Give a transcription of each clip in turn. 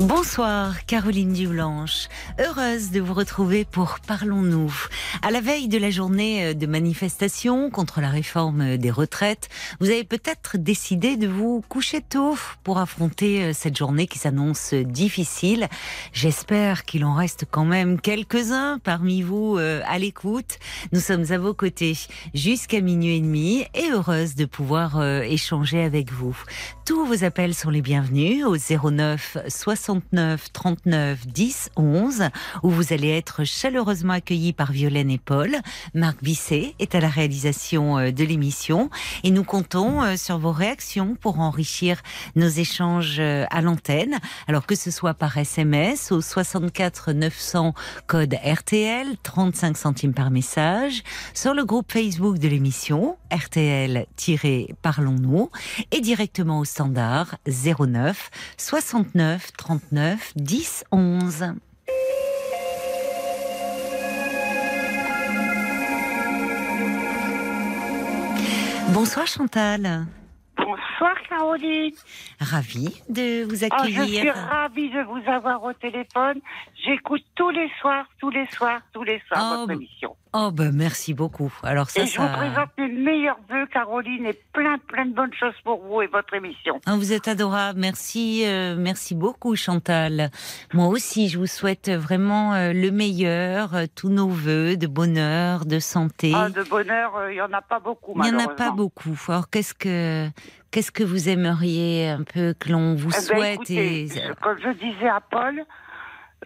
Bonsoir Caroline Dublanche, heureuse de vous retrouver pour Parlons-nous. À la veille de la journée euh, de manifestation contre la réforme euh, des retraites, vous avez peut-être décidé de vous coucher tôt pour affronter euh, cette journée qui s'annonce difficile. J'espère qu'il en reste quand même quelques-uns parmi vous à l'écoute. Nous sommes à vos côtés jusqu'à minuit et demi et heureuse de pouvoir échanger avec vous. Tous vos appels sont les bienvenus au 09 69 39 10 11 où vous allez être chaleureusement accueillis par Violaine et Paul. Marc Bisset est à la réalisation euh, de l'émission et nous comptons euh, sur vos réactions pour enrichir nos échanges euh, à l'antenne. Alors que ce soit par SMS au 64 900 code RTL 35 centimes par message sur le groupe Facebook de l'émission RTL-Parlons-nous et directement au standard 09 69 39 10 11. Bonsoir Chantal. Bonsoir Caroline. Ravie de vous Oh, accueillir. je suis ravie de vous avoir au téléphone. J'écoute tous les soirs, tous les soirs, tous les soirs Oh, votre émission. Oh ben merci beaucoup. Alors ça, et je ça... vous présente mes meilleurs vœux, Caroline, et plein, plein de bonnes choses pour vous et votre émission. Ah, vous êtes adorable. Merci, euh, merci beaucoup, Chantal. Moi aussi, je vous souhaite vraiment euh, le meilleur, euh, tous nos voeux de bonheur, de santé. Ah, de bonheur, il n'y en a pas beaucoup, Il n'y en a pas beaucoup. Alors, qu'est-ce que, qu'est-ce que vous aimeriez un peu que l'on vous Eh ben, souhaite écoutez, et... je- comme je disais à Paul,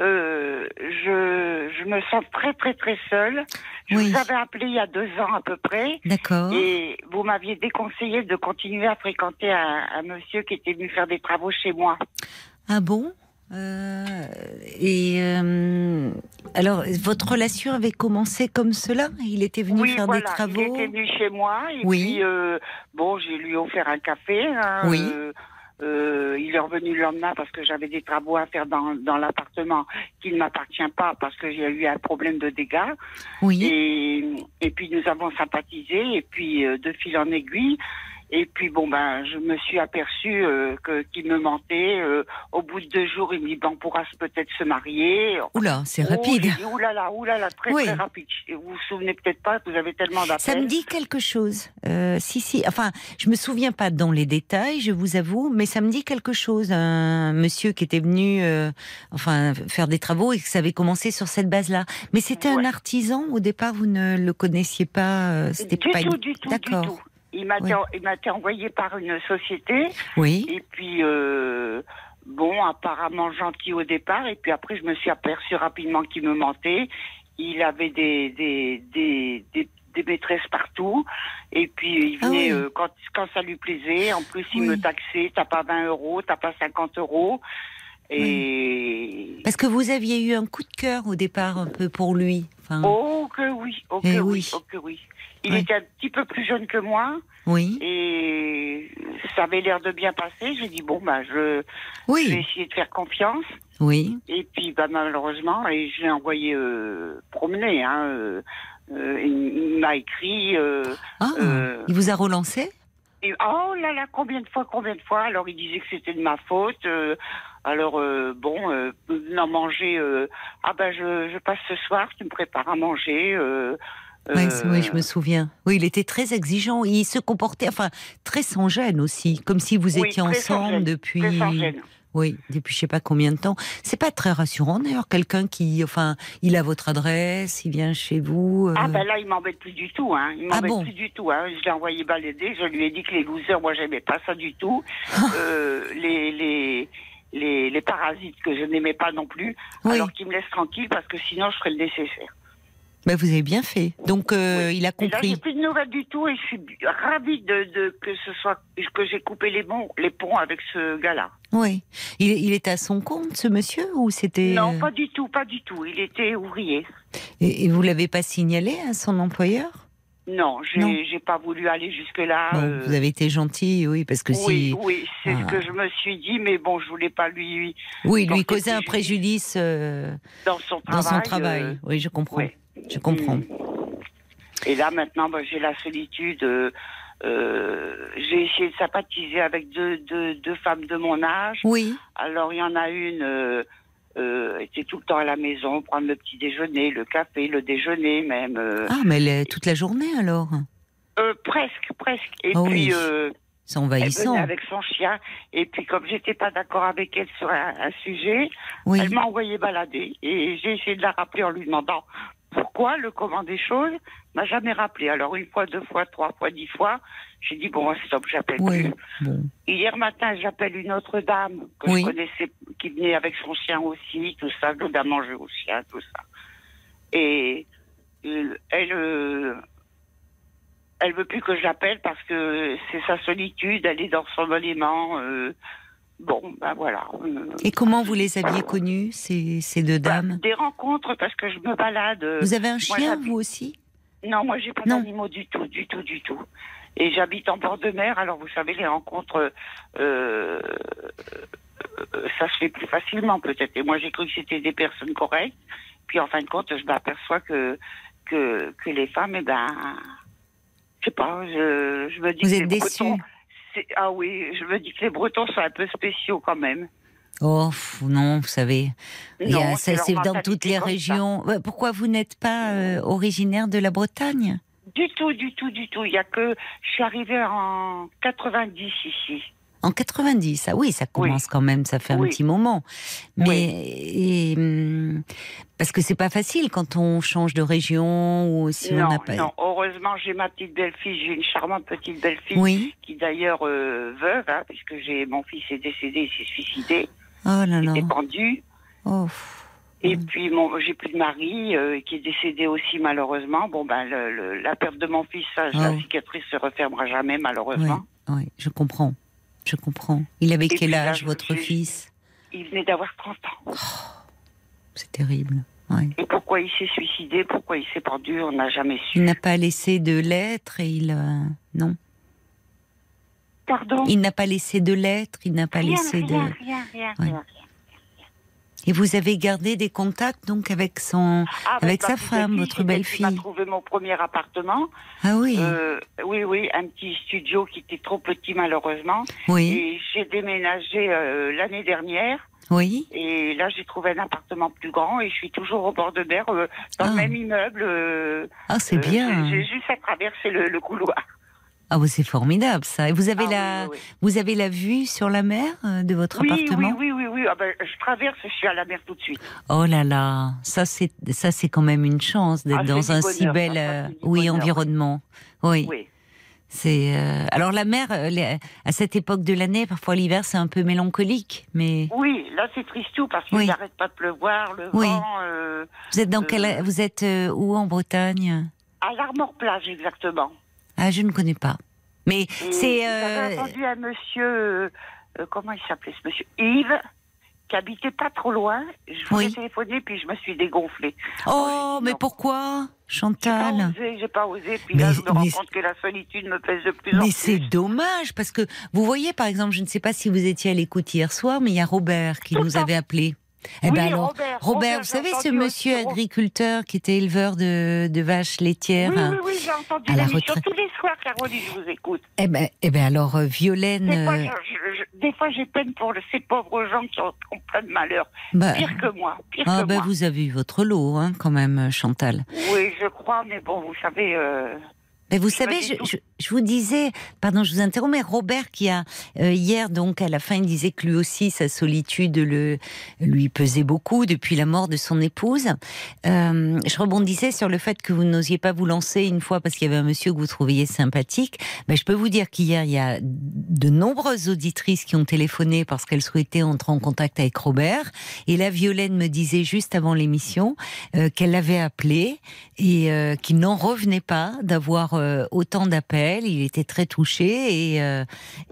euh, je, je me sens très, très, très seule. Je Oui. vous avais appelé il y a deux ans à peu près. D'accord. Et vous m'aviez déconseillé de continuer à fréquenter un, un monsieur qui était venu faire des travaux chez moi. Ah bon? Euh, Et euh, alors, votre relation avait commencé comme cela? Il était venu oui, faire voilà, des travaux? il était venu chez moi et Oui. puis euh, bon, j'ai lui offert un café. hein, Oui. Euh, il est revenu le lendemain parce que j'avais des travaux à faire dans, dans l'appartement qui ne m'appartient pas parce que j'ai eu un problème de dégâts. Oui. Et, et puis nous avons sympathisé et puis euh, de fil en aiguille. Et puis bon ben je me suis aperçue euh, que qu'il me mentait. euh, au bout de deux jours, il me dit ben on pourra peut-être se marier. Oula, c'est Oh, rapide. dit, oulala, oulala, très Oui. très rapide. Vous vous souvenez peut-être pas, vous avez tellement d'appels. Ça me dit quelque chose. Euh, si, si. Enfin, je me souviens pas dans les détails, je vous avoue, mais ça me dit quelque chose. Un monsieur qui était venu, euh, enfin, faire des travaux et que ça avait commencé sur cette base-là. Mais c'était un artisan au départ. Vous ne le connaissiez pas. euh, C'était pas. tout, du tout, du D'accord. Il m'a été, envoyé par une société Oui. et puis euh, bon, apparemment gentil au départ et puis après je me suis aperçu rapidement qu'il me mentait. Il avait des des des, des, des maîtresses partout et puis il Ah venait oui. euh, quand quand ça lui plaisait. En plus il Oui. me taxait. T'as pas 20 euros, t'as pas 50 euros. Et Parce que vous aviez eu un coup de cœur au départ un peu pour lui. Enfin, oh que oui, oh que Eh oui, oui. oh que oui. Il Oui. était un petit peu plus jeune que moi. Oui. Et ça avait l'air de bien passer. J'ai dit bon bah je, je vais Oui. essayer de faire confiance. Oui. Et puis bah malheureusement et je l'ai envoyé euh, promener. Hein, euh, euh, il m'a écrit. Ah, il vous a relancé? Et, oh là là combien de fois combien de fois? Alors il disait que c'était de ma faute. alors bon venant manger. ah bah je, je passe ce soir. Tu me prépares à manger. Euh, Oui, euh, je me souviens. Oui, il était très exigeant. Il se comportait, enfin, très sans gêne aussi, comme si vous étiez ensemble depuis. très sans gêne. Oui, depuis je sais pas combien de temps. C'est pas très rassurant d'ailleurs, quelqu'un qui, enfin, il a votre adresse, il vient chez vous. euh, Ah ben là, il m'embête plus du tout. Hein. Il Ah m'embête bon plus du tout. Hein. Je l'ai envoyé balader. Je lui ai dit que les losers, moi, j'aimais pas ça du tout. euh, les, les, les, les parasites que je n'aimais pas non plus. Oui. Alors qu'il me laisse tranquille parce que sinon, je ferais le nécessaire. Bah, vous avez bien fait. Donc euh, il a Et là, j'ai compris. plus de nouvelles du tout et je suis ravie de, de que ce soit que j'ai coupé les, bons, les ponts avec ce gars-là. Oui. Il, il était à son compte, ce monsieur, ou c'était Non, euh, pas du tout, pas du tout. Il était ouvrier. Et, et vous l'avez pas signalé à son employeur? Non, Non. j'ai j'ai pas voulu aller jusque-là. Bon, euh, Vous avez été gentil, oui, parce que Oui, si. oui, c'est Ah. ce que je me suis dit, mais bon, je voulais pas lui Oui, lui causer un préjudice. euh, dans son dans travail. son travail. euh, oui, je comprends. ouais. Je comprends. Et là maintenant, bah, j'ai la solitude. euh, euh, j'ai essayé de sympathiser avec deux, deux, deux femmes de mon âge. Oui, Alors il y en a une euh, euh, était tout le temps à la maison, prendre le petit déjeuner, le café, le déjeuner même. ah, mais elle est toute la journée alors? presque, presque. Et Ah puis oui. C'est elle envahissant. venait avec son chien. Et puis comme j'étais pas d'accord avec elle sur un, un sujet, Oui. elle m'a envoyé balader. Et j'ai essayé de la rappeler en lui demandant pourquoi le comment des choses m'a jamais rappelé? Alors une fois, deux fois, trois fois, dix fois, j'ai dit bon stop, j'appelle Oui. plus. Bon. Hier matin, j'appelle une autre dame que Oui. je connaissais, qui venait avec son chien aussi, tout ça, donne à manger au chien, tout ça. Et euh, elle, euh, elle veut plus que je l'appelle parce que c'est sa solitude, elle est dans son élément. euh, bon, ben voilà. Euh, Et comment vous les aviez connues, ces, ces deux bah, dames des rencontres parce que je me balade. euh, Vous avez un chien, vous aussi? Non, moi j'ai pas d'animaux du tout, du tout, du tout. Et j'habite en bord de mer, alors vous savez, les rencontres, euh, ça se fait plus facilement peut-être. Et moi j'ai cru que c'était des personnes correctes, puis en fin de compte, je m'aperçois que, que, que les femmes, eh ben, je sais pas, je, je me dis Vous que êtes déçue ah oui, je me dis que les Bretons sont un peu spéciaux quand même. Oh non, vous savez, Non, ça, c'est dans toutes les ça. régions. Pourquoi vous n'êtes pas euh, originaire de la Bretagne? Du tout, du tout, du tout. Il y a que, je suis arrivée en 90 ici. En 90, ah oui, ça commence quand même, ça fait un Oui. petit moment. Mais et, hum, parce que c'est pas facile quand on change de région ou si on n'a pas. non, heureusement, j'ai ma petite belle-fille, j'ai une charmante petite belle-fille Oui. qui d'ailleurs euh, veuve, hein, puisque j'ai mon fils est décédé, il s'est suicidé, Oh là là. il est pendu. Oh. Et puis j'ai plus de mari euh, qui est décédé aussi malheureusement. Bon ben le- le- la perte de mon fils, ça, la Oh. cicatrice se refermera jamais malheureusement. Oui, je comprends. Je comprends. Il avait Et quel là, âge, votre fils? Il venait d'avoir 30 ans. C'est terrible. Ouais. Et pourquoi il s'est suicidé, pourquoi il s'est pendu, on n'a jamais su. Il n'a pas laissé de lettres et il. euh, non. Pardon? Il n'a pas laissé de lettres, il n'a pas rien, laissé de. rien, rien, rien, Ouais. rien. Et vous avez gardé des contacts donc avec son. Ah, Avec ma sa femme, votre belle-fille. m'a trouvé mon premier appartement. Ah oui. Euh, oui, oui, un petit studio qui était trop petit malheureusement. oui. Et j'ai déménagé euh, l'année dernière. Oui. Et là, j'ai trouvé un appartement plus grand et je suis toujours au bord de mer, euh, dans Ah. le même immeuble. euh, Ah, c'est euh, bien. J'ai juste à traverser le, le couloir. Ah, oui, c'est formidable ça. Et vous avez Ah, la, oui, oui, vous avez la vue sur la mer euh, de votre oui. appartement? Oui, oui, oui, oui. Ah ben, je traverse, je suis à la mer tout de suite. Oh là là, ça c'est ça c'est quand même une chance d'être Ah, dans un bonheur, si bel euh, oui bonheur, environnement. Oui. Oui. C'est euh, alors la mer les- à cette époque de l'année, parfois l'hiver c'est un peu mélancolique, mais Oui, là, c'est tristou parce qu'il n'arrête pas de pleuvoir, le Oui. vent. euh, vous êtes dans Euh, quel vous êtes où en Bretagne? À l'Armor-Plage, exactement. Ah, je ne connais pas. Mais c'est J'avais euh, entendu un monsieur, euh, euh, comment il s'appelait ce monsieur Yves, qui habitait pas trop loin. Je voulais Oui. téléphoner, puis je me suis dégonflée. Oh, mais non. pourquoi J'ai pas Chantal osé, j'ai pas osé. Puis Mais- là, je me rends mais- compte que la solitude me pèse de plus en Mais plus. c'est dommage parce que vous voyez par exemple, je ne sais pas si vous étiez à l'écoute hier soir, mais il y a Robert qui Tout nous temps. avait appelé. Eh Oui, ben alors, Robert, Robert, Robert, vous savez ce monsieur agriculteur qui était éleveur de, de vaches laitières Oui, hein. oui, oui, j'ai entendu à la retraite. tous les soirs, Caroline, je vous écoute. Eh ben, eh ben alors euh, Violaine, Des fois, euh, des fois, j'ai peine pour ces pauvres gens qui ont, ont plein de malheur. bah, Pire que moi, pire ah que ben moi. vous avez eu votre lot hein, quand même, Chantal. Oui, je crois, mais bon, vous savez... euh, Mais vous savez, je, tout. je- je vous disais, pardon, je vous interromps, mais Robert qui a euh, hier donc à la fin il disait que lui aussi sa solitude le lui pesait beaucoup depuis la mort de son épouse. Euh, je rebondissais sur le fait que vous n'osiez pas vous lancer une fois parce qu'il y avait un monsieur que vous trouviez sympathique. Mais je peux vous dire qu'hier il y a de nombreuses auditrices qui ont téléphoné parce qu'elles souhaitaient entrer en contact avec Robert. Et là, Violaine me disait juste avant l'émission euh, qu'elle l'avait appelé et qu'il n'en revenait pas d'avoir euh, autant d'appels. Il était très touché et, euh,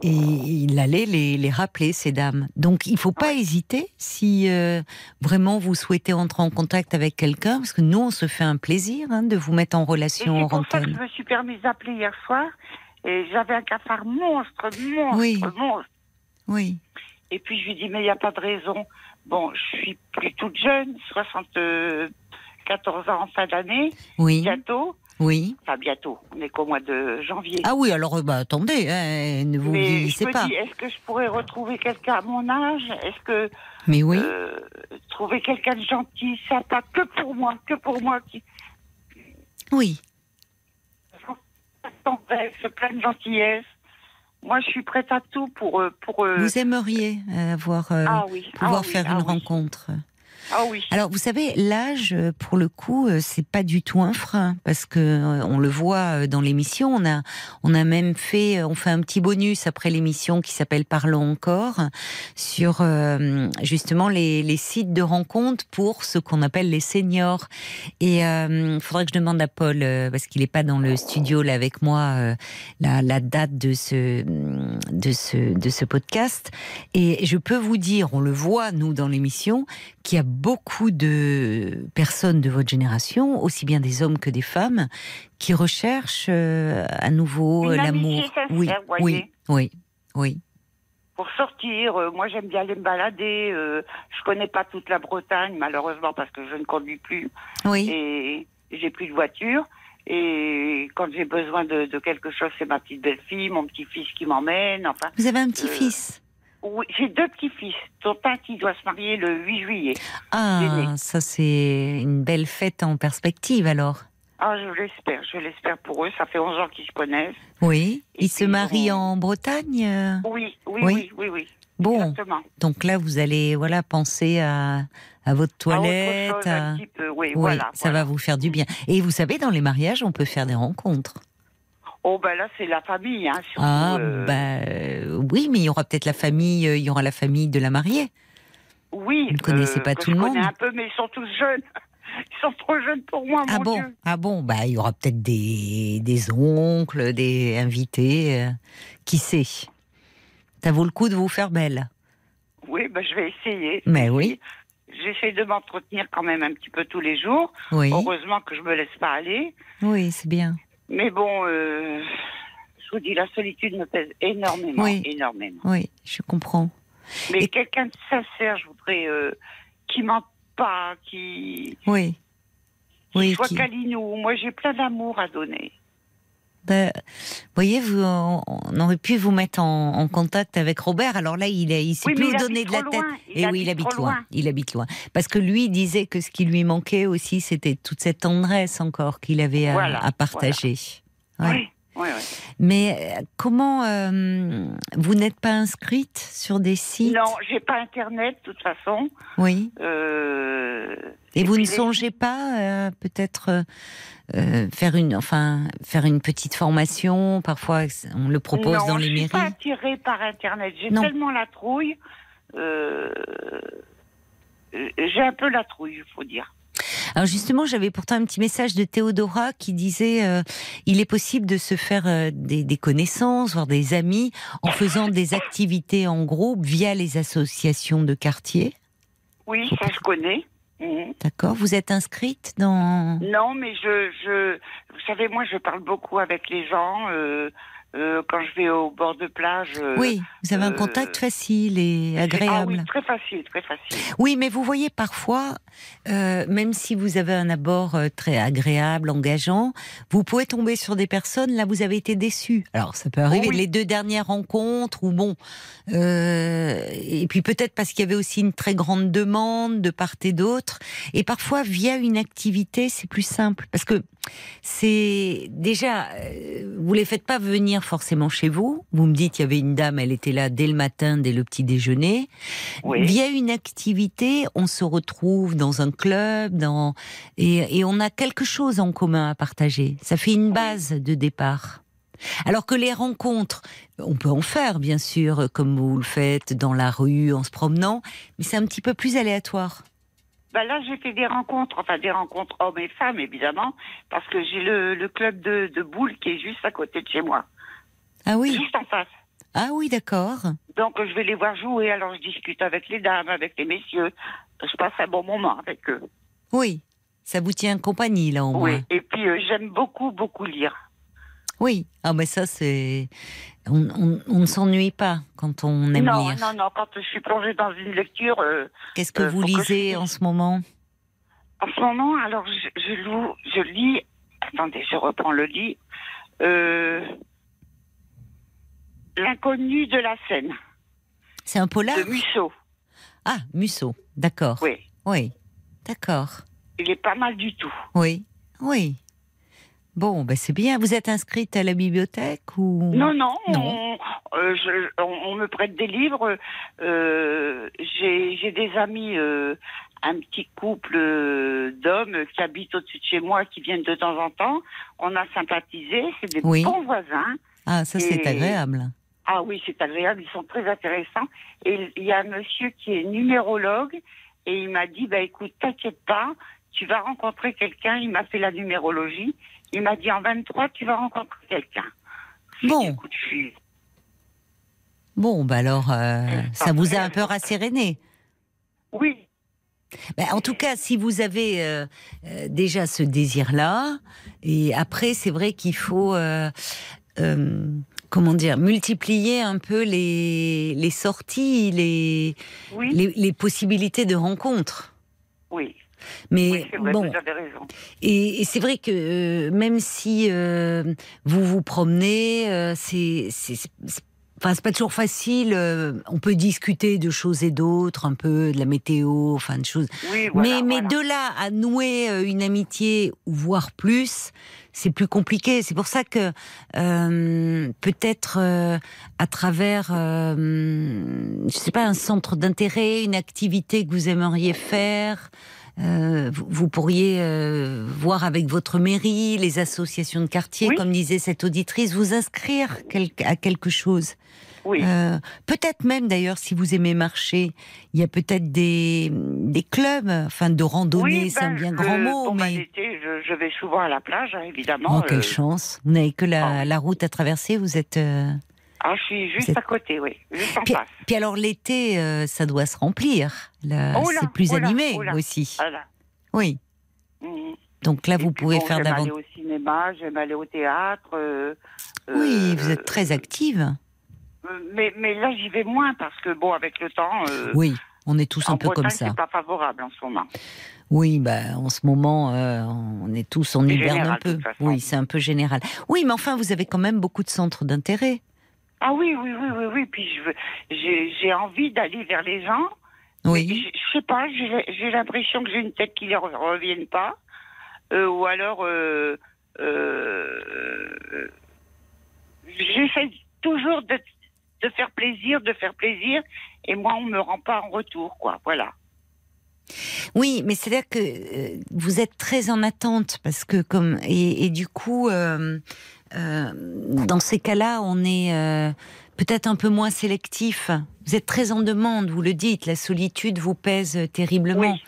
et il allait les, les, rappeler, ces dames. Donc il ne faut pas hésiter si euh, vraiment vous souhaitez entrer en contact avec quelqu'un, parce que nous, on se fait un plaisir hein, de vous mettre en relation en pour ça que je me suis permis d'appeler hier soir et j'avais un cafard monstre, monstre, Oui. monstre. Oui. Et puis je lui dis, mais il n'y a pas de raison. Bon, je suis plus toute jeune, 74 ans en fin d'année, Oui. bientôt. Oui. Enfin, bientôt, on est qu'au mois de janvier. Ah oui, alors bah, attendez, hein, ne vous mais je vieillissez me pas. dis, est-ce que je pourrais retrouver quelqu'un à mon âge? Est-ce que Mais oui. euh, trouver quelqu'un de gentil, sympa, que pour moi, que pour moi, qui Oui. tendresse, plein de gentillesse. Moi, je suis prête à tout pour euh, pour. euh, Vous aimeriez avoir ah oui, pouvoir ah oui, faire ah une oui. rencontre? Ah oui. Alors, vous savez, l'âge, euh, pour le coup, euh, c'est pas du tout un frein, parce que euh, on le voit euh, dans l'émission. On a, on a même fait, euh, on fait un petit bonus après l'émission qui s'appelle Parlons encore sur euh, justement les, les sites de rencontres pour ce qu'on appelle les seniors. Et il faudrait que je demande à Paul, euh, parce qu'il n'est pas dans le studio là avec moi, euh, la, la date de ce, de ce, de ce podcast. Et je peux vous dire, on le voit nous dans l'émission, qu'il y a beaucoup de personnes de votre génération, aussi bien des hommes que des femmes, qui recherchent euh, à nouveau euh, l'amour. Oui, oui, oui, oui. Pour sortir, euh, moi j'aime bien aller me balader. euh, je connais pas toute la Bretagne, malheureusement, parce que je ne conduis plus Oui, et j'ai plus de voiture. Et quand j'ai besoin de, de quelque chose, c'est ma petite belle-fille, mon petit-fils qui m'emmène. Enfin, vous avez un petit-fils. Oui, j'ai deux petits-fils, dont un qui doit se marier le 8 juillet. Ah, ça c'est une belle fête en perspective alors. Ah, je l'espère, je l'espère pour eux. Ça fait 11 ans qu'ils se connaissent. Oui, Et ils se marient en Bretagne. euh Oui, oui, Oui. oui, oui, oui. Bon, Exactement. donc là vous allez voilà penser à, à votre À autre toilette. chose, à- un petit peu, oui, Oui, voilà. ça voilà. va vous faire du bien. Et vous savez, dans les mariages, on peut faire des rencontres. Oh, ben là, c'est la famille, hein, surtout. Ah, euh, bah euh, oui, mais il y aura peut-être la famille, euh, il y aura la famille de la mariée. Oui. Vous ne connaissez pas que tout je le monde. un peu, mais ils sont tous jeunes. Ils sont trop jeunes pour moi, ah mon bon Dieu. Ah bon Bah il y aura peut-être des, des oncles, des invités, euh, qui sait Ça vaut le coup de vous faire belle. Oui, ben, je vais essayer. Mais oui. J'essaie de m'entretenir quand même un petit peu tous les jours. Oui, Heureusement que je me laisse pas aller. oui, c'est bien. Mais bon, euh, je vous dis, la solitude me pèse énormément, Oui. énormément. Oui, je comprends. Mais Et- quelqu'un de sincère, je voudrais, euh, qui ment pas, qui, Oui. qui Oui, soit qui-. Moi, j'ai plein d'amour à donner. Ben, voyez, vous, on aurait pu vous mettre en, en contact avec Robert. Alors là, il, il Oui, plus il habite de la tête. loin. Il Et oui, il habite loin. loin. Il habite loin. Parce que lui disait que ce qui lui manquait aussi, c'était toute cette tendresse encore qu'il avait à, Voilà, à partager. Ouais. Oui, oui, oui. Mais euh, comment euh, vous n'êtes pas inscrite sur des sites? Non, j'ai pas Internet, de toute façon. Oui. Euh, Et, vous ne les- songez pas euh, peut-être faire une, enfin, faire une petite formation? Parfois, on le propose non, dans je les suis mairies. pas attirée par Internet. J'ai Non. tellement la trouille. j'ai un peu la trouille, il faut dire. Alors justement, j'avais pourtant un petit message de Théodora qui disait euh, il est possible de se faire euh, des, des connaissances, voire des amis, en faisant des activités en groupe via les associations de quartier. Oui, ça je connais. Mhm. D'accord Vous êtes inscrite dans Non, mais je, je, vous savez, moi, je parle beaucoup avec les gens. euh, euh, quand je vais au bord de plage. euh, Oui, vous avez un contact facile et Ah agréable. oui, très facile, très facile. Oui, mais vous voyez parfois, euh, même si vous avez un abord euh, très agréable, engageant, vous pouvez tomber sur des personnes, là vous avez été déçu. Alors ça peut arriver, Oui. les deux dernières rencontres, ou bon, euh, et puis peut-être parce qu'il y avait aussi une très grande demande de part et d'autre, et parfois via une activité c'est plus simple, parce que c'est déjà, euh, vous les faites pas venir forcément chez vous, vous me dites il y avait une dame, elle était là dès le matin, dès le petit déjeuner, Oui. Via une activité, on se retrouve dans un club, dans et, et on a quelque chose en commun à partager. Ça fait une base de départ. Alors que les rencontres, on peut en faire bien sûr, comme vous le faites dans la rue en se promenant, mais c'est un petit peu plus aléatoire. Bah là, j'ai fait des rencontres, enfin des rencontres hommes et femmes, évidemment, parce que j'ai le, le club de, de boules qui est juste à côté de chez moi, Ah oui. juste en face. Ah oui, d'accord. Donc je vais les voir jouer, alors je discute avec les dames, avec les messieurs. Je passe un bon moment avec eux. Oui. Ça vous tient compagnie, là, au moins. Oui. Et puis euh, j'aime beaucoup, beaucoup lire. Oui. Ah, mais ça, c'est. On, on- on ne s'ennuie pas quand on aime non, lire. non, non, quand je suis plongée dans une lecture, euh, Qu'est-ce que Euh, vous faut que je lisez lise. en ce moment? En ce moment, alors je, je, loue- je lis. Attendez, je reprends le lit. L'inconnu de la Seine, C'est un polar de Musso. Ah, Musso. D'accord. Oui, Oui. D'accord. il est pas mal du tout. Oui. Oui. Bon, ben c'est bien. Vous êtes inscrite à la bibliothèque ou? Non, non, Non. On, euh, je- on- on me prête des livres. Euh, J'ai des amis, euh, un petit couple d'hommes qui habitent au-dessus de chez moi, qui viennent de temps en temps. On a sympathisé, c'est des Oui. bons voisins. Ah, ça c'est agréable. Ah oui, c'est agréable, ils sont très intéressants. Et il y a un monsieur qui est numérologue et il m'a dit, bah écoute, t'inquiète pas, tu vas rencontrer quelqu'un. Il m'a fait la numérologie. Il m'a dit en 23, tu vas rencontrer quelqu'un. Bon. Bon, ben alors, euh, ça vous a un peu rasséréné. Oui, Ben, en tout cas, si vous avez euh, euh, déjà ce désir-là, et après, c'est vrai qu'il faut, euh, comment dire, multiplier un peu les, les sorties, les, oui, les, les possibilités de rencontres. oui. Mais Oui, c'est vrai, bon, et, et c'est vrai que euh, même si euh, vous vous promenez, euh, c'est- Enfin, c'est pas toujours facile. euh, on peut discuter de choses et d'autres, un peu de la météo, enfin de choses. Oui, voilà, mais mais de là à nouer euh, une amitié voire plus, c'est plus compliqué. C'est pour ça que euh, peut-être euh, à travers, euh, je sais pas, un centre d'intérêt, une activité que vous aimeriez faire. euh, vous, vous pourriez euh, voir avec votre mairie, les associations de quartier, Oui. comme disait cette auditrice, vous inscrire quel- à quelque chose. Oui, Euh, peut-être même d'ailleurs, si vous aimez marcher, il y a peut-être des, des clubs, enfin de randonnée, oui, c'est un ben, bien grand mot, bon, ben, mais l'été, je, je vais souvent à la plage, hein, évidemment. oh, quelle euh, chance Vous n'avez que la, oh. la route à traverser, vous êtes. euh, Ah, je suis juste à côté, oui, juste en Puis, face. puis alors l'été, euh, ça doit se remplir. Là, Oh là, c'est plus oh là, animé oh aussi. Oui. Mhm. Donc là, Et vous pouvez bon, faire j'aime davantage. aller au cinéma, j'aime aller au théâtre. euh, Oui, euh, vous êtes très active. Euh, Mais, mais là, j'y vais moins parce que, bon, avec le temps, euh, Oui, on est tous un peu Bretagne, comme ça. c'est pas favorable en ce moment. Oui, bah, en ce moment, euh, on est tous C'est hiberne un général, de peu. Oui, c'est un peu général. Oui, mais enfin, vous avez quand même beaucoup de centres d'intérêt. Ah oui, oui, oui, oui, oui. Puis j'ai envie d'aller vers les gens. Oui. Je, je sais pas, j'ai l'impression que j'ai une tête qui ne revienne pas. Euh, ou alors, euh, j'essaie toujours de, de faire plaisir, de faire plaisir. Et moi, on me rend pas en retour, quoi. Voilà. Oui, mais c'est-à-dire que euh, vous êtes très en attente parce que comme et, et du coup, euh, euh, dans ces cas-là, on est euh, peut-être un peu moins sélectif. Vous êtes très en demande, vous le dites. La solitude vous pèse terriblement. Oui.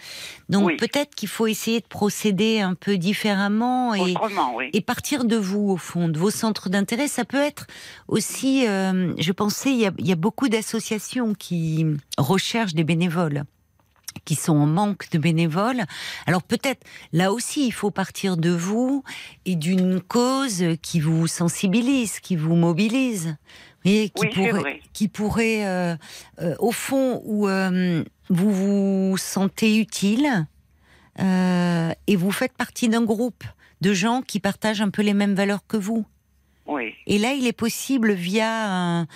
Donc Oui. peut-être qu'il faut essayer de procéder un peu différemment et Autrement, oui. et partir de vous, au fond, de vos centres d'intérêt, ça peut être aussi, euh, je pensais, il y a, il y a beaucoup d'associations qui recherchent des bénévoles qui sont en manque de bénévoles. Alors peut-être là aussi il faut partir de vous et d'une cause qui vous sensibilise, qui vous mobilise, voyez, qui Oui, pourrait, qui pourrait euh, euh, au fond où euh, vous vous sentez utile euh, et vous faites partie d'un groupe de gens qui partagent un peu les mêmes valeurs que vous. Oui. Et là, il est possible, via un,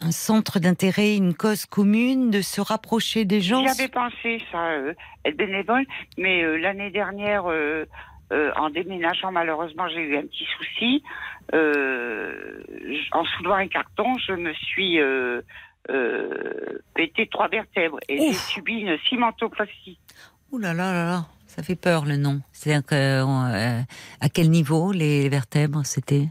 un centre d'intérêt, une cause commune, de se rapprocher des gens. J'avais pensé ça, euh, être bénévole, mais euh, l'année dernière, euh, euh, en déménageant, malheureusement, j'ai eu un petit souci. Euh, en soulevant un carton, je me suis euh, euh, pété trois vertèbres et j'ai subi une cimentoplastie. Ouh là là là là, ça fait peur le nom. C'est-à-dire que, euh, à quel niveau les vertèbres c'était?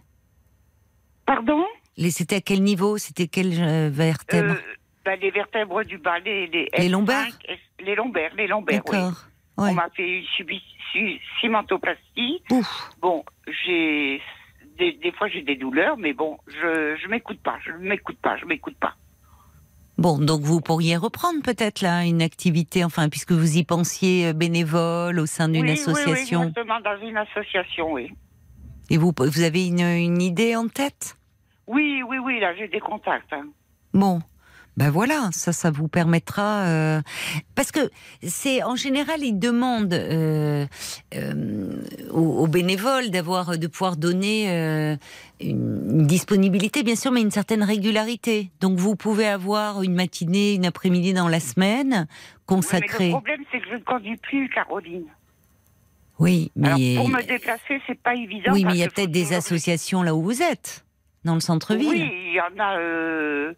Pardon? C'était à quel niveau? C'était quelles euh, vertèbres Euh, bah, Les vertèbres du bas, les, les, Les F5, lombaires? Les lombaires, les lombaires, oui. D'accord. Ouais. On m'a fait une cimentoplastie. Ouf. Bon, j'ai des, des fois j'ai des douleurs, mais bon, je je m'écoute pas, je m'écoute pas, je m'écoute pas. Bon, donc vous pourriez reprendre peut-être là une activité, enfin, puisque vous y pensiez euh, bénévole au sein d'une oui, association. Oui, oui, exactement, dans une association, oui. Et vous, vous avez une, une idée en tête? Oui, oui, oui, là j'ai des contacts. hein. Bon. Ben voilà, ça, ça vous permettra euh, parce que c'est en général ils demandent euh, euh, aux, aux bénévoles d'avoir de pouvoir donner une, disponibilité bien sûr, mais une certaine régularité. Donc vous pouvez avoir une matinée, une après-midi dans la semaine Oui, mais consacrée. le problème c'est que je ne conduis plus, Caroline. Oui, Alors mais pour me déplacer, c'est pas évident. oui, mais il y a peut-être des associations là où vous êtes, dans le centre-ville. Oui, il y en a, euh,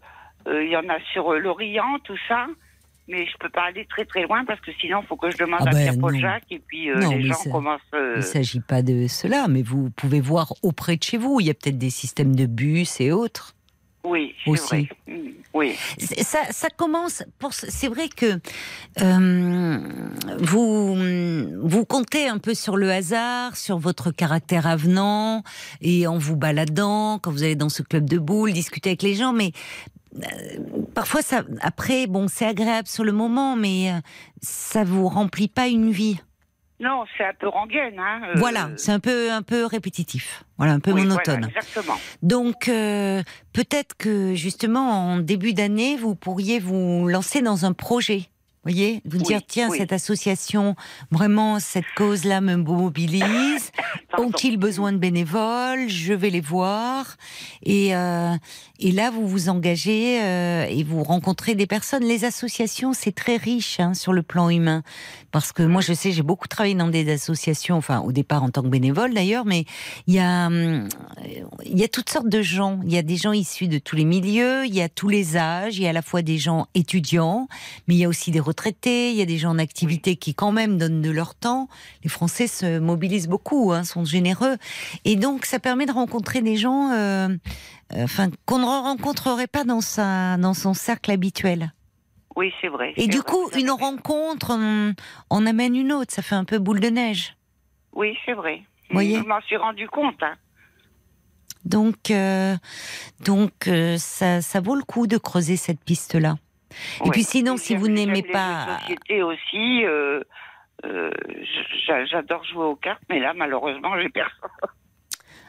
euh, il y en a sur euh, l'Orient, tout ça. Mais je peux pas aller très très loin parce que sinon, il faut que je demande Ah à ben, Pierre-Paul. Jacques et puis Non, les gens ça- commencent. Il ne s'agit pas de cela, mais vous pouvez voir auprès de chez vous. Il y a peut-être des systèmes de bus et autres. Oui, c'est aussi. vrai. Mm, Oui. Ça, ça commence. Pour, c'est vrai que euh, vous vous comptez un peu sur le hasard, sur votre caractère avenant et en vous baladant quand vous allez dans ce club de boules, discuter avec les gens, mais euh, parfois ça. Après, bon, c'est agréable sur le moment, mais euh, ça vous remplit pas une vie. Non, c'est un peu rengaine. Hein, euh, Voilà, c'est un peu un peu répétitif. Voilà, un peu oui, monotone. voilà, exactement. Donc, euh, peut-être que justement, en début d'année, vous pourriez vous lancer dans un projet. Voyez, vous Oui, dire tiens oui. cette association, vraiment cette cause-là me mobilise. Ont-ils besoin de bénévoles? Je vais les voir. Et euh, et là vous vous engagez euh, et vous rencontrez des personnes. Les associations c'est très riche hein, sur le plan humain parce que moi je sais j'ai beaucoup travaillé dans des associations, enfin au départ en tant que bénévole d'ailleurs, mais il y a hum, il y a toutes sortes de gens. Il y a des gens issus de tous les milieux, il y a tous les âges, il y a à la fois des gens étudiants, mais il y a aussi des retraités, il y a des gens en activité qui quand même donnent de leur temps. Les Français se mobilisent beaucoup, hein, sont généreux, et donc ça permet de rencontrer des gens, euh, euh, enfin qu'on ne rencontrerait pas dans sa dans son cercle habituel. Oui, c'est vrai. Et du vrai, coup, vous une rencontre en, en amène une autre. Ça fait un peu boule de neige. Oui, c'est vrai. Voyez Je m'en suis rendu compte. hein. Donc, euh, donc euh, ça, ça vaut le coup de creuser cette piste-là. Et Ouais. puis sinon, si vous n'aimez pas- de société aussi. euh, euh, j'a- J'adore jouer aux cartes, mais là, malheureusement, j'ai personne.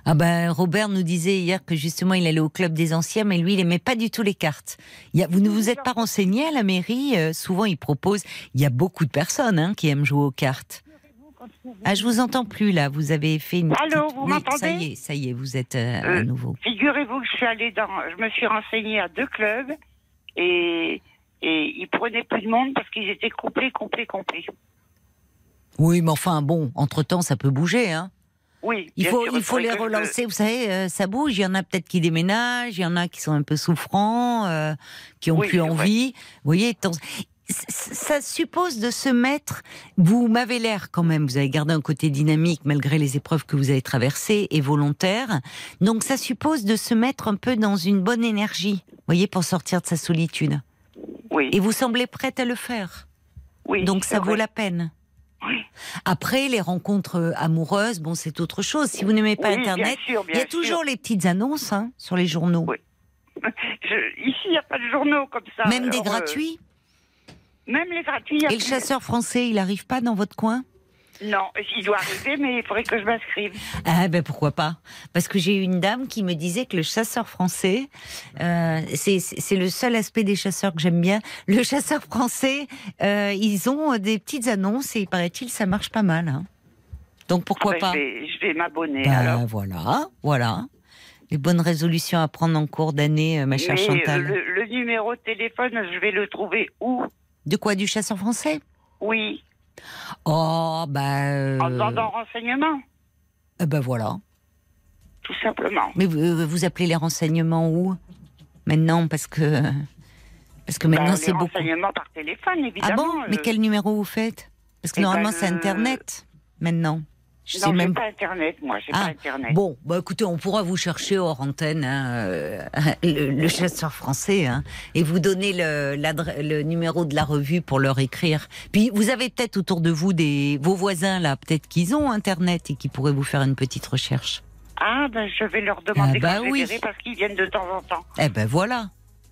Ah ben, Robert nous disait hier que justement il allait au club des anciens, mais lui il aimait pas du tout les cartes. Il y a, vous ne vous êtes pas renseigné à la mairie euh, Souvent ils proposent. Il y a beaucoup de personnes hein, qui aiment jouer aux cartes. Ah, je vous entends plus là. Vous avez fait une. Allô, petite- vous Oui, m'entendez Ça y est, ça y est, vous êtes euh, à Euh, nouveau. Figurez-vous que je suis allée dans, je me suis renseignée à deux clubs et et ils prenaient plus de monde parce qu'ils étaient complets, complets, complets. Oui, mais enfin bon, entre temps ça peut bouger. Hein. Oui. Il faut, sûr, il faut les que relancer. Vous savez, euh, ça bouge. Il y en a peut-être qui déménagent, il y en a qui sont un peu souffrants, euh, qui ont Oui, plus envie. Vous voyez, tant- ça suppose de se mettre. Vous m'avez l'air quand même. Vous avez gardé un côté dynamique malgré les épreuves que vous avez traversées et volontaire. Donc ça suppose de se mettre un peu dans une bonne énergie. Vous voyez, pour sortir de sa solitude. Oui. Et vous semblez prête à le faire. oui. Donc ça vaut la peine. Oui. Après, les rencontres euh, amoureuses, bon, c'est autre chose. Si vous n'aimez pas Oui, bien Internet, sûr, bien il y a sûr. toujours les petites annonces hein, sur les journaux. Oui. Je- ici, il n'y a pas de journaux comme ça. Même des euh, gratuits? même les gratuits. Et le chasseur français, il arrive pas dans votre coin? Non, il doit arriver, mais il faudrait que je m'inscrive. Ah ben pourquoi pas Parce que j'ai eu une dame qui me disait que le chasseur français, euh, c'est le seul aspect des chasseurs que j'aime bien. Le chasseur français, euh, ils ont des petites annonces et il paraît-il ça marche pas mal. hein. Donc pourquoi Ben, pas Je vais, m'abonner Ben, alors. voilà, voilà. Les bonnes résolutions à prendre en cours d'année, euh, ma chère Mais Chantal. le, le numéro de téléphone, je vais le trouver où? De quoi? Du chasseur français? Oui, Oh, bah. en euh, demandant renseignement, eh ben voilà. tout simplement. Mais vous, vous appelez les renseignements où? Maintenant, parce que. Parce que maintenant, Ben, c'est les beaucoup. renseignements par téléphone, Ah évidemment. bon Mais euh, quel numéro vous faites? Parce que eh normalement, ben, c'est Internet, maintenant. Je non, même pas Internet, moi, j'ai Ah, pas Internet. Bon, bah écoutez, on pourra vous chercher hors antenne hein, euh, le, le chasseur français hein, et vous donner le, le numéro de la revue pour leur écrire. Puis vous avez peut-être autour de vous des vos voisins là, peut-être qu'ils ont internet et qui pourraient vous faire une petite recherche. Ah, ben, je vais leur demander Ah, bah oui. parce qu'ils viennent de temps en temps. Eh ben voilà.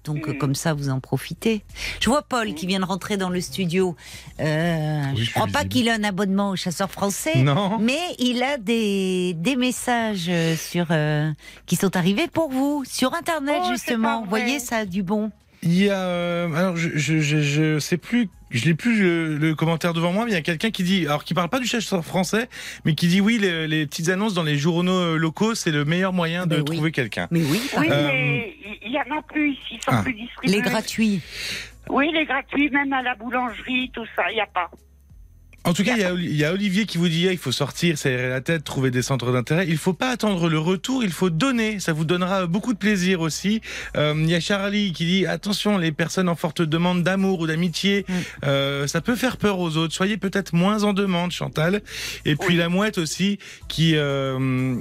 Donc euh, Mm. comme ça, vous en profitez. Je vois Paul qui vient de rentrer dans le studio. Euh, Oui, je je crois pas qu'il a un abonnement au chasseur français. Non. Mais il a des, des messages euh, sur euh, qui sont arrivés pour vous sur internet Oh, justement. Vous voyez ça a du bon. Il y a, euh, alors je, je, je, je sais plus, je l'ai plus le, le commentaire devant moi, mais il y a quelqu'un qui dit, alors qui parle pas du chasseur français, mais qui dit oui, les, les petites annonces dans les journaux euh, locaux, c'est le meilleur moyen de oui. trouver quelqu'un. Mais oui, Oui, Euh, mais il y, en a plus ici, ils sont ah. plus distribués. les gratuits. Oui, les gratuits, même à la boulangerie, tout ça, il n'y a pas. En tout cas, il y, a, il y a Olivier qui vous dit ah, il faut sortir, s'aérer la tête, trouver des centres d'intérêt. Il faut pas attendre le retour, il faut donner. Ça vous donnera beaucoup de plaisir aussi. Euh, il y a Charlie qui dit attention, les personnes en forte demande d'amour ou d'amitié, Mm. euh, ça peut faire peur aux autres. Soyez peut-être moins en demande, Chantal. Et puis Oui. la mouette aussi qui euh,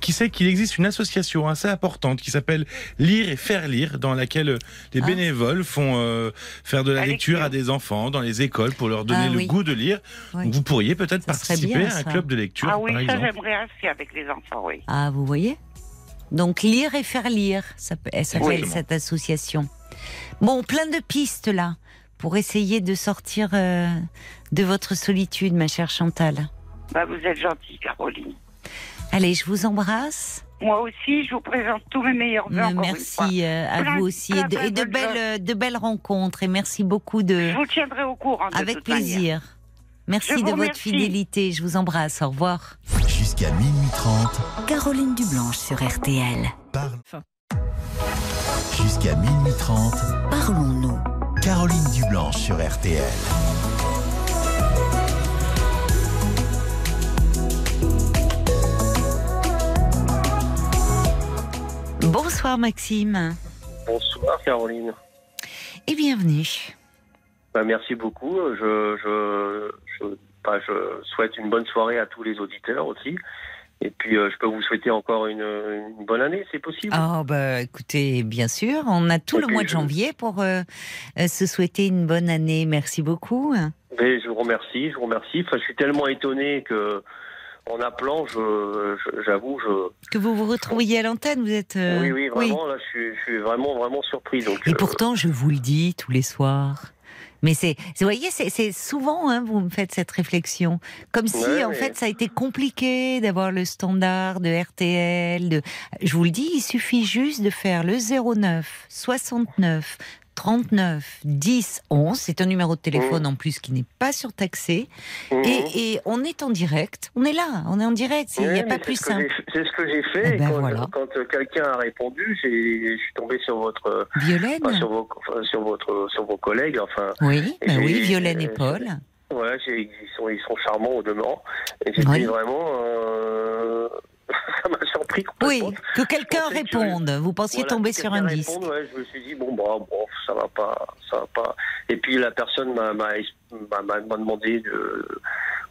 qui sait qu'il existe une association assez importante qui s'appelle Lire et faire lire, dans laquelle les Ah. bénévoles font faire de la La lecture lecture. à des enfants dans les écoles pour leur donner Ah le oui. goût de lire. Oui. Donc vous pourriez peut-être participer bien, à un club de lecture, ah oui, par ça j'aimerais assez avec les enfants, oui. Ah, vous voyez? Donc lire et faire lire, ça s'appelle Exactement. cette association. Bon, plein de pistes là pour essayer de sortir euh, de votre solitude, ma chère Chantal. Bah, vous êtes gentille, Caroline. Allez, je vous embrasse. Moi aussi, je vous présente tous mes meilleurs vœux encore une fois. merci euh, à Plein- vous aussi plein, et de, plein et de de belles, bonnes de belles rencontres et merci beaucoup de Je vous tiendrai au courant de avec toute manière. Merci de votre remercie. fidélité. Je vous embrasse. Au revoir. Jusqu'à minuit 30, Caroline Dublanche sur RTL. parle. Jusqu'à minuit 30, Parlons-nous. Caroline Dublanche sur RTL. Bonsoir Maxime Bonsoir Caroline. et bienvenue. Bah, merci beaucoup. Je, je, je, bah, je souhaite une bonne soirée à tous les auditeurs aussi. Et puis euh, je peux vous souhaiter encore une, une bonne année, c'est possible Oh bah écoutez, bien sûr, on a tout Et le mois de janvier pour euh, euh, se souhaiter une bonne année. Merci beaucoup. Mais je vous remercie, je vous remercie. Enfin, je suis tellement étonné que en appelant, je- j'avoue, je, Que vous vous retrouviez à l'antenne, vous êtes. euh, oui, oui, vraiment, là, je suis, je suis vraiment, vraiment surpris. Donc, Et pourtant, je vous le dis tous les soirs. Mais c'est, vous voyez, c'est, souvent, hein, vous me faites cette réflexion, comme si Ouais, en fait ça a été compliqué d'avoir le standard de RTL. De, je vous le dis, il suffit juste de faire le 09 69 39 10 11. C'est un numéro de téléphone en plus qui n'est pas surtaxé. mhm. Et, et on est en direct. On est là, on est en direct. Il n'y a pas plus simple. C'est ce que j'ai fait. Eh et ben quand voilà. quand, euh, quelqu'un a répondu, je suis tombé sur votre, Violaine enfin, sur vos, enfin, sur votre, sur vos collègues. Enfin, Oui, j'ai- oui, Violaine et euh, Paul. Ouais, ils sont, ils sont charmants au demeurant. Et Oui. vraiment. euh, ça m'a surpris Oui, que quelqu'un réponde. Vous pensiez Voilà, tomber sur un disque. réponde, ouais, je me suis dit, bon, bah, bon, ça va pas, ça va pas. Et puis la personne m'a, m'a, m'a- m'a- m'a demandé de,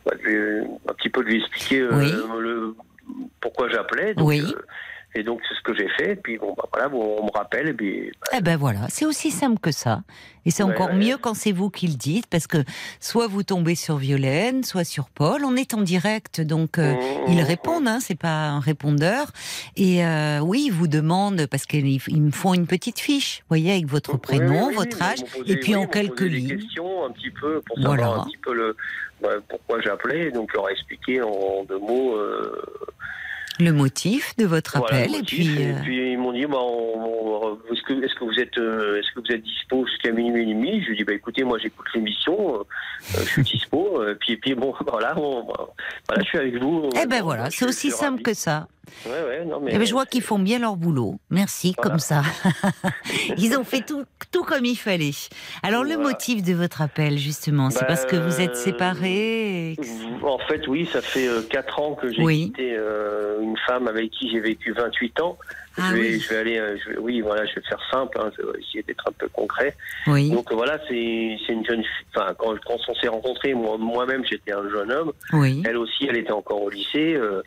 bah, de un petit peu de lui expliquer euh, Oui. le, pourquoi j'appelais. Oui. euh, et donc c'est ce que j'ai fait. Et puis bon, bah, voilà, on me rappelle. Et puis, Eh ben voilà, c'est aussi simple que ça. Et c'est Ouais, encore ouais. mieux quand c'est vous qui le dites, parce que soit vous tombez sur Violaine, soit sur Paul. On est en direct, donc euh, Mmh, ils répondent, hein, c'est pas un répondeur. Et euh, oui, ils vous demandent, parce qu'ils ils me font une petite fiche, vous voyez, avec votre prénom, oui, oui, votre âge, posé- et puis oui, en quelques des lignes. questions un petit peu pour savoir Voilà. un petit peu le bah, pourquoi j'appelais, donc leur expliquer en deux mots. euh, Le motif de votre voilà, appel, et puis. Et euh, puis ils m'ont dit bah, on- est-ce que est-ce que vous êtes euh, est-ce que vous êtes dispo jusqu'à minuit et demi? Je lui dis bah écoutez moi j'écoute l'émission, euh, euh, je suis dispo. euh, puis puis bon voilà, on- voilà je suis avec vous. Eh ben voilà, c'est aussi simple ravi. que ça. Ouais, ouais, non, mais. Eh ben, je vois qu'ils font bien leur boulot. Merci, Voilà. comme ça. Ils ont fait tout, tout comme il fallait. Alors, le motif de votre appel, justement, c'est parce que vous êtes euh, séparés et que- En fait, oui, ça fait 4 ans que j'ai Oui. quitté euh, une femme avec qui j'ai vécu 28 ans. Ah je, vais, oui. je vais aller, euh, je vais- oui, voilà, je vais faire simple, hein, je vais essayer d'être un peu concret. Oui, Donc euh, voilà, c'est une jeune fille. Enfin, quand, quand on s'est rencontrés, moi- moi-même, j'étais un jeune homme. oui. Elle aussi, elle était encore au lycée. euh,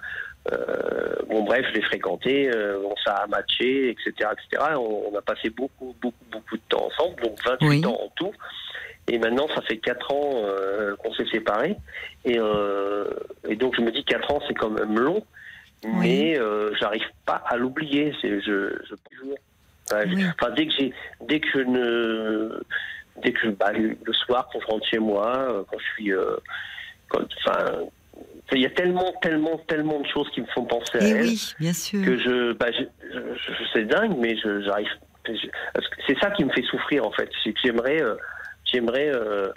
euh, bon, bref, je l'ai fréquentée, euh, on ça a matché, etc., etc. On, on a passé beaucoup, beaucoup, beaucoup de temps ensemble, donc 28 Oui. ans en tout. Et maintenant, ça fait 4 ans euh, qu'on s'est séparés. Et, et donc, je me dis 4 ans, c'est quand même long, mais euh, j'arrive pas à l'oublier. C'est je, je. Enfin, Oui. dès que j'ai, dès que je ne, dès que bah, le soir quand je rentre chez moi, quand je suis, quand, enfin, il y a tellement, tellement, tellement de choses qui me font penser à Et elle oui, bien sûr. que je, bah, je, je- je- c'est dingue, mais je, j'arrive. c'est ça qui me fait souffrir en fait. C'est que j'aimerais, euh, j'aimerais euh,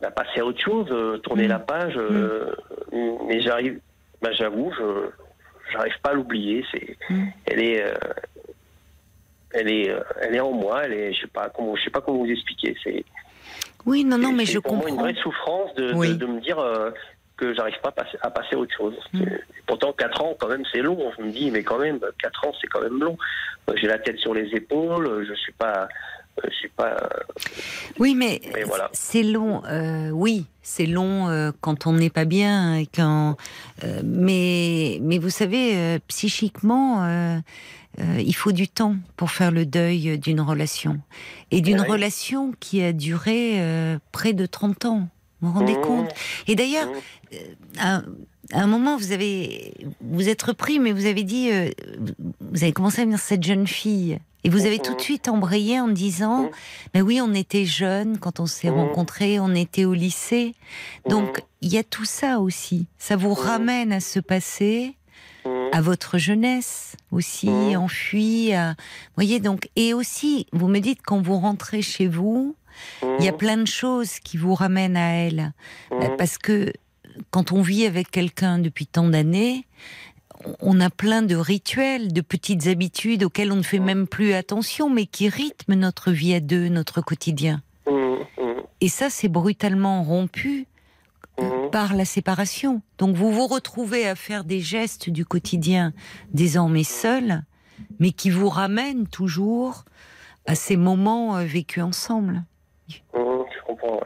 bah, passer à autre chose, euh, tourner Mm. la page, euh, mais j'arrive. Bah, j'avoue, je, j'arrive pas à l'oublier. C'est, Mm. elle est, elle est, elle est en moi. Elle est, je sais pas comment, je sais pas comment vous expliquer. C'est, Oui, non, non, mais c'est je pour moi une comprends. vraie souffrance de, de- me dire euh, que j'arrive pas à passer, à autre chose. Mm. C'est- Pourtant, 4 ans, quand même, c'est long. Je me dis, mais quand même, 4 ans, c'est quand même long. J'ai la tête sur les épaules, je suis pas. euh, Je suis pas. Oui, mais Mais voilà. c'est long. euh, oui, c'est long euh, quand on n'est pas bien. Et quand, euh, mais, mais vous savez, psychiquement, euh, il faut du temps pour faire le deuil d'une relation. Et d'une relation qui a duré euh, près de 30 ans. Vous vous rendez Mmh. compte Et d'ailleurs, Mmh. euh, à, à un moment, vous avez, vous êtes repris, mais vous avez dit, euh, vous avez commencé à venir cette jeune fille. Et vous avez tout de Mhm. suite embrayé en disant, Mhm. ben oui, on était jeunes quand on s'est rencontrés, on était au lycée. Donc, il y a tout ça aussi. Ça vous ramène à ce passé, Mmh. à votre jeunesse aussi, enfuie. À... Vous voyez, donc, et aussi, vous me dites, quand vous rentrez chez vous, il y a Mmh. plein de choses qui vous ramènent à elle. Mmh. Euh, Parce que quand on vit avec quelqu'un depuis tant d'années, on- a plein de rituels, de petites habitudes auxquelles on ne fait même plus attention, mais qui rythment notre vie à deux, notre quotidien. Et ça, c'est brutalement rompu par la séparation. Donc vous vous retrouvez à faire des gestes du quotidien désormais seuls, mais qui vous ramènent toujours à ces moments euh, vécus ensemble. Mmh. Je comprends. ouais.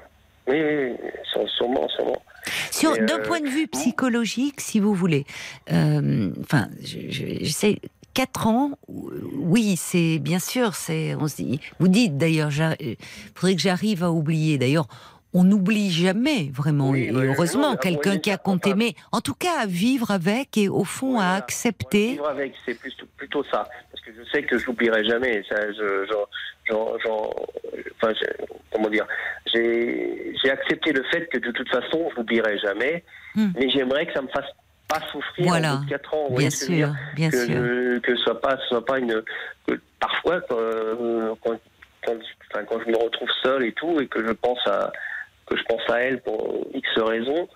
Oui, oui, oui, sûre- sûrement, sûrement. Sur Mais, d'un euh, point de vue psychologique, si vous voulez, euh, enfin, je, je- je sais. Quatre ans, oui, c'est bien sûr. C'est, on se dit, vous dites d'ailleurs, il faudrait que j'arrive à oublier. D'ailleurs, on n'oublie jamais vraiment. Oui, et heureusement, quelqu'un qui a compté, mais en tout cas, à vivre avec et au fond à accepter. Vivre avec, c'est plutôt ça. Parce que je sais que je l'oublierai jamais. Ça, je, enfin, comment dire J'ai accepté le fait que de toute façon, je l'oublierai jamais. Hmm. Mais j'aimerais que ça me fasse pas souffrir Voilà. en bout de 4 ans. Bien dire sûr, bien que, sûr. que ce soit pas, soit pas une. que parfois, quand, euh, quand, quand, enfin, quand je me retrouve seul et tout, et que je pense à que je pense à elle pour X raisons,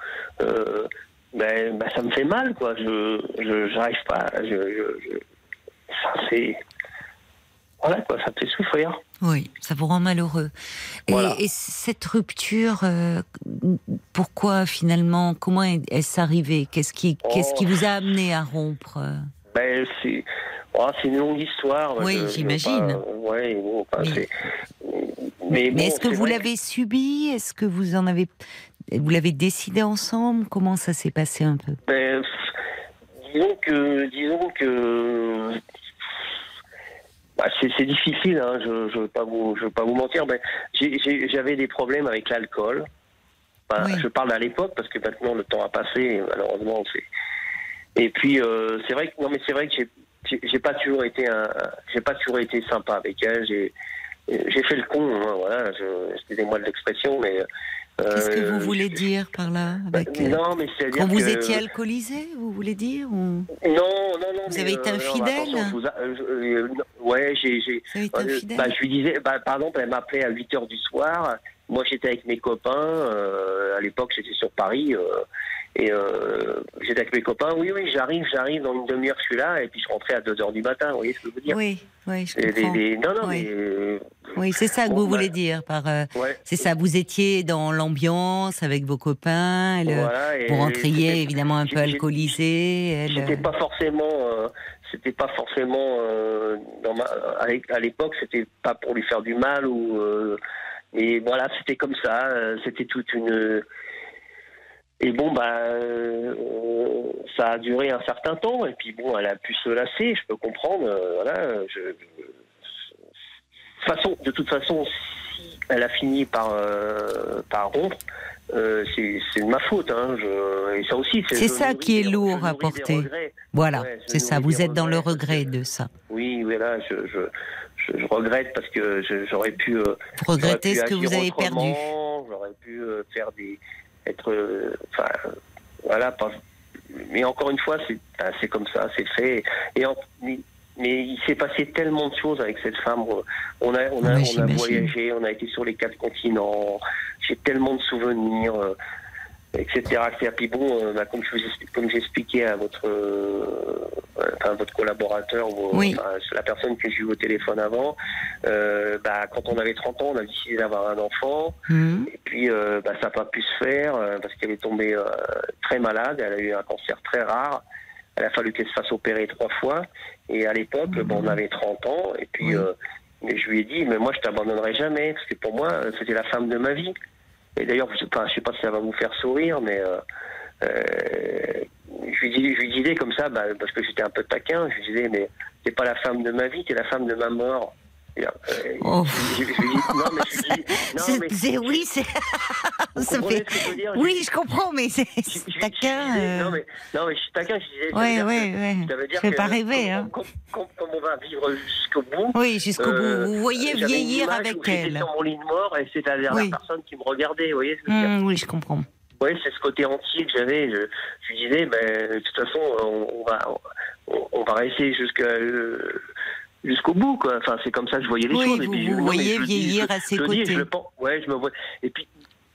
euh, ben, ben, ça me fait mal, quoi. Je, je, j'arrive pas. Je, je, je- ça c'est, voilà, quoi. Ça me fait souffrir. Oui, ça vous rend malheureux. Et, Voilà. et cette rupture, euh, pourquoi finalement, comment est- est-ce arrivé Qu'est-ce qui, qu'est-ce qui Oh. vous a amené à rompre? Ben, c'est, oh, c'est une longue histoire. Oui, j'imagine. ouais, bon, Mais, est-ce que vous l'avez subi? Est-ce que vous en avez, vous l'avez décidé ensemble? Comment ça s'est passé un peu? Ben, disons que, disons que, bah, c'est, difficile. Hein, je, je veux pas vous, je veux pas vous mentir, j'avais des problèmes avec l'alcool. Oui. Je parle à l'époque parce que maintenant le temps a passé. malheureusement, c'est. Et puis euh, c'est vrai que non, mais c'est vrai que j'ai, j'ai, pas toujours été un, j'ai pas toujours été sympa avec elle. J'ai, j'ai fait le con. Hein, voilà. Excusez-moi de l'expression, mais. Qu'est-ce que euh, vous voulez dire par là avec, euh, Non, mais c'est-à-dire Quand vous étiez alcoolisé, vous voulez dire ou... non, non, non. Vous mais, avez été euh, infidèle? euh, euh, Ouais, j'ai. j'ai Vous avez été euh, infidèle? bah, je lui disais, bah, par exemple, elle m'appelait à 8 h du soir. Moi, j'étais avec mes copains. euh, à l'époque, j'étais sur Paris. Et euh, j'étais avec mes copains, oui, oui, j'arrive, j'arrive, dans une demi-heure, je suis là, et puis je rentrais à 2 heures du matin, vous voyez ce que je veux dire Oui, oui, je comprends. Non, non, Oui. mais. euh, Oui, c'est ça que vous voulez dire par. euh, ouais. c'est ça, vous étiez dans l'ambiance avec vos copains, le- Voilà, vous rentriez évidemment un peu alcoolisé. C'était pas forcément, euh, c'était pas forcément dans ma, à l'é- à l'époque, c'était pas pour lui faire du mal ou, mais voilà, c'était comme ça, c'était toute une. Et bon, bah, euh, ça a duré un certain temps, et puis bon, elle a pu se lasser, je peux comprendre, euh, voilà. Je, de, façon, de toute façon, si elle a fini par, euh, par rompre, c'est c'est de ma faute. Hein, je, et ça aussi, C'est je ça qui est lourd à porter. Voilà, Ouais, c'est ça. Vous êtes dans le regret de ça. Oui, oui, là, je, je, regrette parce que j'aurais pu. Vous regrettez ce que vous avez perdu. J'aurais pu faire des. Être. euh, Enfin, euh, voilà, pas. Mais encore une fois, c'est ben, c'est comme ça, c'est fait. Et en- mais, il s'est passé tellement de choses avec cette femme. On a, on a, on a voyagé, on a été sur les quatre continents. J'ai tellement de souvenirs. Etc. etc. Puis bon, bah, comme je vous explique- comme j'expliquais à votre, euh, enfin, votre collaborateur, ou, Oui. enfin, la personne que j'ai eu au téléphone avant, euh, bah, quand on avait 30 ans, on a décidé d'avoir un enfant. Mhm. Et puis, euh, bah, ça n'a pas pu se faire euh, parce qu'elle est tombée euh, très malade. Elle a eu un cancer très rare. Elle a fallu qu'elle se fasse opérer trois fois. Et à l'époque, bon, on avait 30 ans. Et puis, Oui. euh, je lui ai dit, mais moi, je t'abandonnerai jamais parce que pour moi, c'était la femme de ma vie. D'ailleurs, je je sais pas si ça va vous faire sourire, mais euh, euh, je lui dis, je lui disais comme ça, bah, parce que j'étais un peu taquin. Je lui disais, mais t'es pas la femme de ma vie, t'es la femme de ma mort. Euh, Oh. je, je non, mais je lui dis, non, C'est- mais c'est- oui, c'est. ça fait- ce dire? Oui, je comprends, mais c'est taquin. euh, Non, mais, non, mais je suis taquin, je disais. ouais, que- ouais. ça veut dire fais que pas rêver, comme, hein. Comme, comme- comme on va vivre jusqu'au bout. Oui, jusqu'au euh, bout. Vous voyez vieillir avec où j'étais elle. sur mon lit de mort et c'était la dernière Oui. personne qui me regardait, vous voyez ce que je veux dire? Hum, oui, je comprends. Oui, c'est ce côté entier que j'avais. Je, je lui disais, ben, de toute façon, on, on va, on, on va rester jusqu'à, euh, jusqu'au bout, quoi. Enfin, c'est comme ça que je voyais les Oui, choses. Et vous puis, non, voyez le dis, vieillir je- à ses je dis, je le pense. Ouais, je me vois. Et puis,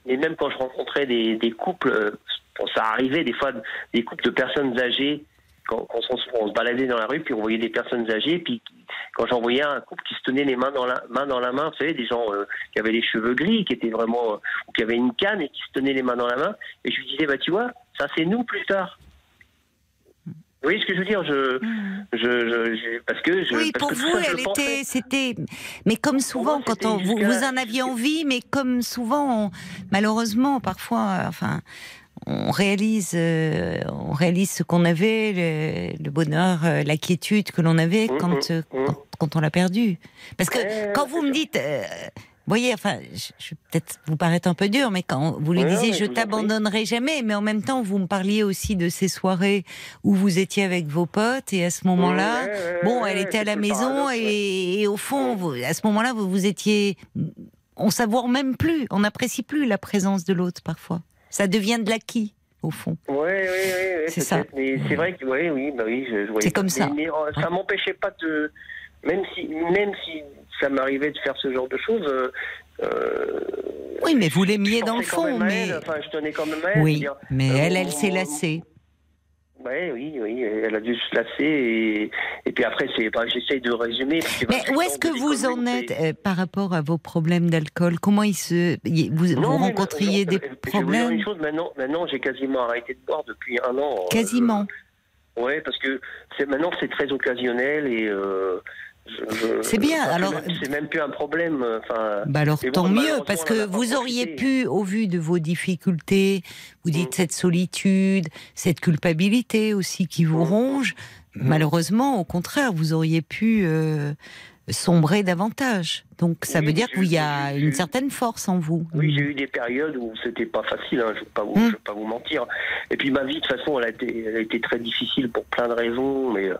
et même quand je rencontrais des, des couples, euh, bon, ça arrivait des fois, des couples de personnes âgées. Quand, quand on, se- on se baladait dans la rue, puis on voyait des personnes âgées, puis quand j'en voyais un couple qui se tenait les mains dans la main dans la main, vous savez, des gens euh, qui avaient les cheveux gris, qui étaient vraiment, euh, ou qui avaient une canne et qui se tenaient les mains dans la main, et je lui disais, bah tu vois, ça c'est nous plus tard. Voyez ce que je veux dire? Je, je, je, je- parce que je, Oui, parce pour que vous, ça, elle le était, c'était, mais comme souvent, moi, quand on, vous, vous en aviez envie, mais comme souvent, on- malheureusement, parfois, euh, enfin, on réalise, euh, on réalise ce qu'on avait, le, le bonheur, euh, la quiétude que l'on avait Mmh, quand, mmh, euh, mmh. quand, quand on l'a perdu. Parce que quand vous me dites, euh, vous voyez, enfin, je, je vais peut-être vous paraître un peu dur, mais quand vous lui Ouais, disiez je t'abandonnerai jamais, mais en même temps vous me parliez aussi de ces soirées où vous étiez avec vos potes et à ce moment-là, Ouais, ouais, bon, ouais, elle ouais, était à la maison ouais. et, et au fond, vous- à ce moment-là, vous vous étiez, on savoure même plus, on n'apprécie plus la présence de l'autre parfois. Ça devient de l'acquis au fond. Oui, oui, oui, C'est ça. Mais c'est vrai que oui, oui, bah oui, je, je voyais C'est comme ça. Mais, mais, euh, ça m'empêchait pas de, même si, même si ça m'arrivait de faire ce genre de choses. euh, euh, Oui, mais vous je l'aimiez dans le fond, mais elle, enfin, je tenais quand même à elle. oui, mais euh, elle, elle s'est lassée. Ouais, oui, oui, elle a dû se lasser et, et puis après c'est, bah, j'essaye de résumer. Mais 28 où est-ce que vous en êtes euh, par rapport à vos problèmes d'alcool? Comment ils se, vous, vous Non, mais rencontriez non, des je vais vous dire problèmes? une chose, maintenant, maintenant j'ai quasiment arrêté de boire depuis un an. Quasiment. Ouais, parce que c'est maintenant c'est très occasionnel et euh, je- je- C'est bien, alors- c'est même plus un problème. euh, Enfin, Bah alors bon, tant mieux, parce que vous auriez pu, au vu de vos difficultés, vous dites Mm. cette solitude, cette culpabilité aussi qui vous Mm. ronge, malheureusement, au contraire, vous auriez pu euh, sombrer davantage. Donc ça Oui, veut dire qu'il y a une certaine force en vous. oui, j'ai eu des périodes où c'était pas facile. Hein, je ne vais, pas vous- Mm. je vais pas vous mentir. Et puis ma vie de toute façon, elle a été, elle a été très difficile pour plein de raisons. Mais euh,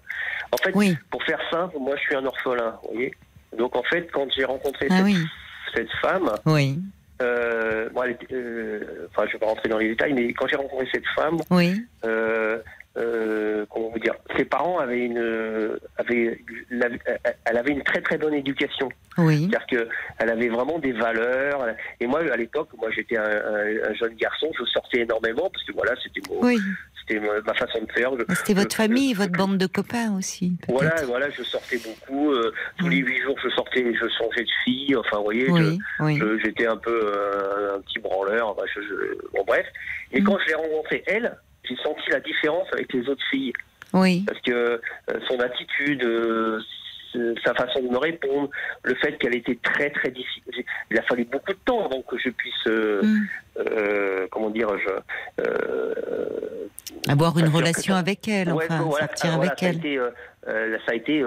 en fait, Oui, pour faire simple, moi je suis un orphelin. Vous voyez. Donc en fait, quand j'ai rencontré ah cette, oui, cette femme, oui, euh, bon, elle était- euh, enfin je vais pas rentrer dans les détails, mais quand j'ai rencontré cette femme, oui. Euh, euh, comment vous dire, ses parents avaient une, euh, avaient, la- elle avait une très très bonne éducation. Oui. C'est-à-dire que elle avait vraiment des valeurs. Et moi, à l'époque, moi j'étais un, un- un jeune garçon, je sortais énormément parce que voilà, c'était mon, Oui. c'était ma façon de faire. C'était votre famille, je- votre bande de copains aussi. Voilà, voilà, je sortais beaucoup. euh, tous les huit jours, je sortais, je changeais de fille. Enfin, vous voyez, oui. j'étais un peu euh, un petit branleur. enfin, je- je- bon, bref. Et Mm. quand je l'ai rencontrée, elle, j'ai senti la différence avec les autres filles. Oui. Parce que euh, son attitude, euh, sa façon de me répondre, le fait qu'elle était très très difficile. Il a fallu beaucoup de temps avant que je puisse, euh, Mm. euh, comment dire, je, euh, Avoir une relation ça- avec elle, Ouais, enfin, voilà, sortir voilà, avec ça a elle. été, euh, euh, ça a été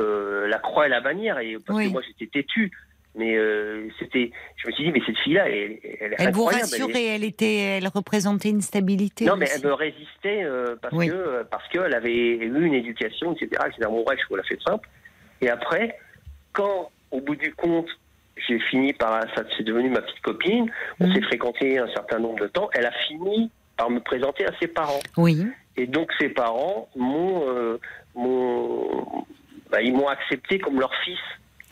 la croix et la bannière, et parce Oui. que moi j'étais têtu. Mais euh, c'était, je me suis dit, mais cette fille-là, elle, elle Elle vous rassurait, elle était, elle représentait une stabilité. Non, mais elle me résistait euh, parce Oui. que euh, parce qu'elle avait eu une éducation, etc. etc. Bon, bref, je vous la fais simple. Et après, quand, au bout du compte, j'ai fini par, ça c'est devenu ma petite copine, on Mhm. s'est fréquenté un certain nombre de temps, elle a fini par me présenter à ses parents. Oui. Et donc ses parents m'ont, euh, bah, ils m'ont accepté comme leur fils.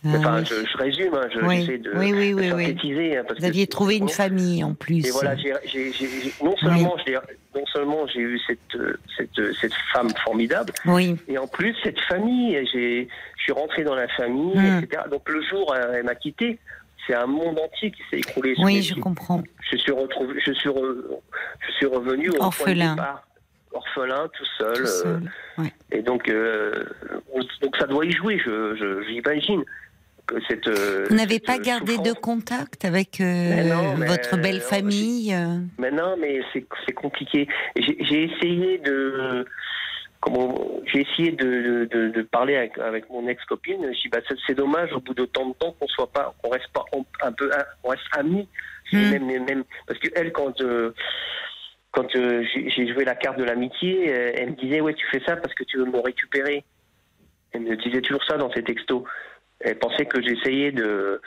Ah enfin, oui. je, je résume, hein, je, Oui. j'essaie de, Oui, de synthétiser. hein, parce Vous aviez trouvé une famille en plus. Et voilà, j'ai, j'ai- j'ai- j'ai- non seulement j'ai, non seulement j'ai eu cette, euh, cette, euh, cette femme formidable, et en plus cette famille, j'ai, je suis rentré dans la famille, Hmm. etc. Donc le jour où elle m'a quitté, c'est un monde entier qui s'est écroulé. Oui, je comprends. Je suis retrouvé, je suis, re- je suis revenu au point de Orphelin. départ. orphelin, tout seul. Tout euh, seul. ouais. et donc, euh, donc ça doit y jouer, je, je- j'imagine. Cette, euh, Vous n'avez pas euh, gardé de contact avec euh, Mais non, mais, votre belle famille Mais non, mais c'est compliqué. J'ai essayé de. J'ai essayé de, de, de parler avec, avec mon ex-copine. Je dis, bah, c'est- c'est dommage, au bout de tant de temps, qu'on soit pas, qu'on reste pas un, peu, on reste amis. Hmm. Même, même, parce que elle, quand, euh, quand euh, j'ai joué la carte de l'amitié, elle me disait, ouais, tu fais ça parce que tu veux me récupérer. Elle me disait toujours ça dans ses textos. Elle pensait que j'essayais de.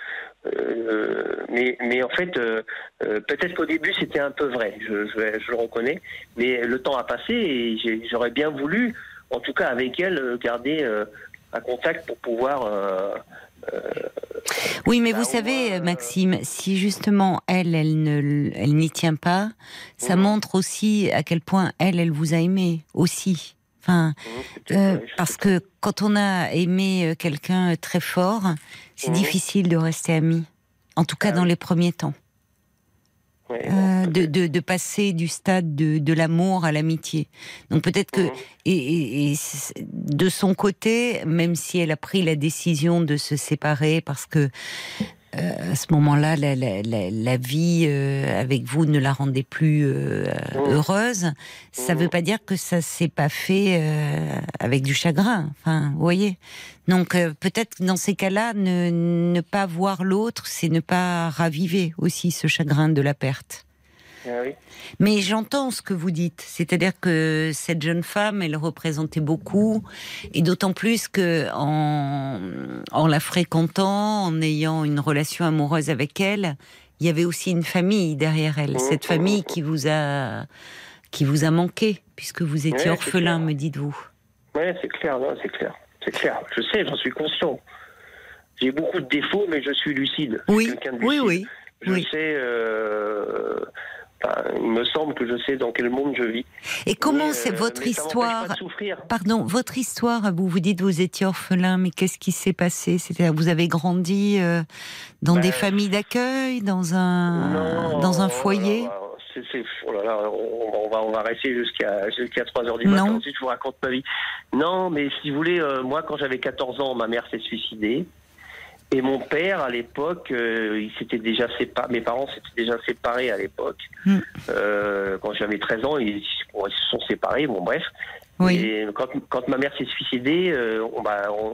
euh, mais, mais en fait, euh, euh, peut-être qu'au début c'était un peu vrai, je, je- je le reconnais. Mais le temps a passé et j'aurais bien voulu, en tout cas avec elle, garder euh, un contact pour pouvoir. Oui, mais Bah, vous savez, Maxime, si justement elle, elle ne, elle n'y tient pas, ça Mhm. montre aussi à quel point elle, elle vous a aimé aussi. Enfin, peut-être, euh, parce que quand on a aimé euh, quelqu'un très fort, c'est Mhm. difficile de rester ami. En tout cas, Ah dans oui. les premiers temps. Ouais, Euh, de, de, de passer du stade de, de l'amour à l'amitié. Donc peut-être que Mhm. et, et- et c- de son côté, même si elle a pris la décision de se séparer parce que euh, à ce moment-là, la, la, la, la vie euh, avec vous ne la rendait plus euh, Mhm. heureuse, ça ne Mhm. veut pas dire que ça s'est pas fait euh, avec du chagrin. Enfin, vous voyez. Donc euh, peut-être que dans ces cas-là, ne, ne pas voir l'autre, c'est ne pas raviver aussi ce chagrin de la perte. Ah oui. Mais j'entends ce que vous dites, c'est-à-dire que cette jeune femme, elle représentait beaucoup, et d'autant plus que en, en la fréquentant, en ayant une relation amoureuse avec elle, il y avait aussi une famille derrière elle, Mhm. cette famille qui vous a qui vous a manqué puisque vous étiez orphelin, me dites-vous. Ouais, c'est clair, c'est clair. C'est clair. Je sais, j'en suis conscient. J'ai beaucoup de défauts, mais je suis lucide. Oui, quelqu'un de oui, lucide. oui. Je oui. sais. euh, enfin, il me semble que je sais dans quel monde je vis. Et comment c'est euh, votre mais histoire. Pardon, votre histoire, vous vous dites vous étiez orphelin, mais qu'est-ce qui s'est passé? Vous avez grandi euh, dans des familles d'accueil, dans un Non, dans un oh foyer? oh là là, on, on va, on va rester jusqu'à jusqu'à 3 heures du Non. matin. Ensuite, je vous raconte ma vie. Non, mais si vous voulez, euh, moi, quand j'avais 14 ans, ma mère s'est suicidée. Et mon père, à l'époque, euh, il s'était déjà séparé. Mes parents s'étaient déjà séparés à l'époque. Hmm. Euh, quand j'avais 13 ans, ils, bon, ils se sont séparés. Bon, bref. Oui. Et quand, quand ma mère s'est suicidée, euh, on, bah, on,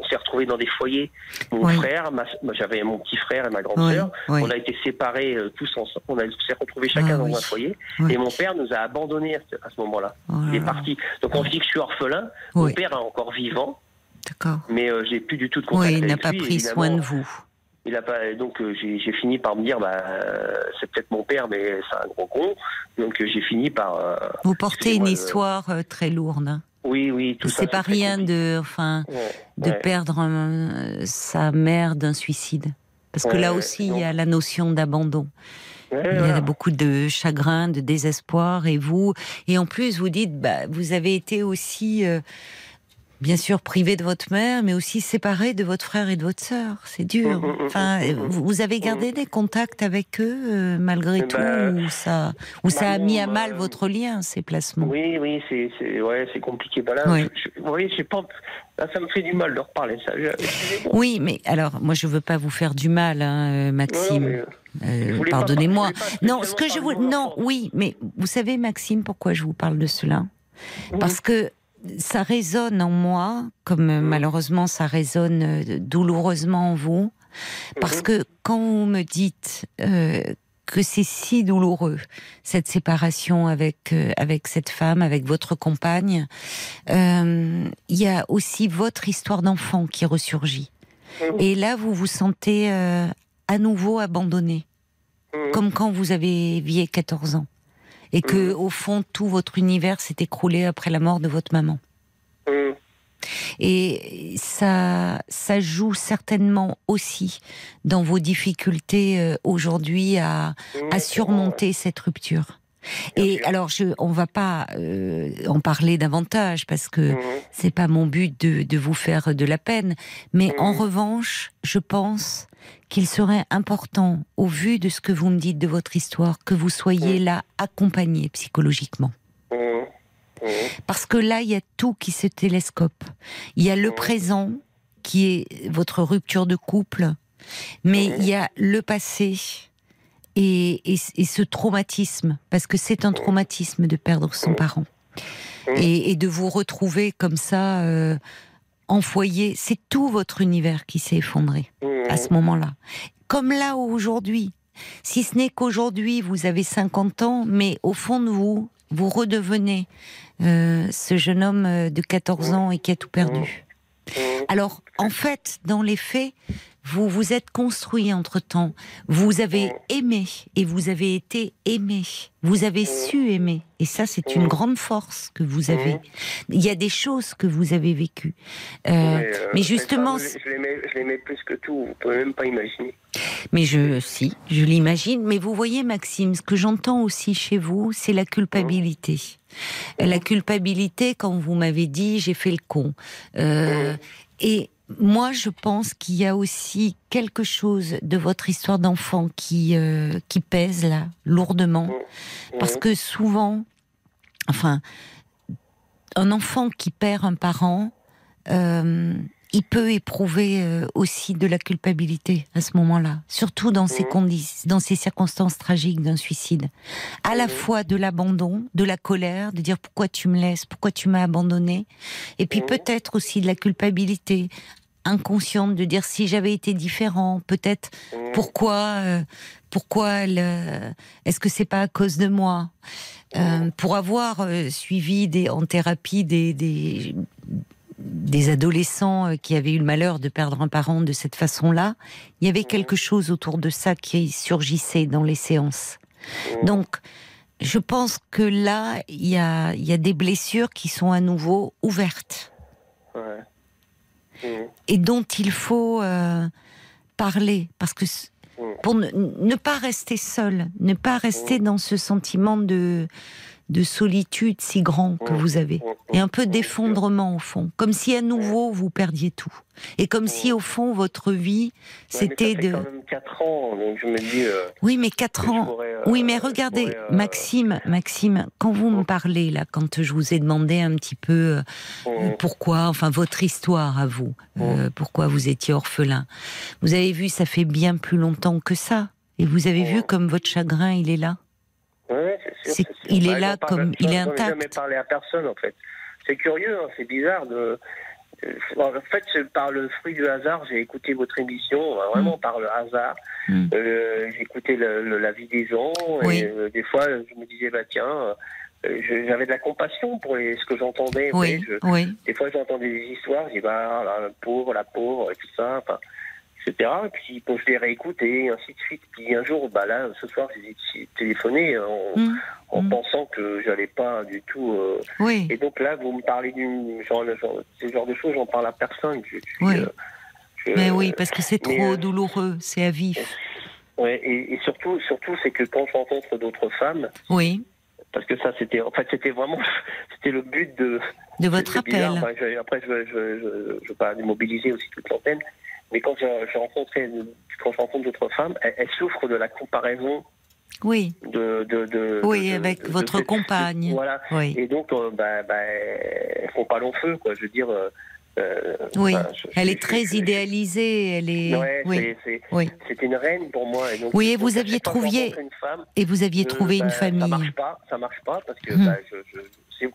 on s'est retrouvés dans des foyers. Mon Oui. frère, j'avais mon petit frère et ma grande sœur. oui. On a été séparés euh, tous ensemble. On a- s'est retrouvés chacun Ah dans oui. un foyer. Et mon père nous a abandonnés à ce, ce moment-là. Oh Il est parti. Donc on se dit que je suis orphelin. Mon père est encore vivant, d'accord. mais euh, j'ai plus du tout de contact Oui, il n'a pas lui, pris soin de vous. Il a pas, donc euh, j'ai fini par me dire, bah, euh, c'est peut-être mon père, mais c'est un gros con. Donc j'ai fini par. Vous portez une histoire très lourde. hein. Oui, oui, tout ça. C'est pas rien de, enfin, Ouais, de ouais. perdre sa mère d'un suicide. Parce que Ouais, là aussi, il y a la notion d'abandon. Il y a beaucoup de chagrin, de désespoir, et vous, et en plus, vous dites, bah, vous avez été aussi, bien sûr, privé de votre mère, mais aussi séparé de votre frère et de votre sœur. C'est dur. Mm, mm, mm, Enfin, vous, avez gardé des contacts avec eux euh, malgré Eh tout, ben, ou ça, ou ça a bah, mis à mal bah, votre lien, ces placements? Oui, oui, c'est, c'est, ouais, c'est compliqué. Bah là, Oui. je, oui, pas, là, ça me fait du mal de reparler ça. Je-. Oui, mais alors, moi, je veux pas vous faire du mal, hein, euh, Non, Maxime. mais, Euh, Pardonnez-moi. pas Non, ce que je vous, non, oui, mais vous savez, Maxime, pourquoi je vous parle de cela? Mhm. Parce que ça résonne en moi, comme euh, Mhm. malheureusement ça résonne euh, douloureusement en vous, parce Mhm. que quand vous me dites euh, que c'est si douloureux cette séparation avec euh, avec cette femme, avec votre compagne, euh, il y a aussi votre histoire d'enfant qui ressurgit. Mhm. Et là, vous vous sentez euh, à nouveau abandonné comme quand vous avez vié 14 ans. Et que, Mhm. au fond, tout votre univers s'est écroulé après la mort de votre maman. Mhm. Et ça, ça joue certainement aussi dans vos difficultés euh, aujourd'hui à, Mhm. à surmonter cette rupture. Et alors, je, on va pas euh, en parler davantage parce que Mhm. c'est pas mon but de, de vous faire de la peine, mais en Mhm. revanche, je pense qu'il serait important, au vu de ce que vous me dites de votre histoire, que vous soyez là accompagné psychologiquement. Mhm. Mhm. Parce que là, il y a tout qui se télescope. Il y a le Mhm. présent, qui est votre rupture de couple, mais Mhm. il y a le passé et, et- et ce traumatisme, parce que c'est un traumatisme de perdre son parent. Et, et de vous retrouver comme ça, euh, en foyer, c'est tout votre univers qui s'est effondré à ce moment-là. Comme là aujourd'hui. Si ce n'est qu'aujourd'hui, vous avez 50 ans, mais au fond de vous, vous redevenez euh, ce jeune homme euh, de 14 ans et qui a tout perdu. Alors, en fait, dans les faits, vous vous êtes construit entre-temps. Vous avez aimé et vous avez été aimé. Vous avez su aimer. Et ça, c'est une grande force que vous avez. Il y a des choses que vous avez vécues. Euh, Mais, euh, mais justement, femme, je l'aimais, je l'aimais plus que tout. Vous pouvez même pas imaginer. Mais je, si, je l'imagine. Mais vous voyez, Maxime, ce que j'entends aussi chez vous, c'est la culpabilité. La culpabilité quand vous m'avez dit j'ai fait le con. Euh, et moi, je pense qu'il y a aussi quelque chose de votre histoire d'enfant qui euh, qui pèse là lourdement, parce que souvent, enfin, un enfant qui perd un parent, euh, il peut éprouver euh, aussi de la culpabilité à ce moment-là, surtout dans ces conditions, dans ces circonstances tragiques d'un suicide. À la fois de l'abandon, de la colère, de dire pourquoi tu me laisses, pourquoi tu m'as abandonné, et puis peut-être aussi de la culpabilité inconsciente de dire si j'avais été différent, peut-être pourquoi, euh, pourquoi le- est-ce que c'est pas à cause de moi Euh, Pour avoir euh, suivi des, en thérapie des, des des adolescents euh, qui avaient eu le malheur de perdre un parent de cette façon-là, il y avait quelque chose autour de ça qui surgissait dans les séances. Donc, je pense que là, il y a, il y a des blessures qui sont à nouveau ouvertes Ouais. Mhm. et dont il faut euh, parler parce que c- pour ne, ne pas rester seul, ne pas rester dans ce sentiment de de solitude si grand que vous avez. Et un peu d'effondrement au fond, comme si à nouveau vous perdiez tout. Et comme si au fond votre vie c'était de quand même 4 ans, donc je me dis. euh, oui mais quatre que je ans. pourrais, euh, oui mais regardez pourrais, euh, Maxime Maxime quand vous me parlez là quand je vous ai demandé un petit peu pourquoi, enfin votre histoire à vous, pourquoi vous étiez orphelin. Vous avez vu, ça fait bien plus longtemps que ça. Et vous avez vu comme votre chagrin, il est là. Ouais, c'est sûr, sûr. il est Bah, là comme- il est intact. jamais parlé à personne, en fait. C'est curieux, hein, c'est bizarre de. euh, En fait, par le fruit du hasard, j'ai écouté votre émission, euh, vraiment par le hasard. Mm. Euh, j'ai écouté le- le- la vie des gens, Oui. et euh, des fois, je me disais, bah tiens, euh, j'avais de la compassion pour les, ce que j'entendais. Oui, oui. des fois, j'entendais des histoires, je dis, bah, la pauvre, la pauvre, et tout ça. Enfin, etc. Et puis bon, je les réécoute et ainsi de suite. Puis un jour, bah là, ce soir, j'ai téléphoné en, Mm. en Mm. pensant que j'allais pas du tout. euh, Oui, Et donc là, vous me parlez du genre, genre, ce genre de choses, j'en parle à personne. Je, Oui. euh, je- mais oui, parce que c'est trop euh, douloureux, c'est à vif. Ouais, et, et surtout, surtout, c'est que quand je rencontre d'autres femmes, Oui, parce que ça, c'était, en fait, c'était vraiment, c'était le but de. de votre appel. enfin, je- après, je, je, je, je veux pas démobiliser aussi toute l'antenne, mais quand je, je rencontrais, quand je rencontre d'autres femmes, elles, elles souffrent de la comparaison Oui, de, de, de Oui, de- avec votre compagne. Voilà. oui. Et donc, euh, bah, bah, elles font pas long feu, quoi. Je veux dire. euh, euh, Oui, enfin, je- elle je- est très je- je- idéalisée, elle est. Ouais, oui. c'est- Oui. une reine pour moi. Et donc, Oui, et vous aviez trouvé- Une femme, Et vous aviez euh, trouvé bah, une Ça famille. marche pas, ça marche pas parce que Hmm. bah,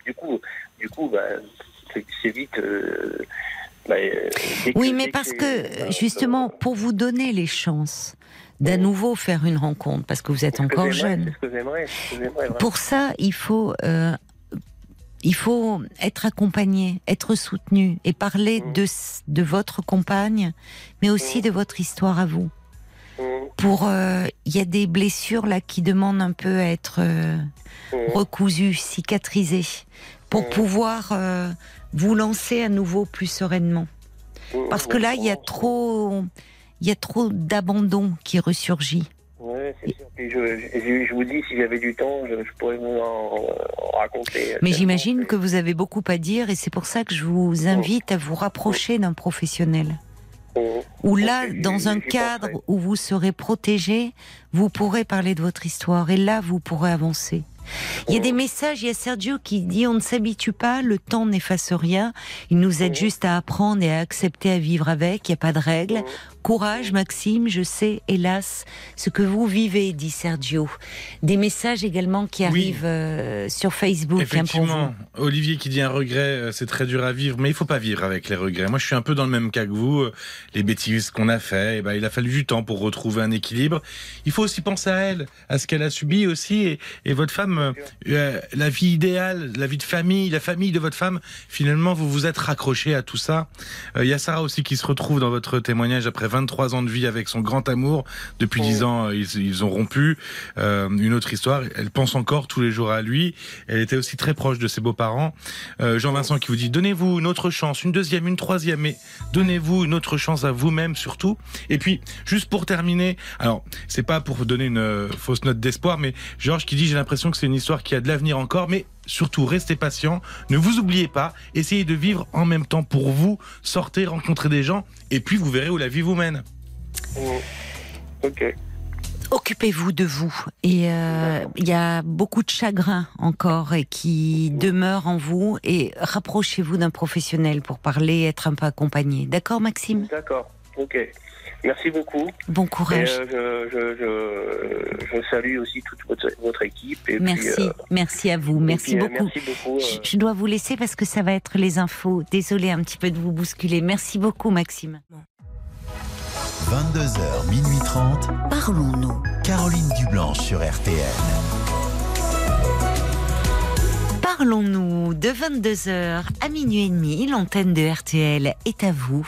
du coup, du coup, bah, c'est c'est vite. euh, bah, que- Oui, mais parce que voilà, justement, euh, pour vous donner les chances d'à nouveau faire une rencontre, parce que vous êtes encore jeune, pour ça, il faut. euh, il faut être accompagné, être soutenu et parler Mhm. de, de votre compagne, mais aussi Mhm. de votre histoire à vous. Mmh, Pour, euh, il y a des blessures là qui demandent un peu à être euh, recousues, cicatrisées, pour pouvoir euh, vous lancer à nouveau plus sereinement. Parce que là, il y a trop, il y a trop d'abandon qui ressurgit. Ouais, c'est sûr. Puis je, je, je vous dis, si j'avais du temps, je, je pourrais vous en, en raconter. Mais j'imagine que vous avez beaucoup à dire et c'est pour ça que je vous invite à vous rapprocher d'un professionnel. Mmh. Où là, dans un cadre où vous serez protégé, vous pourrez parler de votre histoire et là, vous pourrez avancer. Il y a des messages, il y a Sergio qui dit on ne s'habitue pas, le temps n'efface rien, il nous aide Mhm. juste à apprendre et à accepter à vivre avec, il n'y a pas de règles. Courage Maxime, je sais hélas ce que vous vivez, dit Sergio. Des messages également qui Oui. arrivent euh, sur Facebook hein, pour vous. Effectivement, Olivier qui dit un regret, euh, c'est très dur à vivre, mais il faut pas vivre avec les regrets. Moi, je suis un peu dans le même cas que vous. Euh, Les bêtises qu'on a fait, eh ben, il a fallu du temps pour retrouver un équilibre. Il faut aussi penser à elle, à ce qu'elle a subi aussi, et, et votre femme, euh, euh, la vie idéale, la vie de famille, la famille de votre femme. Finalement, vous vous êtes raccroché à tout ça. Euh, Il y a Sarah aussi qui se retrouve dans votre témoignage après 23 ans de vie avec son grand amour. Depuis 10 ans, euh, ils, ils ont rompu. Euh, une autre histoire. Elle pense encore tous les jours à lui. Elle était aussi très proche de ses beaux-parents. Euh, Jean-Vincent qui vous dit donnez-vous une autre chance, une deuxième, une troisième, mais donnez-vous une autre chance à vous-même surtout. Et puis, juste pour terminer, alors c'est pas pour vous donner une fausse note d'espoir, mais Georges qui dit j'ai l'impression que c'est une histoire qui a de l'avenir encore, mais surtout restez patient, ne vous oubliez pas, essayez de vivre en même temps pour vous, sortez, rencontrez des gens, et puis vous verrez où la vie vous mène. Mmh. Ok. Occupez-vous de vous. Et euh, il y a beaucoup de chagrin encore et qui demeure en vous. Et rapprochez-vous d'un professionnel pour parler, être un peu accompagné. D'accord, Maxime? D'accord. Ok. Merci beaucoup. Bon Et, courage. euh, je, je, je, je salue aussi toute votre, votre équipe. Et Merci, Puis, euh, merci à vous, et merci puis, euh, beaucoup. Merci beaucoup. Je, euh, je dois vous laisser parce que ça va être les infos. Désolée un petit peu de vous bousculer. Merci beaucoup, Maxime. 22h, minuit 30. Parlons-nous. Caroline Dublanche sur RTL. Parlons-nous de 22h à minuit et demi. L'antenne de RTL est à vous.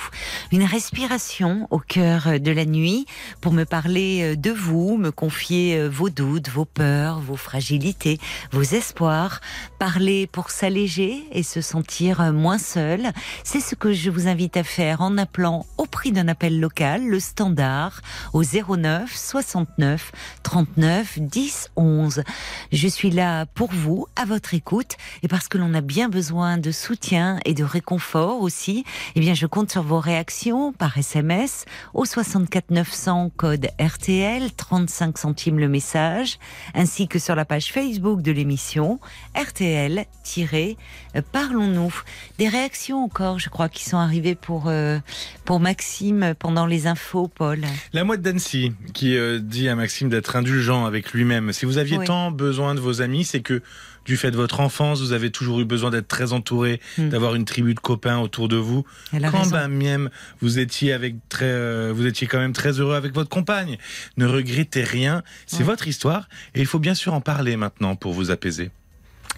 Une respiration au cœur de la nuit pour me parler de vous, me confier vos doutes, vos peurs, vos fragilités, vos espoirs. Parler pour s'alléger et se sentir moins seul. C'est ce que je vous invite à faire en appelant au prix d'un appel local, le standard, au 09 69 39 10 11. Je suis là pour vous, à votre écoute, et parce que l'on a bien besoin de soutien et de réconfort aussi, eh bien, je compte sur vos réactions par SMS au 64 900 code RTL, 35 centimes le message, ainsi que sur la page Facebook de l'émission RTL-Parlons-nous. Des réactions encore, je crois, qui sont arrivées pour, euh, pour Maxime pendant les infos, Paul. La mouette d'Annecy qui euh, dit à Maxime d'être indulgent avec lui-même. Si vous aviez Oui. tant besoin de vos amis, c'est que du fait de votre enfance, vous avez toujours eu besoin d'être très entouré, Hmm. d'avoir une tribu de copains autour de vous. Elle a Quand ben même vous étiez avec très, euh, vous étiez quand même très heureux avec votre compagne. Ne regrettez rien. C'est Ouais. votre histoire et il faut bien sûr en parler maintenant pour vous apaiser.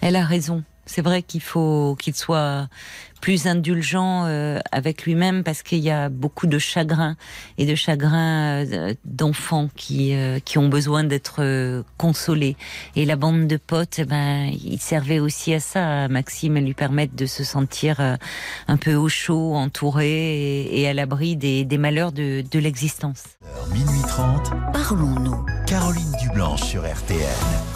Elle a raison. C'est vrai qu'il faut qu'il soit plus indulgent euh, avec lui-même parce qu'il y a beaucoup de chagrin et de chagrin euh, d'enfants qui euh, qui ont besoin d'être euh, consolés. Et la bande de potes, eh ben, il servait aussi à ça, à Maxime, à lui permettre de se sentir euh, un peu au chaud, entouré et, et à l'abri des, des malheurs de, de l'existence. Minuit 30, Parlons-nous. Caroline Dublanche sur RTL.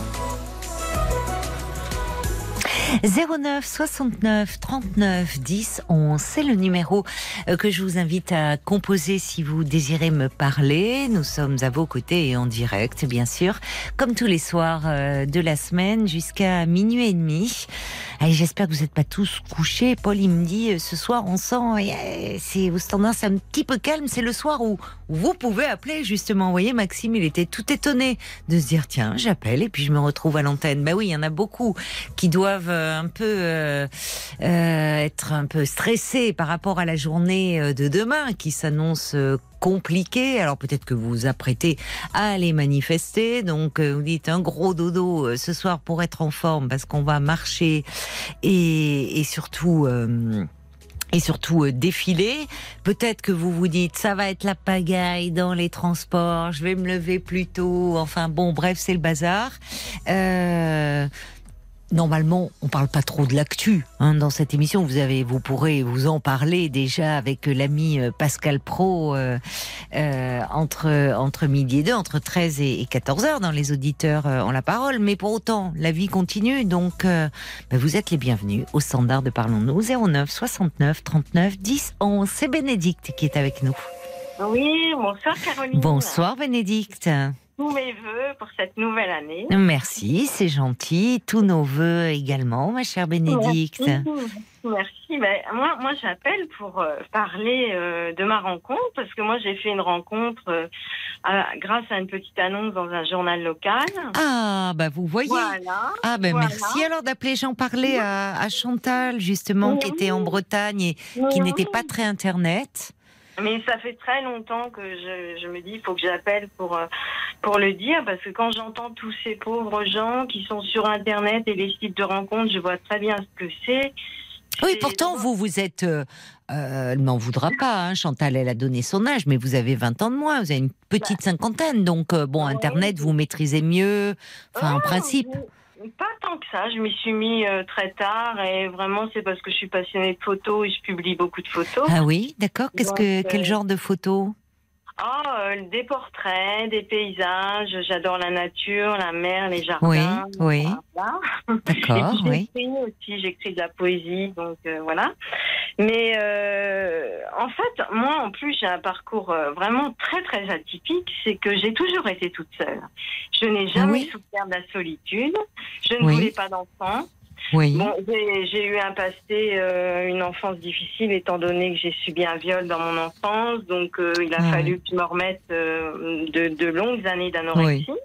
09 69 39 10 11, c'est le numéro euh, que je vous invite à composer si vous désirez me parler. Nous sommes à vos côtés et en direct, bien sûr, comme tous les soirs euh, de la semaine jusqu'à minuit et demi. Allez, j'espère que vous n'êtes pas tous couchés. Paul, il me dit, euh, ce soir, on sent, c'est c'est un petit peu calme. C'est le soir où, vous pouvez appeler, justement. Vous voyez, Maxime, il était tout étonné de se dire, tiens, j'appelle et puis je me retrouve à l'antenne. Bah oui, il y en a beaucoup qui doivent un peu euh, euh, être un peu stressés par rapport à la journée euh, de demain qui s'annonce euh, compliquée. Alors peut-être que vous vous apprêtez à aller manifester, donc euh, vous dites un gros dodo euh, ce soir pour être en forme parce qu'on va marcher et, et surtout. euh, et surtout euh, défiler. Peut-être que vous vous dites ça va être la pagaille dans les transports, je vais me lever plus tôt. Enfin bon, bref, c'est le bazar. Euh, Normalement, on parle pas trop de l'actu hein, dans cette émission. Vous avez, vous pourrez vous en parler déjà avec euh, l'ami euh, Pascal Pro euh, euh, entre entre midi et deux, entre 13 et, et 14 heures. Dans les auditeurs ont la parole, mais pour autant, la vie continue. Donc, euh, ben, vous êtes les bienvenus au standard de Parlons-nous 09 69 39 10 11. C'est Bénédicte qui est avec nous. Oui, bonsoir Caroline. Bonsoir Bénédicte. Tous mes voeux pour cette nouvelle année. Merci, c'est gentil. Tous nos voeux également, ma chère Bénédicte. Merci. Merci. Ben, moi, moi j'appelle pour euh, parler euh, de ma rencontre parce que moi j'ai fait une rencontre euh, à- grâce à une petite annonce dans un journal local. Ah, bah vous voyez. Voilà. Ah ben Voilà. merci alors d'appeler. J'en parlais à, à Chantal justement qui Oui. était en Bretagne et qui n'était pas très internet. Mais ça fait très longtemps que je, je me dis il faut que j'appelle pour euh, pour le dire parce que quand j'entends tous ces pauvres gens qui sont sur internet et les sites de rencontres, je vois très bien ce que c'est. Oui, pourtant vous vous êtes. euh, euh, elle m'en voudra pas. Hein. Chantal, elle a donné son âge, mais vous avez 20 ans de moins. Vous avez une petite cinquantaine, donc euh, bon, Bah. Internet vous maîtrisez mieux. Enfin, en Ah, principe. Pas tant que ça. Je m'y suis mis euh, très tard et vraiment c'est parce que je suis passionnée de photos et je publie beaucoup de photos. Ah oui, d'accord. Qu'est-ce que Donc, quel euh, genre de photos? Ah, euh, des portraits, des paysages. J'adore la nature, la mer, les jardins. Oui, oui. Voilà. D'accord, Et puis, oui. j'écris aussi, j'écris de la poésie, donc euh, voilà. Mais euh, en fait, moi, en plus, j'ai un parcours euh, vraiment très très atypique. C'est que j'ai toujours été toute seule. Je n'ai jamais Oui. souffert de la solitude. Je ne voulais pas d'enfant. Oui. Bon, j'ai eu un passé, euh, une enfance difficile, étant donné que j'ai subi un viol dans mon enfance. Donc, euh, il a Ah fallu que je me remette euh, de, de longues années d'anorexie. Oui,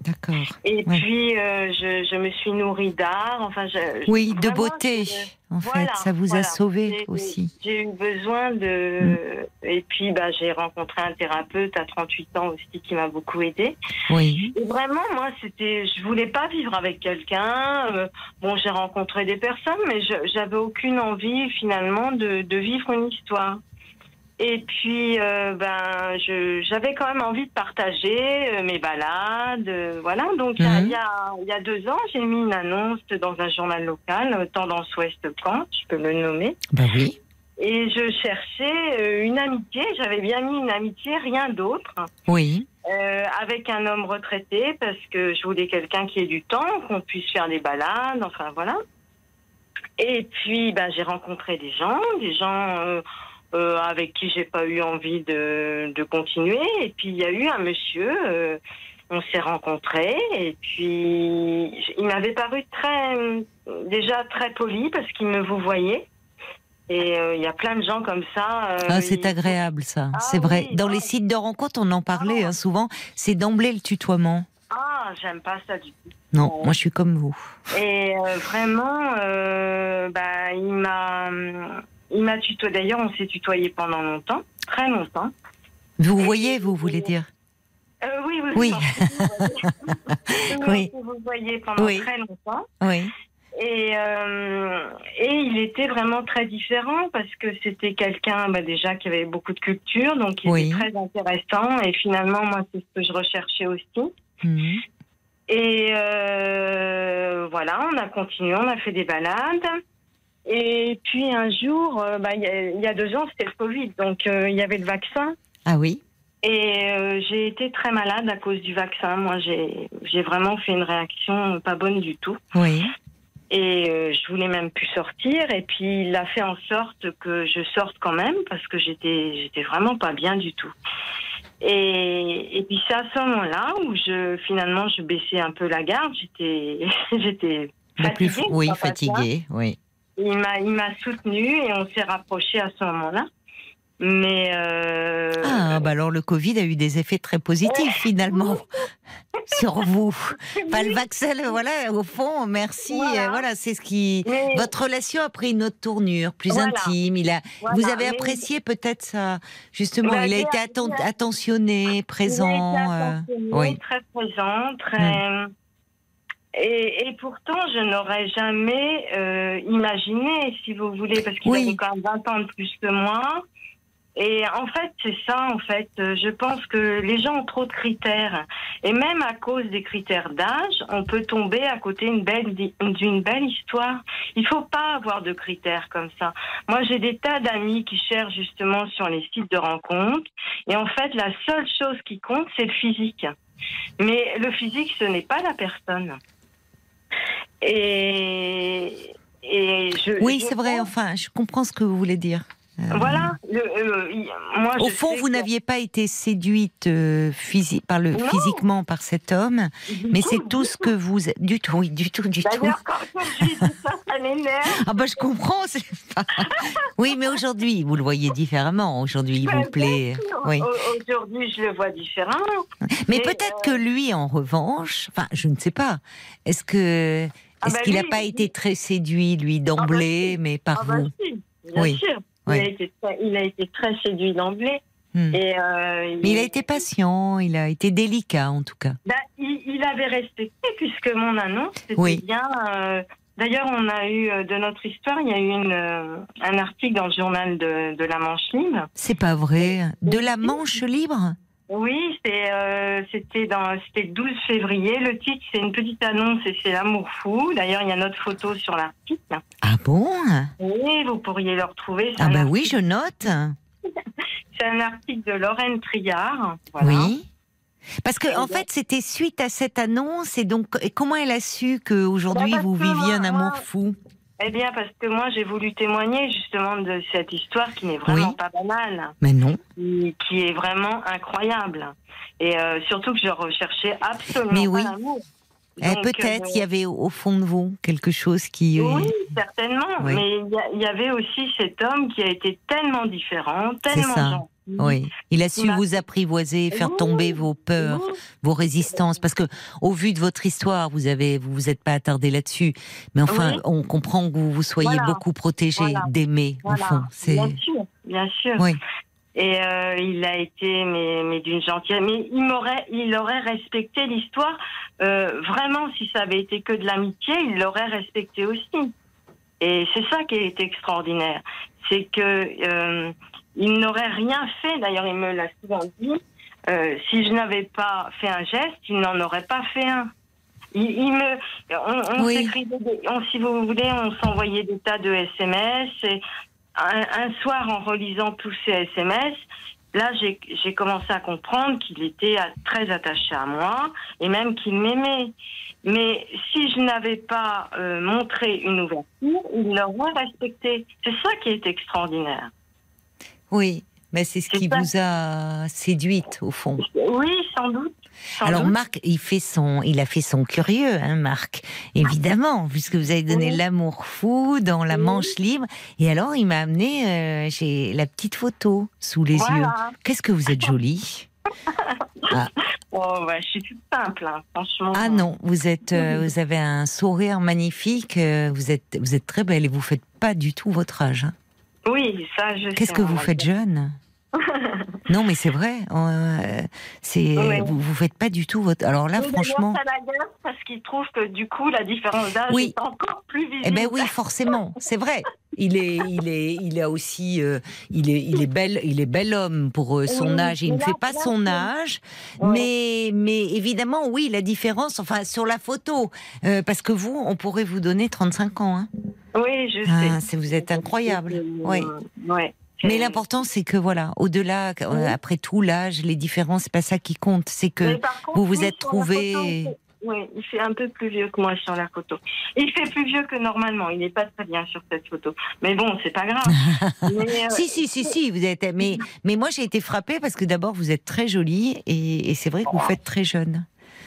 d'accord. Et Ouais. puis, euh, je, je me suis nourrie d'art. Enfin, je, Oui, de beauté. je- En voilà, fait, ça vous voilà. a sauvé aussi. J'ai eu besoin de. Et puis, bah, j'ai rencontré un thérapeute à 38 ans aussi qui m'a beaucoup aidé. Oui. Et vraiment, moi, c'était. Je voulais pas vivre avec quelqu'un. Euh, bon, j'ai rencontré des personnes, mais je- j'avais aucune envie finalement de, de vivre une histoire. Et puis, euh, ben, je- j'avais quand même envie de partager euh, mes balades, euh, voilà. Donc, il y a- Mhm. y, a, il y a deux ans, j'ai mis une annonce dans un journal local, euh, Tendance Ouest Caen, je peux le nommer. Bah oui. Et je cherchais une amitié. J'avais bien mis une amitié, rien d'autre. Oui. Euh, avec un homme retraité parce que je voulais quelqu'un qui ait du temps, qu'on puisse faire des balades, enfin voilà. Et puis ben, j'ai rencontré des gens, des gens euh, avec qui j'ai pas eu envie de, de continuer. Et puis il y a eu un monsieur, euh, on s'est rencontrés et puis il m'avait paru très déjà très poli parce qu'il me vous voyait. Et euh, il y a plein de gens comme ça. Ah, c'est ils- agréable ça. Ah c'est vrai. oui, Dans ah. les sites de rencontres, on en parlait hein, souvent. C'est d'emblée le tutoiement. Ah, j'aime pas ça du tout. Non, moi je suis comme vous. Et vraiment, bah, il m'a, il m'a tutoyé. D'ailleurs, on s'est tutoyé pendant longtemps, très longtemps. Vous voyez, vous voulez dire Euh, oui, oui, Oui. oui. Oui. Vous voyez pendant Oui. très longtemps. Oui. Et, euh, et il était vraiment très différent parce que c'était quelqu'un bah, déjà qui avait beaucoup de culture, donc il Oui. était très intéressant. Et finalement, moi, c'est ce que je recherchais aussi. Mhm. Et euh, voilà, on a continué, on a fait des balades. Et puis un jour, euh, bah, il y, a- il y a deux ans, c'était le Covid, donc euh, il y avait le vaccin. Ah oui Et euh, j'ai été très malade à cause du vaccin. Moi, j'ai vraiment fait une réaction pas bonne du tout. Oui. Et je voulais même plus sortir. Et puis il a fait en sorte que je sorte quand même parce que j'étais j'étais vraiment pas bien du tout. Et, et puis c'est à ce moment-là où je finalement je baissais un peu la garde. J'étais j'étais plus fatiguée. oui, papa, ça. fatigué, oui. Il m'a il m'a soutenue et on s'est rapprochés à ce moment-là. Mais euh, Ah, bah alors le Covid a eu des effets très positifs finalement sur vous. Pas le vaccin, voilà, au fond, merci. Voilà. euh, Voilà, c'est ce qui. mais- Votre relation a pris une autre tournure, plus Voilà. intime. Il a. voilà, vous avez mais- apprécié peut-être ça, justement. Bah, il a été atten- attentionné, présent. Il a été euh, oui. très présent, très. Et, et pourtant, je n'aurais jamais euh, imaginé, si vous voulez, parce qu'il Oui. avait quand même 20 ans de plus que moi. Et en fait, c'est ça, en fait. Je pense que les gens ont trop de critères. Et même à cause des critères d'âge, on peut tomber à côté d'une belle, d'une belle histoire. Il faut pas avoir de critères comme ça. Moi, j'ai des tas d'amis qui cherchent justement sur les sites de rencontres. Et en fait, la seule chose qui compte, c'est le physique. Mais le physique, ce n'est pas la personne. Et, et je. Oui, c'est vrai. Enfin, je comprends ce que vous voulez dire. Euh, Voilà. le- euh, moi, Au fond, vous que- n'aviez pas été séduite euh, physi- par le, Non. physiquement par cet homme, Du mais c'est tout ce que vous du tout, oui, du tout, du tout. Quand je dis ça, ça. Ah bah je comprends. c'est pas- Oui, mais aujourd'hui, vous le voyez différemment. Aujourd'hui, il vous Ben, plaît. Oui. Au- Aujourd'hui, je le vois différemment. Mais mais, peut-être euh, que lui, en revanche, enfin, je ne sais pas. Est-ce que Ah est-ce bah qu'il n'a pas été très séduit lui d'emblée, si. mais par Ah bah vous si, bien Oui. sûr. Oui. Il, a été très, il a été très séduit d'emblée. Hmm. Et euh, Mais il a été patient, il a été délicat en tout cas. bah, il, il avait respecté puisque mon annonce c'était Oui. bien. euh, D'ailleurs, on a eu euh, de notre histoire, il y a eu une, euh, un article dans le journal de, de la Manche Libre. C'est pas vrai. De la Manche libre? Oui, euh, c'était dans, c'était le 12 février. Le titre, c'est une petite annonce et c'est l'amour fou. D'ailleurs, il y a notre photo sur l'article. Ah bon? Oui, vous pourriez le retrouver. Ah bah article- oui, je note. C'est un article de Lorraine Triard. Voilà. Oui. Parce que en fait, c'était suite à cette annonce et donc et comment elle a su que aujourd'hui Bah, vous viviez un amour moi- fou? Eh bien, parce que moi, j'ai voulu témoigner justement de cette histoire qui n'est vraiment Oui. pas banale, Mais non. qui, qui est vraiment incroyable. Et euh, surtout que je recherchais absolument Mais oui. l'amour. Eh, Peut-être euh, il y avait au fond de vous quelque chose qui. euh, Oui, certainement. Oui. Mais il y y, avait aussi cet homme qui a été tellement différent, tellement gentil. Oui, il a su vous apprivoiser, faire tomber vos peurs, vos résistances, parce que au vu de votre histoire, vous avez, vous vous êtes pas attardé là-dessus, mais enfin, Oui. on comprend que vous vous soyez Voilà. beaucoup protégé, Voilà. d'aimer au voilà. fond. C'est Bien sûr, bien sûr. oui, Et euh, il a été, mais, mais d'une gentillesse. Mais il m'aurait, il aurait respecté l'histoire. Euh, vraiment, si ça avait été que de l'amitié, il l'aurait respecté aussi. Et c'est ça qui est extraordinaire, c'est que euh, il n'aurait rien fait. D'ailleurs, il me l'a souvent dit. euh, si je n'avais pas fait un geste, il n'en aurait pas fait un. Il, il me, on, on Oui. s'écrivait des- on- si vous voulez, on s'envoyait des tas de SMS. Et un, un soir, en relisant tous ces SMS, là, j'ai j'ai commencé à comprendre qu'il était très attaché à moi et même qu'il m'aimait. Mais si je n'avais pas euh, montré une ouverture, il l'aurait respecté. C'est ça qui est extraordinaire. Oui, mais c'est ce qui ça. vous a séduite au fond. Oui, sans doute. Sans Alors doute. Marc, il fait son, il a fait son curieux, hein, Marc, évidemment, puisque vous avez donné Oui. l'amour fou dans la Oui. manche libre. Et alors, il m'a amené, euh, j'ai la petite photo sous les yeux. Qu'est-ce que vous êtes jolie Oh, bah, je suis toute simple, hein, franchement. Ah non, vous êtes, euh, Oui. vous avez un sourire magnifique. euh, vous êtes, vous êtes très belle et vous faites pas du tout votre âge. hein. Oui, ça, je Qu'est-ce que vous faites jeune? Non, mais c'est vrai. euh, c'est Ouais. vous, vous faites pas du tout votre. Alors là, Oui, franchement. ça parce qu'il trouve que du coup, la différence d'âge Oui. est encore plus visible. Eh ben oui, forcément, c'est vrai. Il est, il est, il a aussi, euh, il est, il est bel, il est bel homme pour euh, son Oui, âge. Il ne fait pas son âge, mais, mais évidemment, oui, la différence, enfin, sur la photo, euh, parce que vous, on pourrait vous donner 35 ans. Hein. Oui, je Ah, sais. vous êtes incroyable. Oui. ouais. Mais l'important, c'est que voilà, au-delà, euh, Oui. après tout, l'âge, les différences, c'est pas ça qui compte. C'est que contre, vous vous êtes trouvé- photo, Oui, il fait un peu plus vieux que moi sur la photo. Il fait plus vieux que normalement. Il n'est pas très bien sur cette photo. Mais bon, c'est pas grave. Mais, euh, Si, si, si, si, vous êtes. Mais, mais moi, j'ai été frappée parce que d'abord, vous êtes très jolie et, et c'est vrai que vous faites très jeune.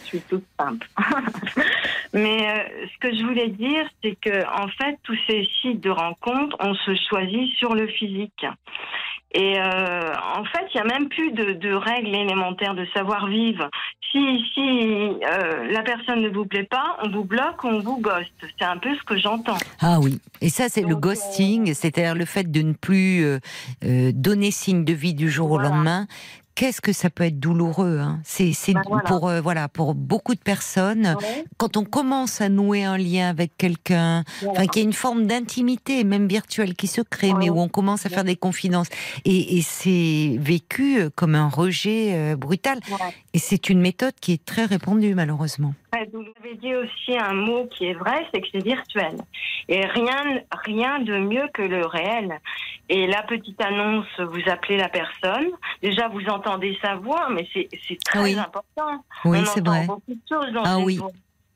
Suis toute simple. Mais euh, ce que je voulais dire, c'est que en fait, tous ces sites de rencontres, on se choisit sur le physique. Et euh, en fait, il n'y a même plus de, de règles élémentaires de savoir-vivre. Si, si euh, la personne ne vous plaît pas, on vous bloque, on vous ghost. C'est un peu ce que j'entends. Ah oui. Et ça, c'est le ghosting, c'est-à-dire le fait de ne plus donner signe de vie du jour Voilà. au lendemain. Qu'est-ce que ça peut être douloureux hein. C'est voilà. pour euh, voilà pour beaucoup de personnes. Quand on commence à nouer un lien avec quelqu'un, enfin qu'il y a une forme d'intimité, même virtuelle, qui se crée, mais où on commence à faire des confidences, et, et c'est vécu comme un rejet euh, brutal. Et c'est une méthode qui est très répandue malheureusement. Ouais, Vous avez dit aussi un mot qui est vrai, c'est que c'est virtuel. Et rien, rien de mieux que le réel. Et la petite annonce, vous appelez la personne. Déjà, vous entendez sa voix, mais c'est très Oui. important. Oui, c'est vrai. beaucoup de choses dans Ah une oui, voix.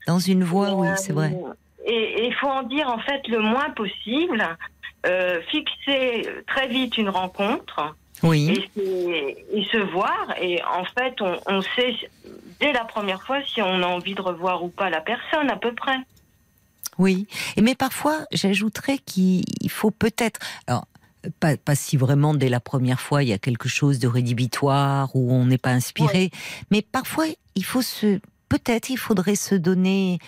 Dans une voix, Et, oui, euh, c'est vrai. Et il faut en dire en fait le moins possible. Euh, fixer très vite une rencontre Oui. et, se voir. Et en fait, on, on sait dès la première fois si on a envie de revoir ou pas la personne à peu près. Oui, et mais parfois, j'ajouterais qu'il faut peut-être, alors pas, pas si vraiment dès la première fois il y a quelque chose de rédhibitoire ou on n'est pas inspiré, mais parfois il faut se, peut-être il faudrait se donner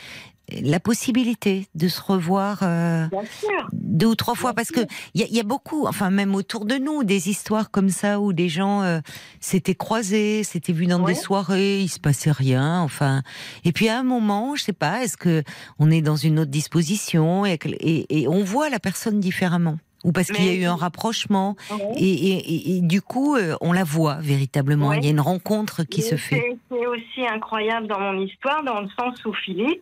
la possibilité de se revoir euh, sûr. deux ou trois fois parce que il y, a- il y a beaucoup, enfin même autour de nous, des histoires comme ça où des gens euh, s'étaient croisés, s'étaient vus dans Ouais. des soirées, il se passait rien, enfin. Et puis à un moment, je sais pas, est-ce que on est dans une autre disposition et, et, et on voit la personne différemment? Ou parce qu'il y a eu un rapprochement et, et- du coup euh, on la voit véritablement. Il y a une rencontre qui se fait. C'est aussi incroyable dans mon histoire, dans le sens où Philippe,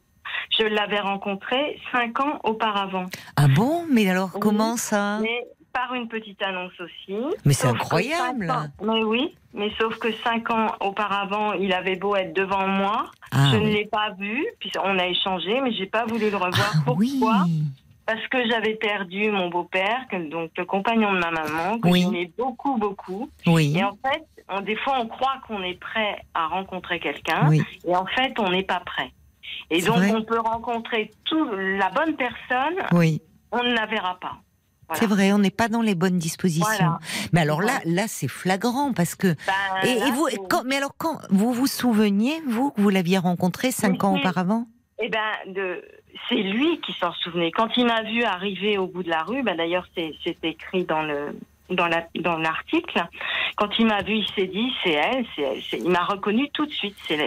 je l'avais rencontré cinq ans auparavant. Ah bon? Mais alors Oui. comment ça? Mais par une petite annonce aussi. Mais c'est incroyable. ans- Mais oui, mais sauf que cinq ans auparavant, il avait beau être devant moi, Ah je ne l'ai pas vu, puis on a échangé, mais j'ai pas voulu le revoir. Ah Pourquoi? Oui. Parce que j'avais perdu mon beau-père, donc le compagnon de ma maman, que Oui. j'aimais beaucoup, beaucoup. Oui. Et en fait, on- des fois, on croit qu'on est prêt à rencontrer quelqu'un, Oui. et en fait, on n'est pas prêt. Et donc, vrai. on peut rencontrer tout, la bonne personne, Oui. on ne la verra pas. Voilà. C'est vrai, on n'est pas dans les bonnes dispositions. Voilà. Mais alors là, là, c'est flagrant parce que. Et, et là, vous, c'est- quand, mais alors quand vous vous souveniez, vous, que vous l'aviez rencontré cinq ans oui. auparavant? Eh ben, de, c'est lui qui s'en souvenait. Quand il m'a vu arriver au bout de la rue, ben d'ailleurs c'est écrit dans le dans la dans l'article. Quand il m'a vu, il s'est dit c'est elle, c'est elle. C'est- il m'a reconnu tout de suite. C'est,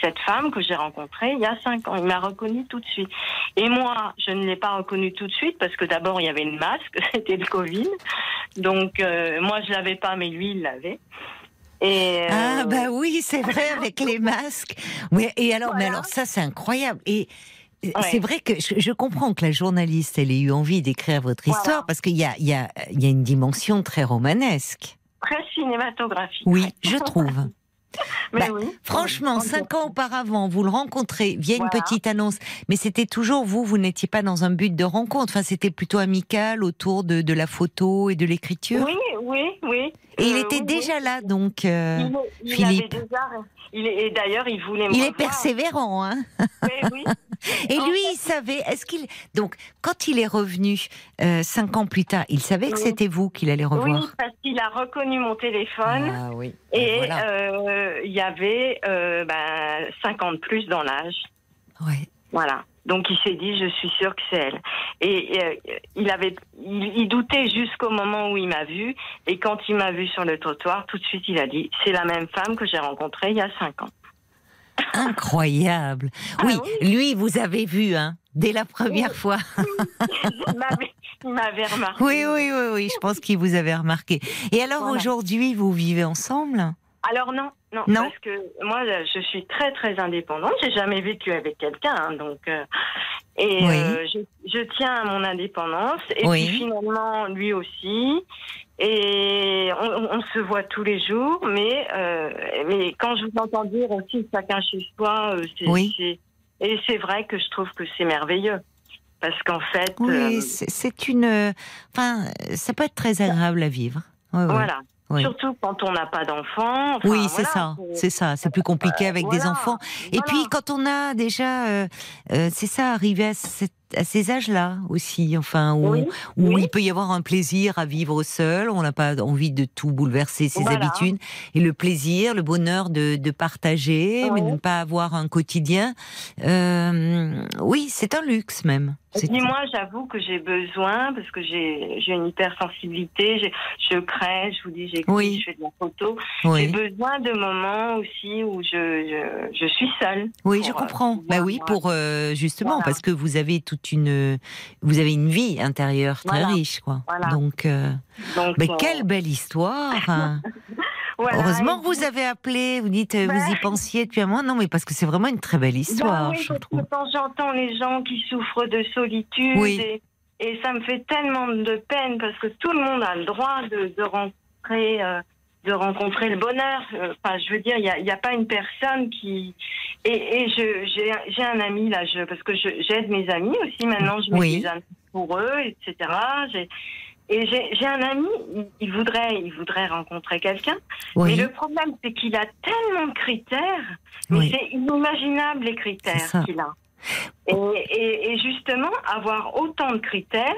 cette femme que j'ai rencontrée il y a cinq ans. Il m'a reconnu tout de suite. Et moi, je ne l'ai pas reconnu tout de suite parce que d'abord il y avait le masque, c'était le Covid. Donc euh, moi je l'avais pas, mais lui il l'avait. Et Ah euh, bah oui, c'est vrai avec les masques. Oui, et alors, mais alors ça, c'est incroyable. Et Ouais. c'est vrai que je, je comprends que la journaliste, elle ait eu envie d'écrire votre Voilà. histoire parce qu'il y a, il y, a, il y a une dimension très romanesque. très cinématographique. Oui, je trouve. Mais Bah, oui. Franchement, cinq ans auparavant, vous le rencontrez via une petite annonce, mais c'était toujours vous, vous n'étiez pas dans un but de rencontre. Enfin, c'était plutôt amical autour de, de la photo et de l'écriture. Oui, oui, oui. Et il Euh, était oui, déjà là, donc. euh, oui. Il, il Philippe. avait déjà. Il est, et d'ailleurs, il voulait il est persévérant, hein. Oui, oui. Et En lui, il savait. Est-ce qu'il donc quand il est revenu euh, cinq ans plus tard, il savait que Oui. c'était vous qu'il allait Oui, revoir? parce qu'il a reconnu mon téléphone. Ah oui. Et voilà. euh, il y avait ben, 50 plus dans l'âge. Ouais. Voilà. Donc il s'est dit, je suis sûre que c'est elle. Et euh, il avait, il, il doutait jusqu'au moment où il m'a vu. Et quand il m'a vu sur le trottoir, tout de suite, il a dit c'est la même femme que j'ai rencontrée il y a cinq ans. Incroyable. Ah Oui, lui, vous avez vu, hein, dès la première fois. il m'avait- il m'avait remarqué. Oui, oui, oui, oui, je pense qu'il vous avait remarqué. Et alors Voilà. aujourd'hui, vous vivez ensemble? Alors non, non, Non parce que moi, je suis très très indépendante. J'ai jamais vécu avec quelqu'un, hein, donc euh, et Oui. euh, je, je tiens à mon indépendance. Et Oui. puis finalement, lui aussi. Et on, se voit tous les jours, mais euh, mais quand je vous entends dire aussi chacun chez soi, euh, c'est Oui. c'est- et c'est vrai que je trouve que c'est merveilleux parce qu'en fait, Oui, euh, c'est c'est une. Enfin, ça peut être très agréable à vivre. Ouais, ouais. Oui. Surtout quand on n'a pas d'enfants. Enfin, oui, c'est voilà, ça, c'est ça. C'est plus compliqué avec des voilà, enfants. Et voilà. puis quand on a déjà, euh, euh, c'est ça, arrivé à, cette- à ces âges-là aussi, enfin, où, Oui, où oui. il peut y avoir un plaisir à vivre seul, on n'a pas envie de tout bouleverser ses Voilà. habitudes, et le plaisir, le bonheur de, de partager, mais de ne pas avoir un quotidien. Euh, oui, c'est un luxe même. Et moi, j'avoue que j'ai besoin, parce que j'ai une hypersensibilité, je crée, je vous dis, j'écris, je fais de la photo. J'ai besoin de moments aussi où je, je, je suis seule. Oui, je euh, comprends. Bah oui, pour euh, justement Voilà. parce que vous avez toute une, vous avez une vie intérieure très Voilà. riche, quoi. Voilà. Donc, euh, Donc, mais euh, quelle belle histoire hein. voilà. Heureusement que vous avez appelé. Vous dites, euh, vous y Ben- pensiez depuis un mois. Non, mais parce que c'est vraiment une très belle Ben histoire, oui, je trouve. quand j'entends les gens qui souffrent de solitude, Oui. et, et ça me fait tellement de peine parce que tout le monde a le droit de, euh, de rencontrer le bonheur. Euh, Enfin, je veux dire, il n'y a, y a pas une personne qui. Et, et je, j'ai, un ami là, je, parce que j'aide mes amis aussi maintenant, je mets Oui. des amis pour eux, etc. J'ai, et j'ai, un ami, il, voudrait, il voudrait rencontrer quelqu'un. Mais Oui, le problème, c'est qu'il a tellement de critères, mais oui. c'est inimaginable les critères qu'il a. Et, et, et justement, avoir autant de critères,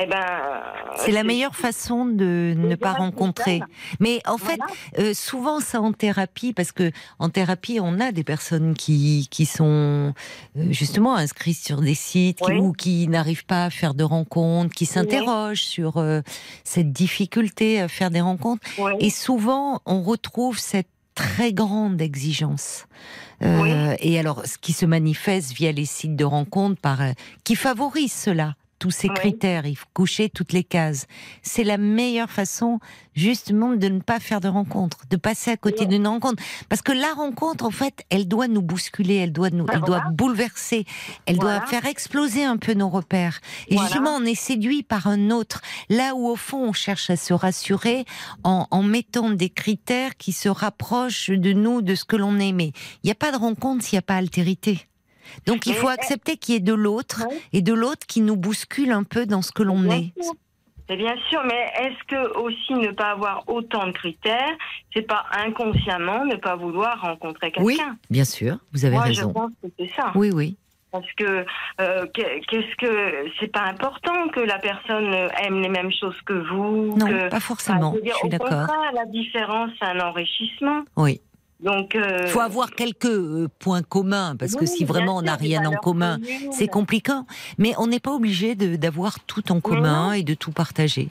eh ben, C'est la meilleure façon de ne pas rencontrer. Mais en fait, Voilà. Euh, souvent ça en thérapie parce que en thérapie on a des personnes qui qui sont euh, justement inscrites sur des sites qui- ou qui n'arrivent pas à faire de rencontres, qui s'interrogent sur euh, cette difficulté à faire des rencontres. Et souvent on retrouve cette très grande exigence. Et alors, ce qui se manifeste via les sites de rencontres, par, qui favorise cela, tous ces Oui. critères, il faut coucher toutes les cases. C'est la meilleure façon, justement, de ne pas faire de rencontre, de passer à côté Oui. d'une rencontre. Parce que la rencontre, en fait, elle doit nous bousculer, elle doit nous, Ben elle doit bouleverser, elle Voilà. doit faire exploser un peu nos repères. Et Voilà. justement, on est séduit par un autre. Là où, au fond, on cherche à se rassurer en, en mettant des critères qui se rapprochent de nous, de ce que l'on. Mais il n'y a pas de rencontre s'il n'y a pas altérité. Donc il Mais- faut accepter qu'il y ait de l'autre et de l'autre qui nous bouscule un peu dans ce que l'on est. C'est bien sûr, mais est-ce que aussi ne pas avoir autant de critères, c'est pas inconsciemment ne pas vouloir rencontrer quelqu'un? Oui, bien sûr, vous avez Moi, je raison. pense que c'est ça. Oui, oui. Parce que euh, que- qu'est-ce que c'est pas important que la personne aime les mêmes choses que vous. Non, que, pas forcément. Enfin, je veux dire, je suis d'accord. la différence, c'est un enrichissement. Oui. Donc, euh, Il faut avoir quelques euh, points communs parce que si vraiment on n'a rien en commun, c'est compliqué. Mais on n'est pas obligé d'avoir tout en commun et de tout partager.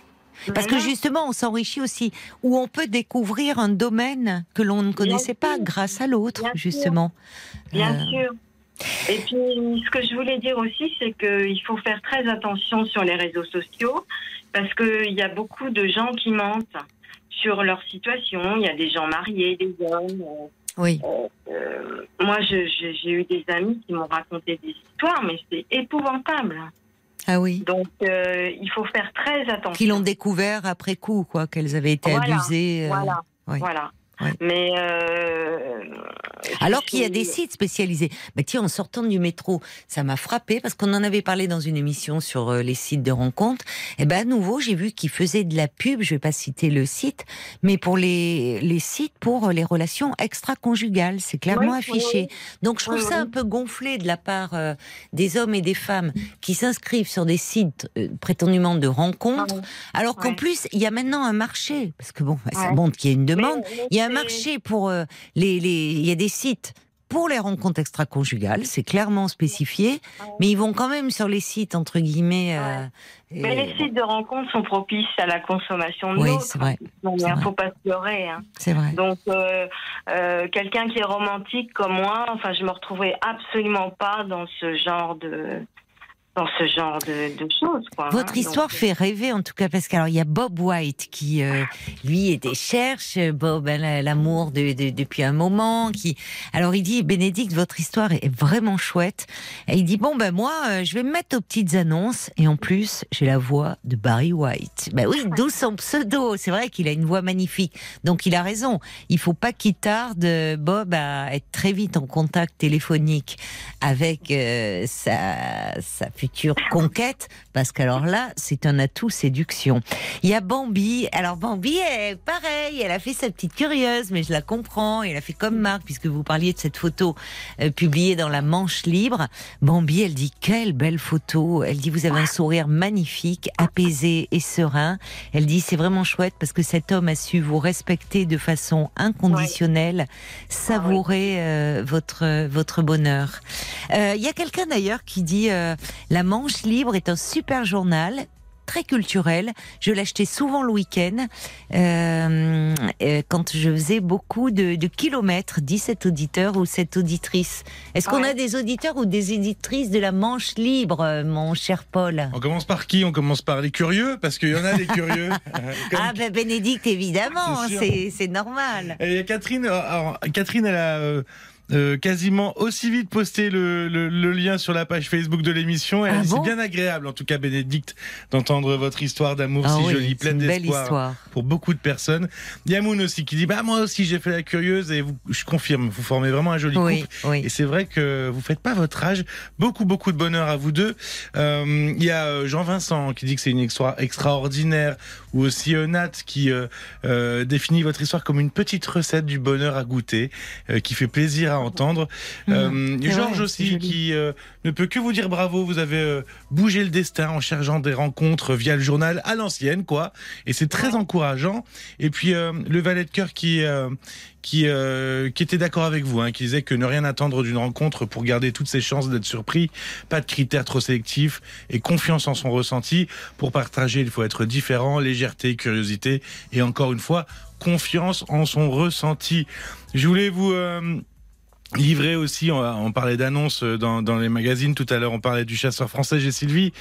Parce que justement, on s'enrichit aussi, où on peut découvrir un domaine que l'on ne connaissait pas sûr. grâce à l'autre, justement. Bien Euh, sûr. Et puis, ce que je voulais dire aussi, c'est qu'il faut faire très attention sur les réseaux sociaux, parce qu'il y a beaucoup de gens qui mentent sur leur situation. Il y a des gens mariés, des hommes. euh, Oui, euh, moi, je- je- j'ai eu des amis qui m'ont raconté des histoires, mais c'est épouvantable. ah oui. Donc, euh, il faut faire très attention. Qui l'ont découvert après coup, quoi, qu'elles avaient été Voilà, abusées. euh, Voilà. oui. Voilà. Oui. Mais euh, Alors qu'il y a des sites spécialisés. Bah tiens, en sortant du métro, ça m'a frappé parce qu'on en avait parlé dans une émission sur euh, les sites de rencontres. Et ben à nouveau, j'ai vu qu'ils faisaient de la pub. Je vais pas citer le site, mais pour les les sites pour euh, les relations extra-conjugales, c'est clairement Oui, oui, affiché. Donc je trouve ça un peu gonflé de la part euh, des hommes et des femmes qui s'inscrivent sur des sites euh, prétendument de rencontres, alors qu'en plus il y a maintenant un marché parce que bon, bah, ça montre qu'il y a une demande. Il y a un marché pour euh, les, les. Il y a des sites pour les rencontres extra-conjugales, c'est clairement spécifié, mais ils vont quand même sur les sites entre guillemets. euh, Mais et- les sites de rencontres sont propices à la consommation de Oui, c'est vrai. Il vrai. faut pas se leurrer. Hein. C'est vrai. Donc, euh, euh, quelqu'un qui est romantique comme moi, enfin, je me retrouverai absolument pas dans ce genre de dans ce genre de, de choses. Quoi, Votre hein. histoire Donc, fait rêver en tout cas parce qu'alors il y a Bob White qui euh, lui était cherche Bob la- l'amour de, de- depuis un moment qui alors il dit Bénédicte votre histoire est vraiment chouette. Et il dit bon ben moi euh, je vais me mettre aux petites annonces. Et en plus j'ai la voix de Barry White. Ben oui d'où son pseudo. C'est vrai qu'il a une voix magnifique. Donc il a raison. Il faut pas qu'il tarde Bob à être très vite en contact téléphonique avec euh, sa, sa future conquête, parce qu'alors là, c'est un atout séduction. Il y a Bambi. Alors Bambi, est pareil, elle a fait sa petite curieuse, mais je la comprends. Elle a fait comme Marc, puisque vous parliez de cette photo euh, publiée dans la Manche Libre. Bambi, elle dit quelle belle photo. Elle dit vous avez un sourire magnifique, apaisé et serein. Elle dit c'est vraiment chouette parce que cet homme a su vous respecter de façon inconditionnelle, savourer euh, votre votre bonheur. Euh, Il y a quelqu'un d'ailleurs qui dit La Manche Libre est un super journal très culturel. Je l'achetais souvent le week-end euh, euh, quand je faisais beaucoup de, de kilomètres, dit cet auditeur ou cette auditrice. Est-ce qu'on Ouais. a des auditeurs ou des éditrices de la Manche Libre, euh, mon cher Paul? On commence par qui? On commence par les curieux, parce qu'il y en a des curieux. Comme- Ah ben Bénédicte, évidemment, C'est normal. Et il y a Catherine, alors, Catherine, elle a euh, euh, quasiment aussi vite posté le, le- le lien sur la page Facebook de l'émission. Elle Ah bon c'est bien agréable, en tout cas, Bénédicte, d'entendre votre histoire d'amour Ah si oui, jolie, c'est pleine d'espoir pour beaucoup de personnes. Yamoun aussi qui dit, bah moi aussi j'ai fait la curieuse et vous, je confirme, vous formez vraiment un joli Oui, couple. oui. Et c'est vrai que vous faites pas votre âge. Beaucoup, beaucoup de bonheur à vous deux. Euh, Il y a euh, Jean-Vincent qui dit que c'est une histoire extraordinaire, ou aussi Nat qui euh, définit votre histoire comme une petite recette du bonheur à goûter, qui fait plaisir à entendre. Euh, Mmh, c'est Georges aussi qui euh, ne peut que vous dire bravo. Vous avez euh, bougé le destin en cherchant des rencontres via le journal à l'ancienne, quoi. Et c'est très encourageant. Et puis euh, le valet de cœur qui euh, qui euh, qui était d'accord avec vous, hein, qui disait que ne rien attendre d'une rencontre pour garder toutes ses chances d'être surpris, pas de critères trop sélectifs et confiance en son ressenti. Pour partager, il faut être différent, légèreté, curiosité et encore une fois confiance en son ressenti. Je voulais vous euh, livrer aussi, on, on parlait d'annonces dans, dans les magazines tout à l'heure, on parlait du chasseur français, j'ai Sylvie.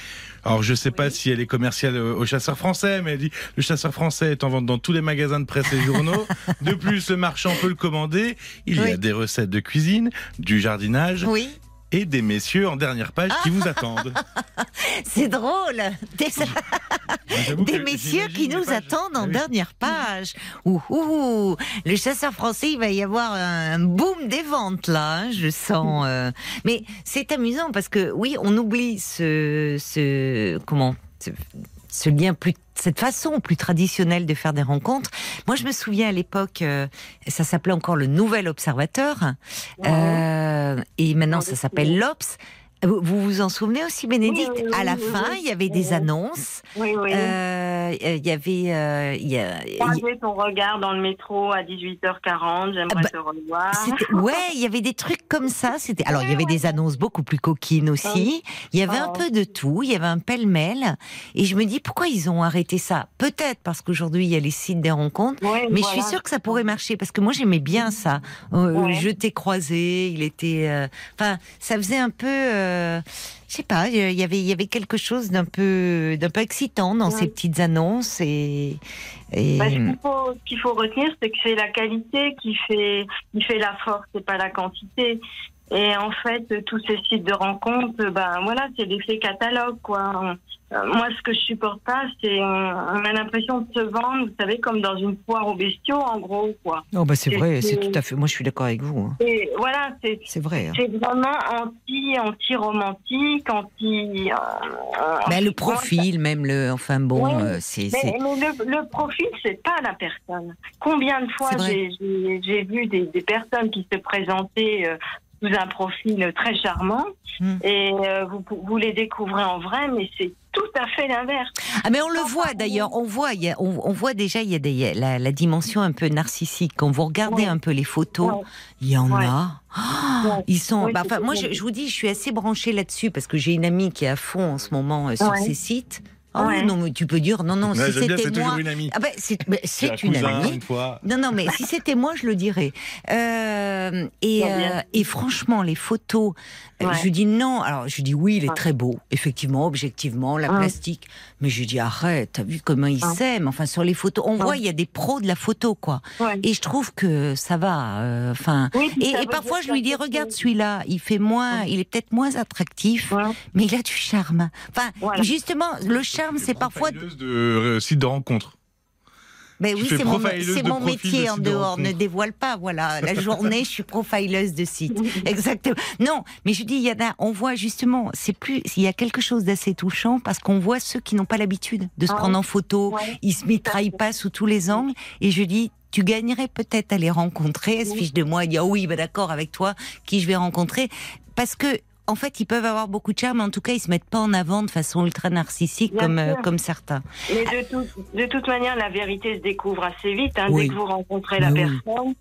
Alors je sais pas si elle est commerciale au au chasseur français, mais elle dit le chasseur français est en vente dans tous les magasins de presse et journaux. De plus, le marchand peut le commander. Il y a des recettes de cuisine, du jardinage Oui, et des messieurs en dernière page qui vous attendent. c'est drôle. Des- messieurs qui les nous attendent en Ah oui. dernière page. Ouh, ouh, le chasseur français, il va y avoir un boom des ventes là, hein, je sens. euh. Mais c'est amusant parce que oui, on oublie ce, ce comment, ce, lien plus, cette façon plus traditionnelle de faire des rencontres. Moi, je me souviens à l'époque, euh, ça s'appelait encore le Nouvel Observateur, euh, et maintenant ça s'appelle l'Obs. Vous vous en souvenez aussi, Bénédicte? Oui, oui, À la fin, il y avait des annonces. Oui, oui. Euh, Il y avait, euh, il y a- Croiser ton regard dans le métro à 18h40, j'aimerais Ah bah, te revoir. ouais, il y avait des trucs comme ça. C'était, alors il y avait des annonces beaucoup plus coquines aussi. Il y avait un Oh. peu de tout. Il y avait un pêle-mêle. Et je me dis pourquoi ils ont arrêté ça? Peut-être parce qu'aujourd'hui il y a les sites des rencontres. Mais voilà. je suis sûre que ça pourrait marcher parce que moi j'aimais bien ça. Euh. Je t'ai croisé, il était, euh, enfin, ça faisait un peu, euh, je sais pas, il y avait, il y avait quelque chose d'un peu, d'un peu excitant dans Ouais. ces petites annonces et. et- Bah, ce qu'il faut, retenir, c'est que c'est la qualité qui fait, qui fait la force, c'est pas la quantité. Et en fait, tous ces sites de rencontres, ben voilà, c'est l'effet catalogue, quoi. Euh, moi, ce que je supporte pas, c'est on, a l'impression de se vendre, vous savez, comme dans une foire aux bestiaux, en gros, quoi. Oh bah c'est vrai, c'est tout à fait. Moi je suis d'accord avec vous. hein. Et voilà, c'est C'est vrai. hein. c'est vraiment anti, anti-romantique, anti. euh, Bah, le anti- profil, même le, enfin bon, euh, c'est, Mais, le, le profil, c'est pas la personne. Combien de fois j'ai- vu des, des personnes qui se présentaient euh, sous un profil très charmant Hmm. et euh, vous, vous les découvrez en vrai, mais c'est tout à fait l'inverse. Ah mais on le voit d'ailleurs, on voit, y a- on, on voit déjà il y a des, il y a la, la dimension un peu narcissique. Quand vous regardez Ouais. un peu les photos, Ouais. il y en Ouais. a. Ah. Ils sont. Bah, enfin, moi, je, je vous dis, je suis assez branchée là-dessus parce que j'ai une amie qui est à fond en ce moment euh, sur ces sites. Ah oui, Ouais. non, mais tu peux dire non, non. Si c'était moi, une amie. ah ben c'est, une cousin, amie. une fois. Non, non, mais si c'était moi, je le dirais. Euh, et, euh, et franchement, les photos, euh, Ouais. je lui dis non. Alors, je lui dis oui, il est Ouais. très beau, effectivement, objectivement, la Ouais. plastique. Mais je lui dis arrête, t'as vu comment il s'aime Enfin, sur les photos, on voit, il y a des pros de la photo, quoi. Ouais. Et je trouve que ça va. euh, Enfin. Oui, et, parfois, je lui dis, regarde celui-là, il fait moins, il est peut-être moins attractif, Ouais. mais il a du charme. Enfin, Voilà. justement, le charme, c'est parfois. Profileuse de euh, site de rencontre. Mais Tu oui, c'est mon, métier de en de dehors. Ne dévoile pas, voilà. La journée, je suis profileuse de site. Exactement. Non, mais je dis, il y en a, on voit justement, c'est plus, il y a quelque chose d'assez touchant parce qu'on voit ceux qui n'ont pas l'habitude de se Ah prendre en photo. Ouais. Ils se mitraillent pas sous tous les angles. Et je dis, tu gagnerais peut-être à les rencontrer. Elle se Oui. fiche de moi. Elle dit, ah oui, bah d'accord, avec toi, qui je vais rencontrer. Parce que, en fait, ils peuvent avoir beaucoup de charme, mais en tout cas, ils se mettent pas en avant de façon ultra narcissique Bien comme, euh, comme certains. Mais de, tout- de toute manière, la vérité se découvre assez vite. hein. Oui. Dès que vous rencontrez la oui. personne,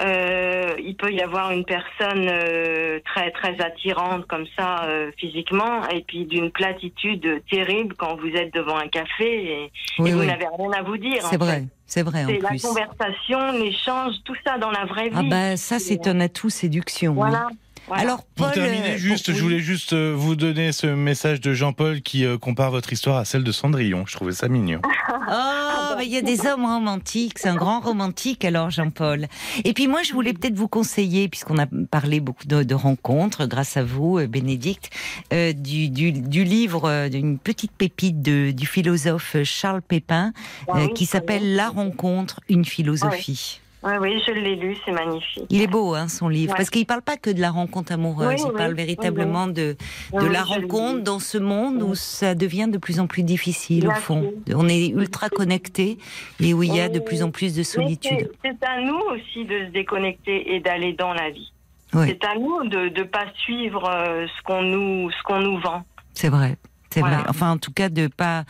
euh, il peut y avoir une personne euh, très très attirante comme ça euh, physiquement, et puis d'une platitude terrible quand vous êtes devant un café et, Oui, et vous oui. n'avez rien à vous dire. C'est vrai. C'est vrai, C'est la plus. conversation, l'échange, tout ça dans la vraie vie. Ah bah ça c'est un atout séduction. oui. Voilà. Voilà. Alors Pour terminer, euh, juste, pour- je voulais juste euh, vous donner ce message de Jean-Paul qui euh, compare votre histoire à celle de Cendrillon. Je trouvais ça mignon. Oh, bah, il y a des hommes romantiques, c'est un grand romantique alors Jean-Paul. Et puis moi je voulais peut-être vous conseiller, puisqu'on a parlé beaucoup de, de rencontres, grâce à vous Bénédicte, euh, du, du, du livre, euh, d'une petite pépite de, du philosophe Charles Pépin, Ah euh, qui s'appelle. La rencontre, une philosophie. Oui, oui, je l'ai lu, c'est magnifique. Il est beau, hein, son livre, Ouais. parce qu'il parle pas que de la rencontre amoureuse, Oui, il oui, parle oui, véritablement de, de Oui, la rencontre dans ce monde où Oui. ça devient de plus en plus difficile, au fond. On est ultra connectés et où il y a de Oui. plus en plus de solitude. c'est- à nous aussi de se déconnecter et d'aller dans la vie. Oui, C'est à nous de ne pas suivre euh, ce qu'on nous, ce qu'on nous vend. c'est vrai. C'est Voilà. vrai. Enfin, en tout cas, de pas,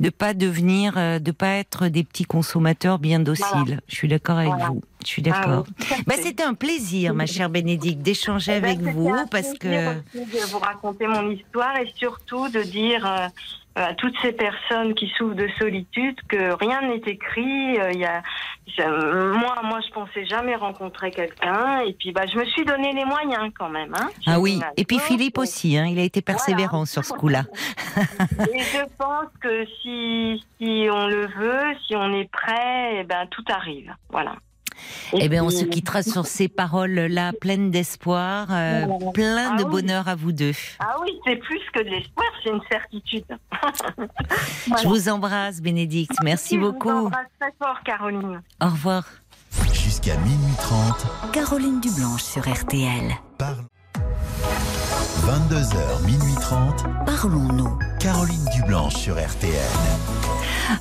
de pas devenir, euh, de pas être des petits consommateurs bien dociles. Voilà. Je suis d'accord avec Voilà. vous. Je suis Ah d'accord. oui, Bah, c'était un plaisir, ma chère Bénédicte, d'échanger Eh ben, avec vous un parce que. de vous raconter mon histoire et surtout de dire euh, à toutes ces personnes qui souffrent de solitude que rien n'est écrit. euh, il y a, moi, moi, je pensais jamais rencontrer quelqu'un et puis bah, je me suis donné les moyens quand même. Hein. Ah oui. Et puis Philippe aussi, hein, il a été persévérant sur ce coup-là. Et je pense que si, si on le veut, si on est prêt, eh ben tout arrive. Voilà. Et Eh bien, on se quittera sur ces paroles-là, pleines d'espoir, euh, Voilà. plein Ah de oui. bonheur à vous deux. Ah oui, c'est plus que de l'espoir, c'est une certitude. Je vous embrasse, Bénédicte. Merci Je vous beaucoup. embrasse très fort, Caroline. Au revoir. Jusqu'à minuit 30, Caroline Dublanche sur RTL. parle. 22h, minuit 30, Parlons-nous. Caroline Dublanche sur RTL.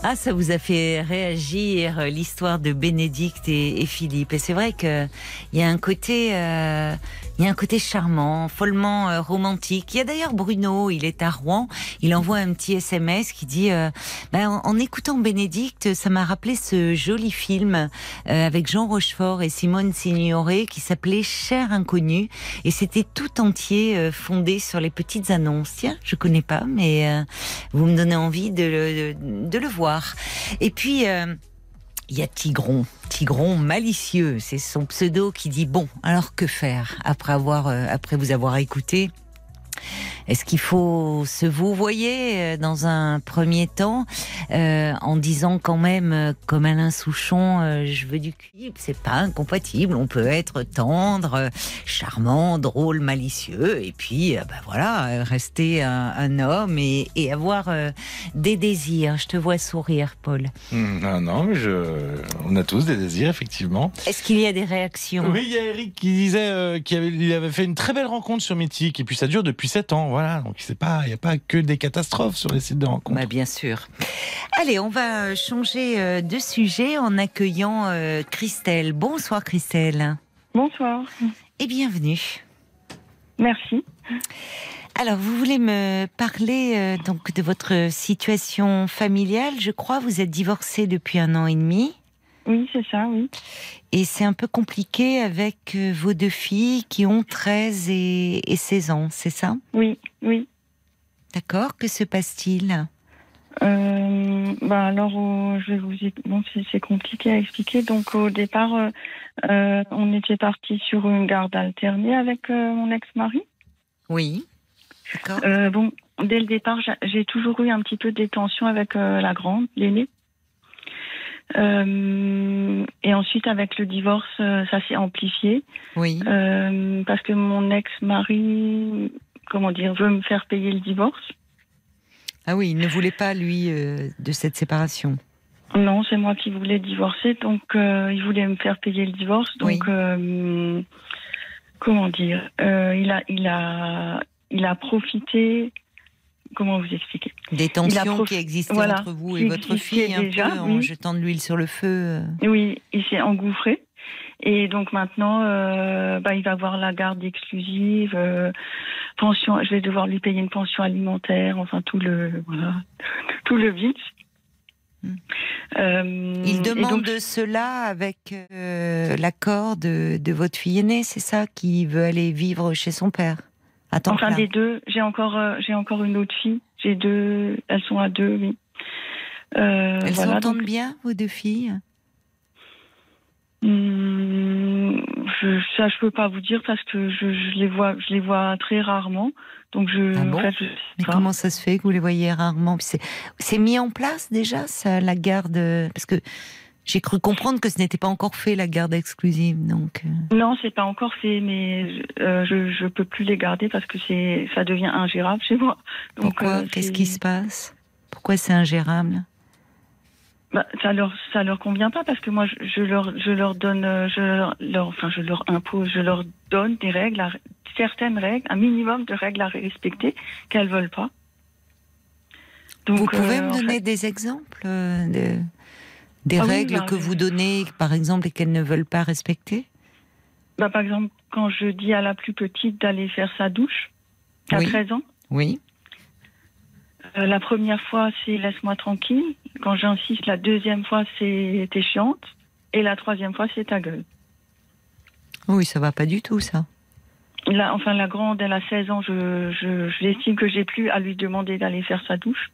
Ah, ça vous a fait réagir euh, l'histoire de Bénédicte et, Philippe. Et c'est vrai que il y a un côté, euh, il y a un côté charmant, follement euh, romantique. Il y a d'ailleurs Bruno, il est à Rouen. Il envoie un petit SMS qui dit, euh, ben, en, écoutant Bénédicte, ça m'a rappelé ce joli film euh, avec Jean Rochefort et Simone Signoret qui s'appelait Cher inconnu. Et c'était tout entier euh, fondé sur les petites annonces. Tiens, je connais pas, mais euh, vous me donnez envie de le, de, de le voir. Et puis, il y a Tigron, Tigron malicieux, c'est son pseudo qui dit bon, alors que faire après avoir, euh, après vous avoir écouté est-ce qu'il faut se vouvoyer euh, dans un premier temps euh, en disant quand même, euh, comme Alain Souchon, euh, je veux du cul, c'est pas incompatible. On peut être tendre, charmant, drôle, malicieux, et puis euh, bah voilà, rester un, un homme et, et avoir euh, des désirs. Je te vois sourire, Paul. Hmm, non, non, mais je... on a tous des désirs, effectivement. Est-ce qu'il y a des réactions? Oui, il y a Eric qui disait euh, qu'il avait, avait fait une très belle rencontre sur Mythique, et puis ça dure depuis 7 ans, voilà. Donc c'est pas, il n'y a pas que des catastrophes sur les sites de rencontres. Bah, bien sûr. Allez, on va euh, changer euh, de sujet en accueillant euh, Christelle. Bonsoir Christelle Bonsoir. et bienvenue. Merci. Alors, vous voulez me parler euh, donc de votre situation familiale? Je crois vous êtes divorcé depuis un an et demi. Oui, c'est ça, oui. Et c'est un peu compliqué avec euh, vos deux filles qui ont 13 et, et 16 ans, c'est ça? Oui, oui. D'accord. Que se passe-t-il? Euh, bah alors, euh, je vais vous bon, c'est compliqué à expliquer. Donc, au départ, euh, on était parti sur une garde alternée avec mon ex-mari. Oui. D'accord. Bon, dès le départ, j'a- j'ai toujours eu un petit peu des tensions avec la grande, l'aînée. Euh, et ensuite, avec le divorce, euh, ça s'est amplifié Oui. euh, parce que mon ex-mari, comment dire, veut me faire payer le divorce. Ah oui, il ne voulait pas, lui, euh, de cette séparation. Non, c'est moi qui voulais divorcer, donc il voulait me faire payer le divorce. Donc, Oui. comment dire, il a, il a, il a profité. Comment vous expliquer? Des tensions prof- qui existaient voilà, entre vous et votre fille, un déjà, peu, en jetant de l'huile sur le feu. euh. Oui, il s'est engouffré. Et donc maintenant, euh, bah, il va avoir la garde exclusive, euh, pension. Je vais devoir lui payer une pension alimentaire, enfin tout le, voilà, tout le vide. Hmm. Euh, Il demande donc- cela avec l'accord de, de votre fille aînée, c'est ça, qui veut aller vivre chez son père? Enfin, des deux, j'ai encore, euh, j'ai encore une autre fille. J'ai deux, elles sont à deux, oui. Euh, Elles voilà, s'entendent donc, bien, vos deux filles hum, je, ça, je peux pas vous dire parce que je, je les vois, je les vois très rarement. Donc je, Ah bon en fait, je sais Mais comment ça se fait que vous les voyez rarement? C'est c'est mis en place déjà, ça, la garde Parce que j'ai cru comprendre que ce n'était pas encore fait, la garde exclusive. Donc, euh, Non, c'est pas encore fait, mais euh, je je peux plus les garder parce que c'est ça devient ingérable chez moi. Donc pourquoi? euh, Qu'est-ce qui se passe? Pourquoi c'est ingérable? Bah, ça leur ça leur convient pas parce que moi je, je leur je leur donne je leur, leur- enfin je leur impose je leur donne des règles à- certaines règles un minimum de règles à respecter qu'elles veulent pas. Donc, Vous pouvez euh, me donner fait- des exemples de, des Ah oui, règles bah, que je- vous donnez, par exemple, et qu'elles ne veulent pas respecter? Bah, par exemple quand je dis à la plus petite d'aller faire sa douche à Oui. 13 ans Oui. Euh, la première fois, c'est laisse-moi tranquille. Quand j'insiste, la deuxième fois, c'est t'es chiante. Et la troisième fois, c'est ta gueule. Oui, ça va pas du tout, ça. Là, enfin, la grande, elle a 16 ans. Je, je, j'estime que j'ai plus à lui demander d'aller faire sa douche.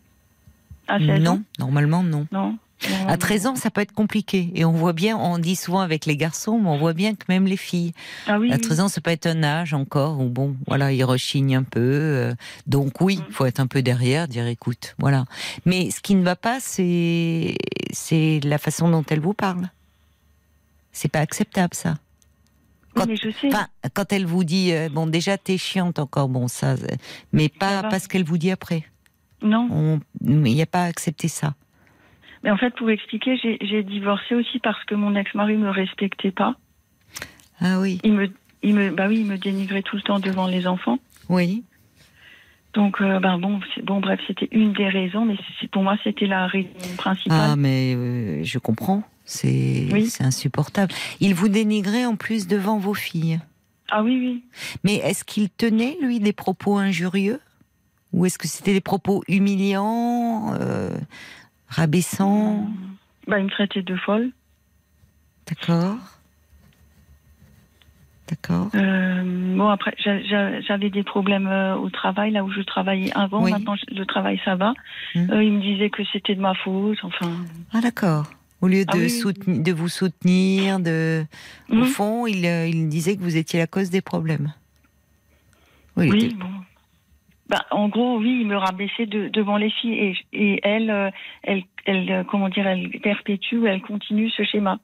À 16 Non, ans normalement, non. Non. À 13 ans, ça peut être compliqué. Et on voit bien, on dit souvent avec les garçons, mais on voit bien que même les filles, Ah oui, à oui. 13 ans, ça peut être un âge encore où, bon, voilà, ils rechignent un peu. euh, donc oui, Mm. il faut être un peu derrière, dire écoute, voilà. Mais ce qui ne va pas, c'est, c'est la façon dont elle vous parle. C'est pas acceptable, ça. Oui, quand- mais je sais. Quand elle vous dit, euh, bon, déjà, t'es chiante encore, bon, ça, euh, mais pas, Ça pas ce qu'elle vous dit après. non. Il n'y a pas à accepter ça. Mais en fait, pour expliquer, j'ai, divorcé aussi parce que mon ex-mari me respectait pas. Ah oui, Il me, il me, bah oui, il me dénigrait tout le temps devant les enfants. oui. Donc, euh, ben bon, bon, bref, c'était une des raisons, mais pour moi, c'était la raison principale. Ah, mais euh, je comprends. C'est Oui. c'est insupportable. Il vous dénigrait en plus devant vos filles. Ah oui, oui. Mais est-ce qu'il tenait, lui, des propos injurieux? Ou est-ce que c'était des propos humiliants, euh, rabaissants Bah, il me traitait de folle. D'accord. D'accord. Euh, bon, après, j'a- j'a- j'avais des problèmes euh, au travail, là où je travaillais avant. Oui. Maintenant, le travail, ça va. Hmm. Euh, il me disait que c'était de ma faute. Enfin, Ah, d'accord. Au lieu Ah de, oui, oui. soutenir- de vous soutenir, de... au Mhm. fond, il, il disait que vous étiez la cause des problèmes. Oui, il oui, était- bon. Bah, en gros, oui, il me rabaissait de- devant les filles et, et elle, euh, elle, elle, euh, comment dire, elle perpétue, elle continue ce schéma.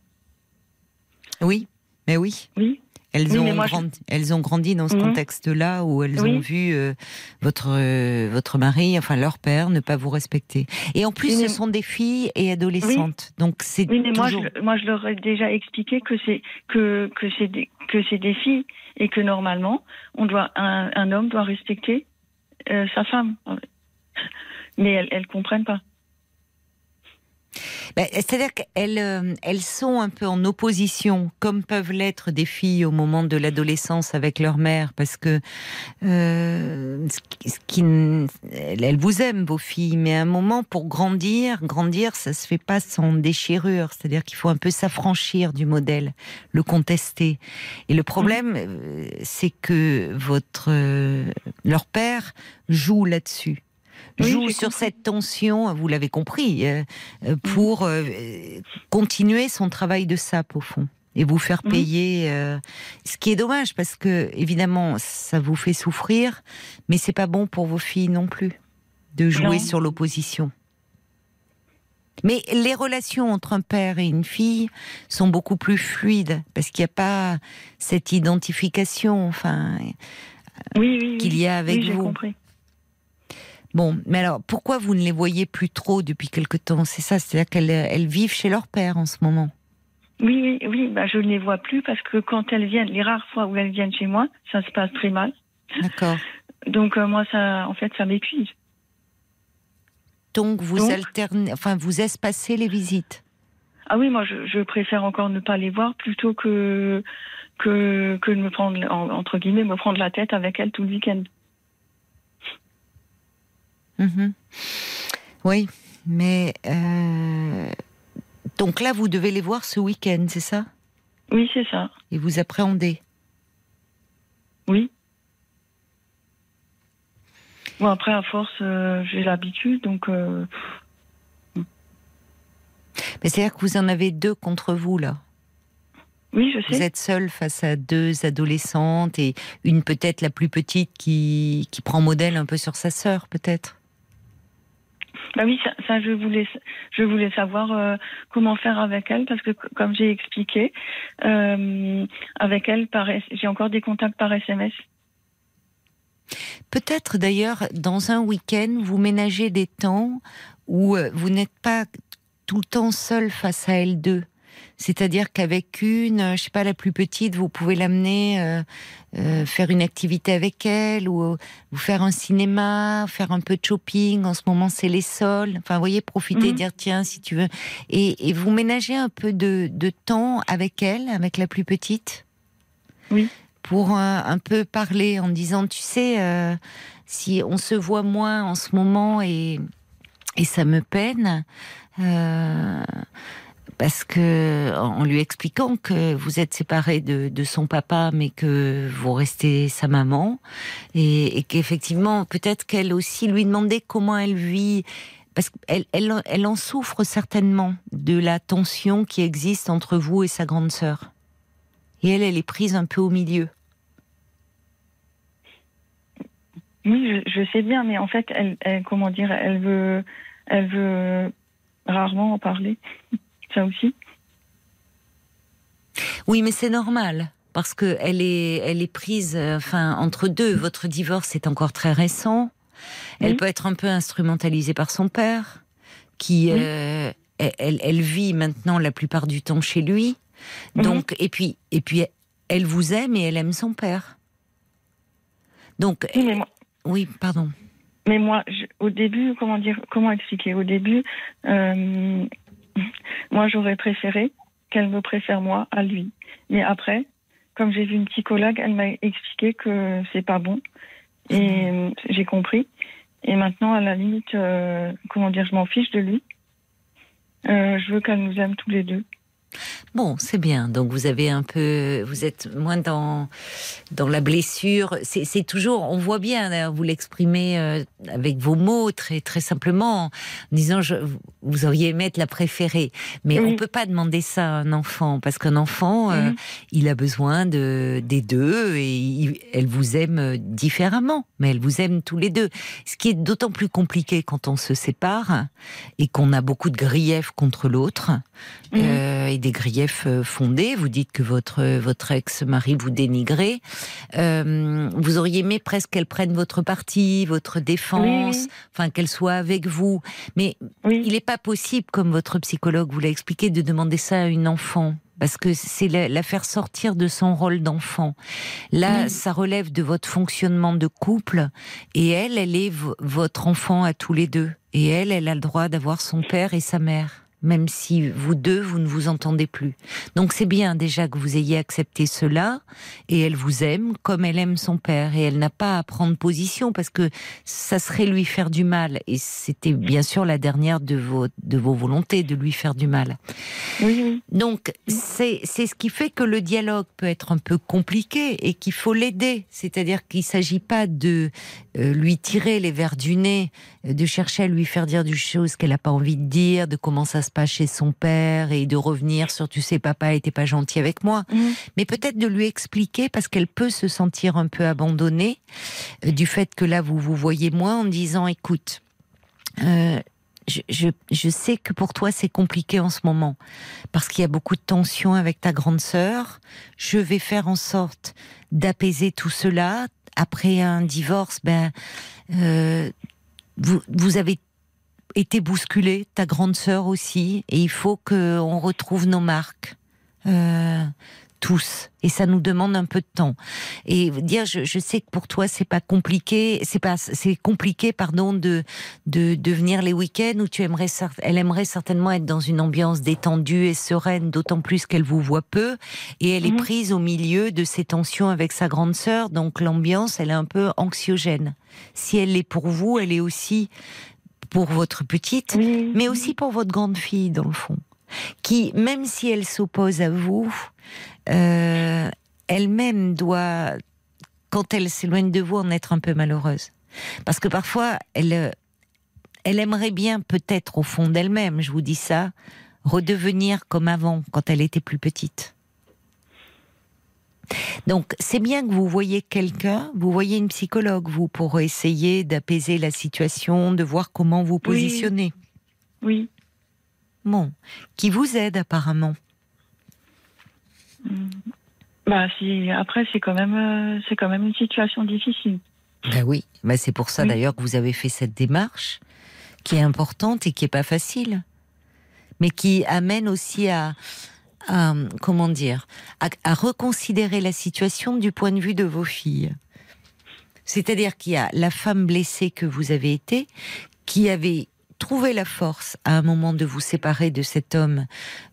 oui, mais oui. Oui. Elles, Oui, ont je- grandi, elles ont grandi dans ce Mhm. contexte-là où elles Oui. ont vu euh, votre, euh, votre mari, enfin leur père, ne pas vous respecter. Et en plus, Oui, ce sont des filles et adolescentes. Donc c'est Oui, mais moi, toujours... je, moi, je leur ai déjà expliqué que c'est que que c'est des que des filles et que normalement, on doit un, un homme doit respecter sa femme. Mais elles elles comprennent pas. Ben, C'est-à-dire qu'elles euh, elles sont un peu en opposition, comme peuvent l'être des filles au moment de l'adolescence avec leur mère, parce que euh, ce qui- ce qui, elles vous aiment, vos filles, mais à un moment, pour grandir, grandir, ça se fait pas sans déchirure. C'est-à-dire qu'il faut un peu s'affranchir du modèle, le contester. Et le problème, euh, c'est que votre euh, leur père joue là-dessus joue sur compris. cette tension, vous l'avez compris, euh, euh, pour euh, continuer son travail de sape au fond et vous faire Mhm. payer. euh, ce qui est dommage parce que évidemment ça vous fait souffrir, mais c'est pas bon pour vos filles non plus de jouer Non. sur l'opposition. Mais les relations entre un père et une fille sont beaucoup plus fluides parce qu'il n'y a pas cette identification, enfin, Oui, oui, oui. qu'il y a avec oui, vous. compris. Bon, mais alors pourquoi vous ne les voyez plus trop depuis quelque temps? C'est ça, c'est-à-dire qu'elles elles vivent chez leur père en ce moment. Oui, oui. Bah, je ne les vois plus parce que quand elles viennent, les rares fois où elles viennent chez moi, ça se passe très mal. D'accord. Donc euh, moi, ça, en fait, ça m'épuise. Donc vous Donc alternez, enfin vous espacez les visites? Ah oui, moi, je, je préfère encore ne pas les voir plutôt que que que de me prendre en- entre guillemets me prendre la tête avec elles tout le week-end. Mhm. Oui, mais euh, donc là vous devez les voir ce week-end, c'est ça? Oui, c'est ça. Et vous appréhendez? Oui. Bon après, à force, euh, j'ai l'habitude, donc euh, Mais c'est-à-dire que vous en avez deux contre vous là? oui, je Vous sais. êtes seul face à deux adolescentes et une peut-être la plus petite qui, qui prend modèle un peu sur sa sœur peut-être? Bah oui, ça, je voulais, je voulais savoir euh, comment faire avec elle parce que comme j'ai expliqué, euh, avec elle, j'ai encore des contacts par SMS. Peut-être d'ailleurs, dans un week-end, vous ménagez des temps où euh, vous n'êtes pas tout le temps seul face à elles deux. C'est-à-dire qu'avec une, euh, je sais pas, la plus petite, vous pouvez l'amener euh, euh, faire une activité avec elle ou vous faire un cinéma, faire un peu de shopping. En ce moment, c'est les sols. Enfin, vous voyez, profiter, Mhm. dire tiens, si tu veux. Et, et vous ménagez un peu de, de temps avec elle, avec la plus petite? Oui. Pour un peu parler en disant, tu sais, euh, si on se voit moins en ce moment et, et ça me peine. euh, parce que en lui expliquant que vous êtes séparés de, son papa, mais que vous restez sa maman, et, qu'effectivement peut-être qu'elle aussi lui demandait comment elle vit, parce qu'elle elle, elle en souffre certainement de la tension qui existe entre vous et sa grande sœur. Et elle, elle est prise un peu au milieu. Oui, je, sais bien, mais en fait, elle, comment dire, elle veut, elle veut rarement en parler. Ça aussi. Oui, mais c'est normal parce que elle est, elle est prise, euh, enfin, entre deux. Votre divorce est encore très récent. Elle peut être un peu instrumentalisée par son père, qui, euh, elle, elle vit maintenant la plupart du temps chez lui. Mhm. Donc, et puis, et puis, elle vous aime et elle aime son père. Donc, Oui, mais moi, oui, pardon. mais moi je- au début, comment dire, comment expliquer? Au début, euh, moi, j'aurais préféré qu'elle me préfère moi à lui. Mais après, comme j'ai vu une psychologue, elle m'a expliqué que c'est pas bon. Et euh, j'ai compris. Et maintenant, à la limite, euh, comment dire, je m'en fiche de lui. Euh, je veux qu'elle nous aime tous les deux. Bon, c'est bien. Donc vous avez un peu, vous êtes moins dans dans la blessure. C'est toujours, on voit bien. Vous l'exprimez euh, avec vos mots très très simplement, en disant je, vous auriez aimé être la préférée. Mais Oui. on peut pas demander ça à un enfant parce qu'un enfant, euh, Mhm. il a besoin de des deux et il- elle vous aime différemment, mais elle vous aime tous les deux. Ce qui est d'autant plus compliqué quand on se sépare et qu'on a beaucoup de griefs contre l'autre Mhm. euh, et des griefs euh, fondés. Vous dites que votre votre ex-mari vous dénigrait. Euh, vous auriez aimé presque qu'elle prenne votre parti, votre défense, Oui, enfin qu'elle soit avec vous. Mais Oui. il n'est pas possible, comme votre psychologue vous l'a expliqué, de demander ça à une enfant. Parce que c'est la, la faire sortir de son rôle d'enfant. Là, ça relève de votre fonctionnement de couple. Et elle, elle est vo- votre enfant à tous les deux. Et elle, elle a le droit d'avoir son père et sa mère. Même si vous deux, vous ne vous entendez plus. Donc c'est bien déjà que vous ayez accepté cela, et elle vous aime comme elle aime son père, et elle n'a pas à prendre position parce que ça serait lui faire du mal, et c'était bien sûr la dernière de vos, de vos volontés de lui faire du mal. Oui, oui. Donc c'est ce qui fait que le dialogue peut être un peu compliqué et qu'il faut l'aider. C'est-à-dire qu'il s'agit pas de euh, lui tirer les verres du nez, de chercher à lui faire dire des choses qu'elle n'a pas envie de dire, de comment ça se passe chez son père et de revenir sur tu sais papa était pas gentil avec moi, Mhm. mais peut-être de lui expliquer parce qu'elle peut se sentir un peu abandonnée euh, du fait que là vous vous voyez moins en disant écoute. euh, je, je, je sais que pour toi c'est compliqué en ce moment parce qu'il y a beaucoup de tensions avec ta grande sœur. Je vais faire en sorte d'apaiser tout cela. Après un divorce, ben euh, vous, avez été bousculé, ta grande sœur aussi, et il faut que on retrouve nos marques. Euh, tous. Et ça nous demande un peu de temps. Et dire je, je sais que pour toi c'est pas compliqué c'est pas c'est compliqué pardon de de, de venir les week-ends où tu aimerais elle aimerait certainement être dans une ambiance détendue et sereine d'autant plus qu'elle vous voit peu. Et elle est Mhm. prise au milieu de ces tensions avec sa grande sœur. Donc l'ambiance elle est un peu anxiogène. Si elle l'est pour vous elle est aussi pour votre petite Oui. mais aussi pour votre grande fille dans le fond, qui même si elle s'oppose à vous, euh, elle-même doit, quand elle s'éloigne de vous, en être un peu malheureuse, parce que parfois elle, euh, elle aimerait bien peut-être au fond d'elle-même, je vous dis ça, redevenir comme avant quand elle était plus petite. Donc c'est bien que vous voyez quelqu'un, vous voyez une psychologue, vous, pour essayer d'apaiser la situation, de voir comment vous positionnez. Oui. Bon, qui vous aide apparemment. Bah, si, après, c'est quand même, euh, c'est quand même une situation difficile. Ben oui, ben c'est pour ça Oui. d'ailleurs que vous avez fait cette démarche qui est importante et qui est pas facile, mais qui amène aussi à, à, comment dire, à, à reconsidérer la situation du point de vue de vos filles. C'est-à-dire qu'il y a la femme blessée que vous avez été, qui avait trouvé la force à un moment de vous séparer de cet homme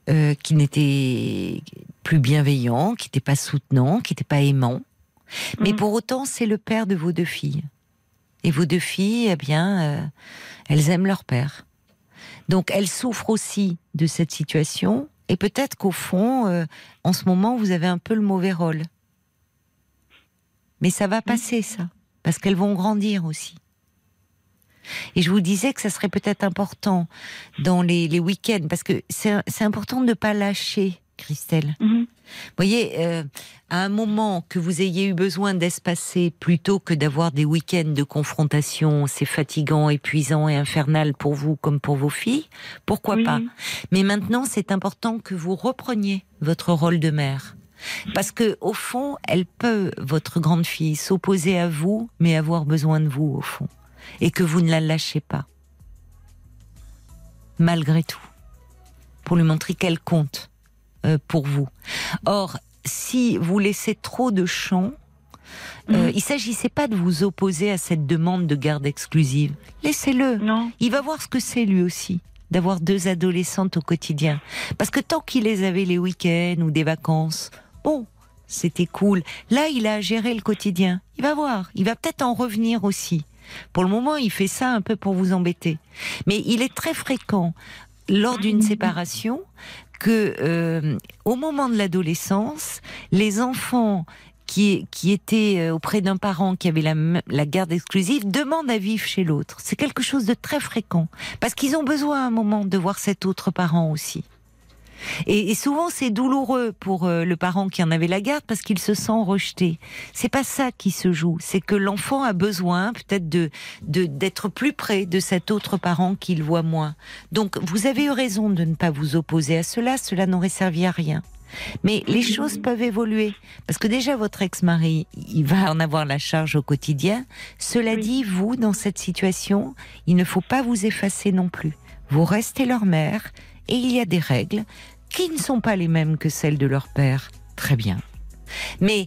euh, qui n'était plus bienveillant, qui n'était pas soutenant, qui n'était pas aimant. Mais Mhm. pour autant, c'est le père de vos deux filles. Et vos deux filles, eh bien, euh, elles aiment leur père. Donc, elles souffrent aussi de cette situation. Et peut-être qu'au fond, euh, en ce moment, vous avez un peu le mauvais rôle. Mais ça va passer, ça. Parce qu'elles vont grandir aussi. Et je vous disais que ça serait peut-être important dans les, les week-ends, parce que c'est important de ne pas lâcher, Christelle. Mhm. Vous voyez, euh, à un moment que vous ayez eu besoin d'espacer plutôt que d'avoir des week-ends de confrontation, c'est fatigant, épuisant et infernal pour vous comme pour vos filles, pourquoi Oui. pas? Mais maintenant, c'est important que vous repreniez votre rôle de mère. Parce que, au fond, elle peut, votre grande fille, s'opposer à vous, mais avoir besoin de vous, au fond. Et que vous ne la lâchez pas. Malgré tout. Pour lui montrer qu'elle compte euh, pour vous. Or, si vous laissez trop de champ, euh, Mhm. il s'agissait pas de vous opposer à cette demande de garde exclusive. Laissez-le. Non. Il va voir ce que c'est lui aussi d'avoir deux adolescentes au quotidien. Parce que tant qu'il les avait les week-ends ou des vacances, bon, c'était cool. Là, il a géré le quotidien. Il va voir. Il va peut-être en revenir aussi. Pour le moment, il fait ça un peu pour vous embêter. Mais il est très fréquent lors d'une séparation que, euh, au moment de l'adolescence, les enfants qui, qui étaient euh, auprès d'un parent qui avait la, la garde exclusive demandent à vivre chez l'autre. C'est quelque chose de très fréquent. Parce qu'ils ont besoin à un moment de voir cet autre parent aussi. Et, et souvent c'est douloureux pour euh, le parent qui en avait la garde parce qu'il se sent rejeté. C'est pas ça qui se joue, c'est que l'enfant a besoin peut-être de de- d'être plus près de cet autre parent qu'il voit moins. Donc vous avez eu raison de ne pas vous opposer à cela, cela n'aurait servi à rien. Mais les choses peuvent évoluer parce que déjà votre ex-mari, il va en avoir la charge au quotidien. Cela Oui. dit, vous dans cette situation, il ne faut pas vous effacer non plus. Vous restez leur mère et il y a des règles qui ne sont pas les mêmes que celles de leur père. Très bien. Mais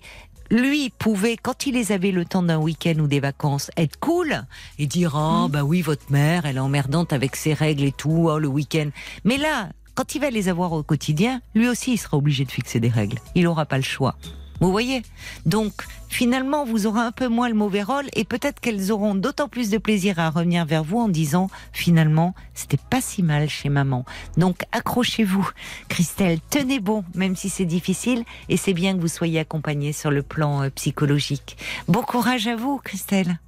lui pouvait, quand il les avait le temps d'un week-end ou des vacances, être cool et dire oh bah oui votre mère elle est emmerdante avec ses règles et tout oh, le week-end. Mais là, quand il va les avoir au quotidien, lui aussi il sera obligé de fixer des règles. Il n'aura pas le choix. Vous voyez Donc, finalement, vous aurez un peu moins le mauvais rôle et peut-être qu'elles auront d'autant plus de plaisir à revenir vers vous en disant, finalement, c'était pas si mal chez maman. Donc, accrochez-vous. Christelle, tenez bon, même si c'est difficile et c'est bien que vous soyez accompagnée sur le plan euh, psychologique. Bon courage à vous, Christelle.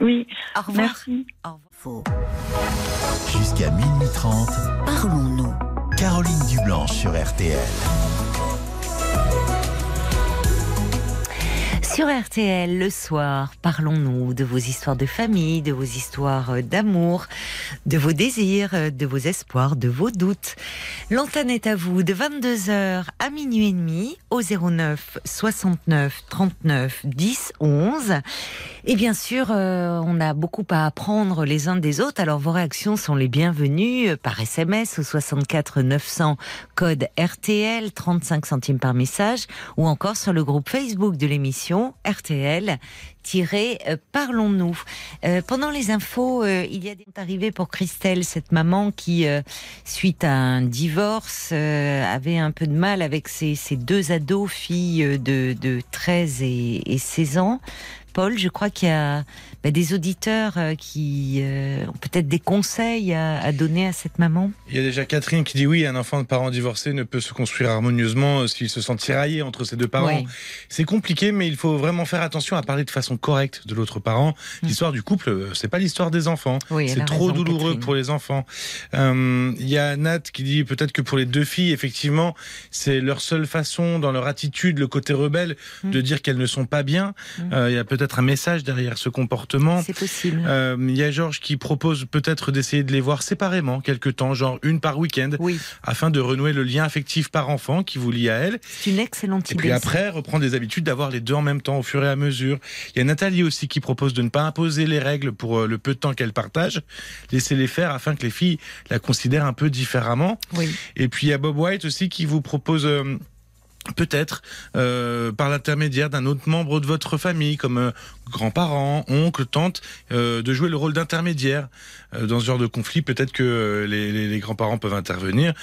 Oui, Au revoir. merci. Au revoir. Faux. Jusqu'à minuit 30, Parlons-nous. Caroline Dublanche sur RTL. Sur RTL, le soir, parlons-nous de vos histoires de famille, de vos histoires euh, d'amour, de vos désirs, euh, de vos espoirs, de vos doutes. L'antenne est à vous de 22h à minuit et demi au 09 69 39 10 11. Et bien sûr, euh, on a beaucoup à apprendre les uns des autres. Alors vos réactions sont les bienvenues par SMS au 64 900 code RTL 35 centimes par message ou encore sur le groupe Facebook de l'émission RTL tiré euh, Parlons-nous. Euh, pendant les infos, euh, il y a des arrivées pour Christelle, cette maman qui, suite à un divorce, avait un peu de mal avec ses, ses deux ados, filles de, de 13 et, et 16 ans. Paul, je crois qu'il y a bah, des auditeurs euh, qui euh, ont peut-être des conseils à, à donner à cette maman. Il y a déjà Catherine qui dit oui, un enfant de parents divorcés ne peut se construire harmonieusement euh, s'il se sent tiraillé entre ses deux parents. Ouais. C'est compliqué, mais il faut vraiment faire attention à parler de façon correcte de l'autre parent. L'histoire du couple, c'est pas l'histoire des enfants. Mm. Oui, c'est trop raison, douloureux Catherine. pour les enfants. Euh, Il y a Nat qui dit peut-être que pour les deux filles, effectivement, c'est leur seule façon, dans leur attitude, le côté rebelle, Mm. de dire qu'elles ne sont pas bien. Euh, Il y a peut-être un message derrière ce comportement. C'est possible. Euh, Il y a Georges qui propose peut-être d'essayer de les voir séparément quelque temps, genre une par week-end, Oui, afin de renouer le lien affectif par enfant qui vous lie à elle. c'est une excellente Et idée. puis après, reprendre des habitudes d'avoir les deux en même temps au fur et à mesure. Il y a Nathalie aussi qui propose de ne pas imposer les règles pour euh, le peu de temps qu'elle partage, laisser les faire afin que les filles la considèrent un peu différemment. Oui. Et puis il y a Bob White aussi qui vous propose euh, peut-être euh, par l'intermédiaire d'un autre membre de votre famille, comme euh, grands-parents, oncles, tantes, euh, de jouer le rôle d'intermédiaire euh, dans ce genre de conflit. Peut-être que euh, les, les- les grands-parents peuvent intervenir.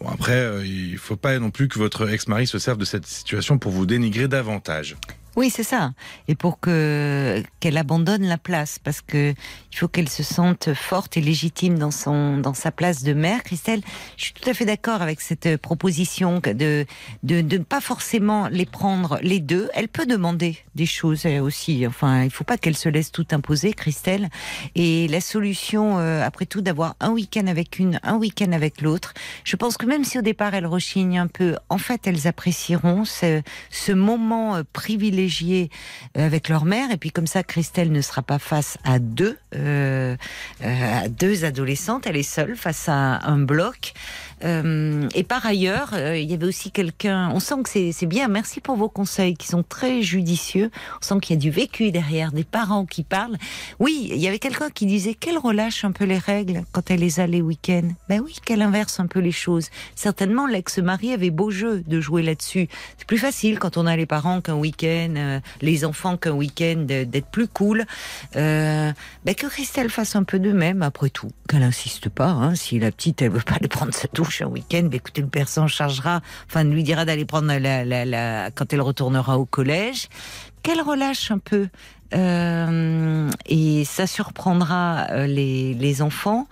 Bon après, euh, il faut pas non plus que votre ex-mari se serve de cette situation pour vous dénigrer davantage. Oui, c'est ça. Et pour que qu'elle abandonne la place, parce que il faut qu'elle se sente forte et légitime dans son dans sa place de mère. Christelle, je suis tout à fait d'accord avec cette proposition de de ne pas forcément les prendre les deux. Elle peut demander des choses elle aussi. Enfin, il faut pas qu'elle se laisse tout imposer, Christelle. Et la solution, euh, après tout, d'avoir un week-end avec une, un week-end avec l'autre. Je pense que même si au départ elles rechignent un peu, en fait elles apprécieront ce, ce moment euh, privilégié euh, avec leur mère. Et puis comme ça, Christelle ne sera pas face à deux, euh, euh, à deux adolescentes. Elle est seule face à un bloc. Euh, et par ailleurs, euh, il y avait aussi quelqu'un. On sent que c'est bien. Merci pour vos conseils qui sont très judicieux. On sent qu'il y a du vécu derrière, des parents qui parlent. Oui, il y avait quelqu'un qui disait qu'elle relâche un peu les règles quand elle les a les week-ends. Ben oui, qu'elle inverse un peu les choses. Certainement, l'ex-mari avait beau jeu de jouer là-dessus. C'est plus facile quand on a les parents qu'un week-end, euh, les enfants qu'un week-end, d'être plus cool. Ben que Christelle fasse un peu de même, après tout. Qu'elle insiste pas. Hein, si la petite, elle veut pas aller prendre sa douche un week-end, ben écoutez, le père s'en chargera. Enfin, lui dira d'aller prendre la, la, la, quand elle retournera au collège. Qu'elle relâche un peu. Euh, et ça surprendra euh, les, les enfants.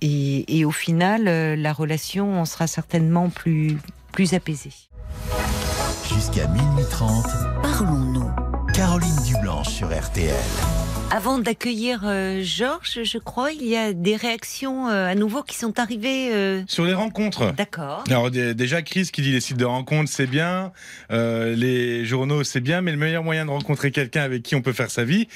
Et, et au final, euh, la relation en sera certainement plus, plus apaisée. Jusqu'à minuit 30, Parlons-nous. Caroline Dublanche sur RTL. Avant d'accueillir euh, Georges, je crois, il y a des réactions euh, à nouveau qui sont arrivées. euh, Sur les rencontres. D'accord. Alors dé- déjà Chris qui dit les sites de rencontres c'est bien, les journaux c'est bien, mais le meilleur moyen de rencontrer quelqu'un avec qui on peut faire sa vie,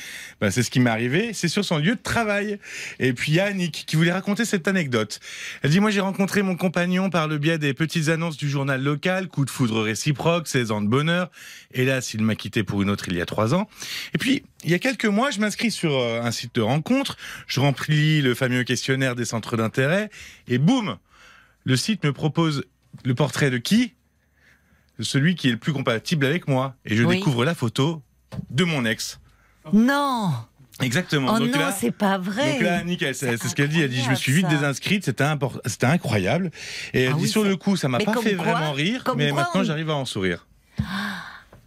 bah, c'est ce qui m'est arrivé, c'est sur son lieu de travail. Et puis il y a Annick qui voulait raconter cette anecdote. Elle dit moi j'ai rencontré mon compagnon par le biais des petites annonces du journal local, coup de foudre réciproque, 16 ans de bonheur. Hélas il m'a quitté pour une autre il y a trois ans. Et puis il y a quelques mois je m'inscris sur euh, un site de rencontre, je remplis le fameux questionnaire des centres d'intérêt et boum le site me propose le portrait de qui? Celui qui est le plus compatible avec moi. Et je Oui. découvre la photo de mon ex. Non Exactement. Oh Donc non, c'est pas vrai Donc là, Annick, c'est ce qu'elle dit. Elle dit, je me suis vite ça. désinscrite, c'était incroyable. Et elle Ah dit, oui, sur le coup, ça m'a Mais pas fait quoi- vraiment rire, mais maintenant on- j'arrive à en sourire.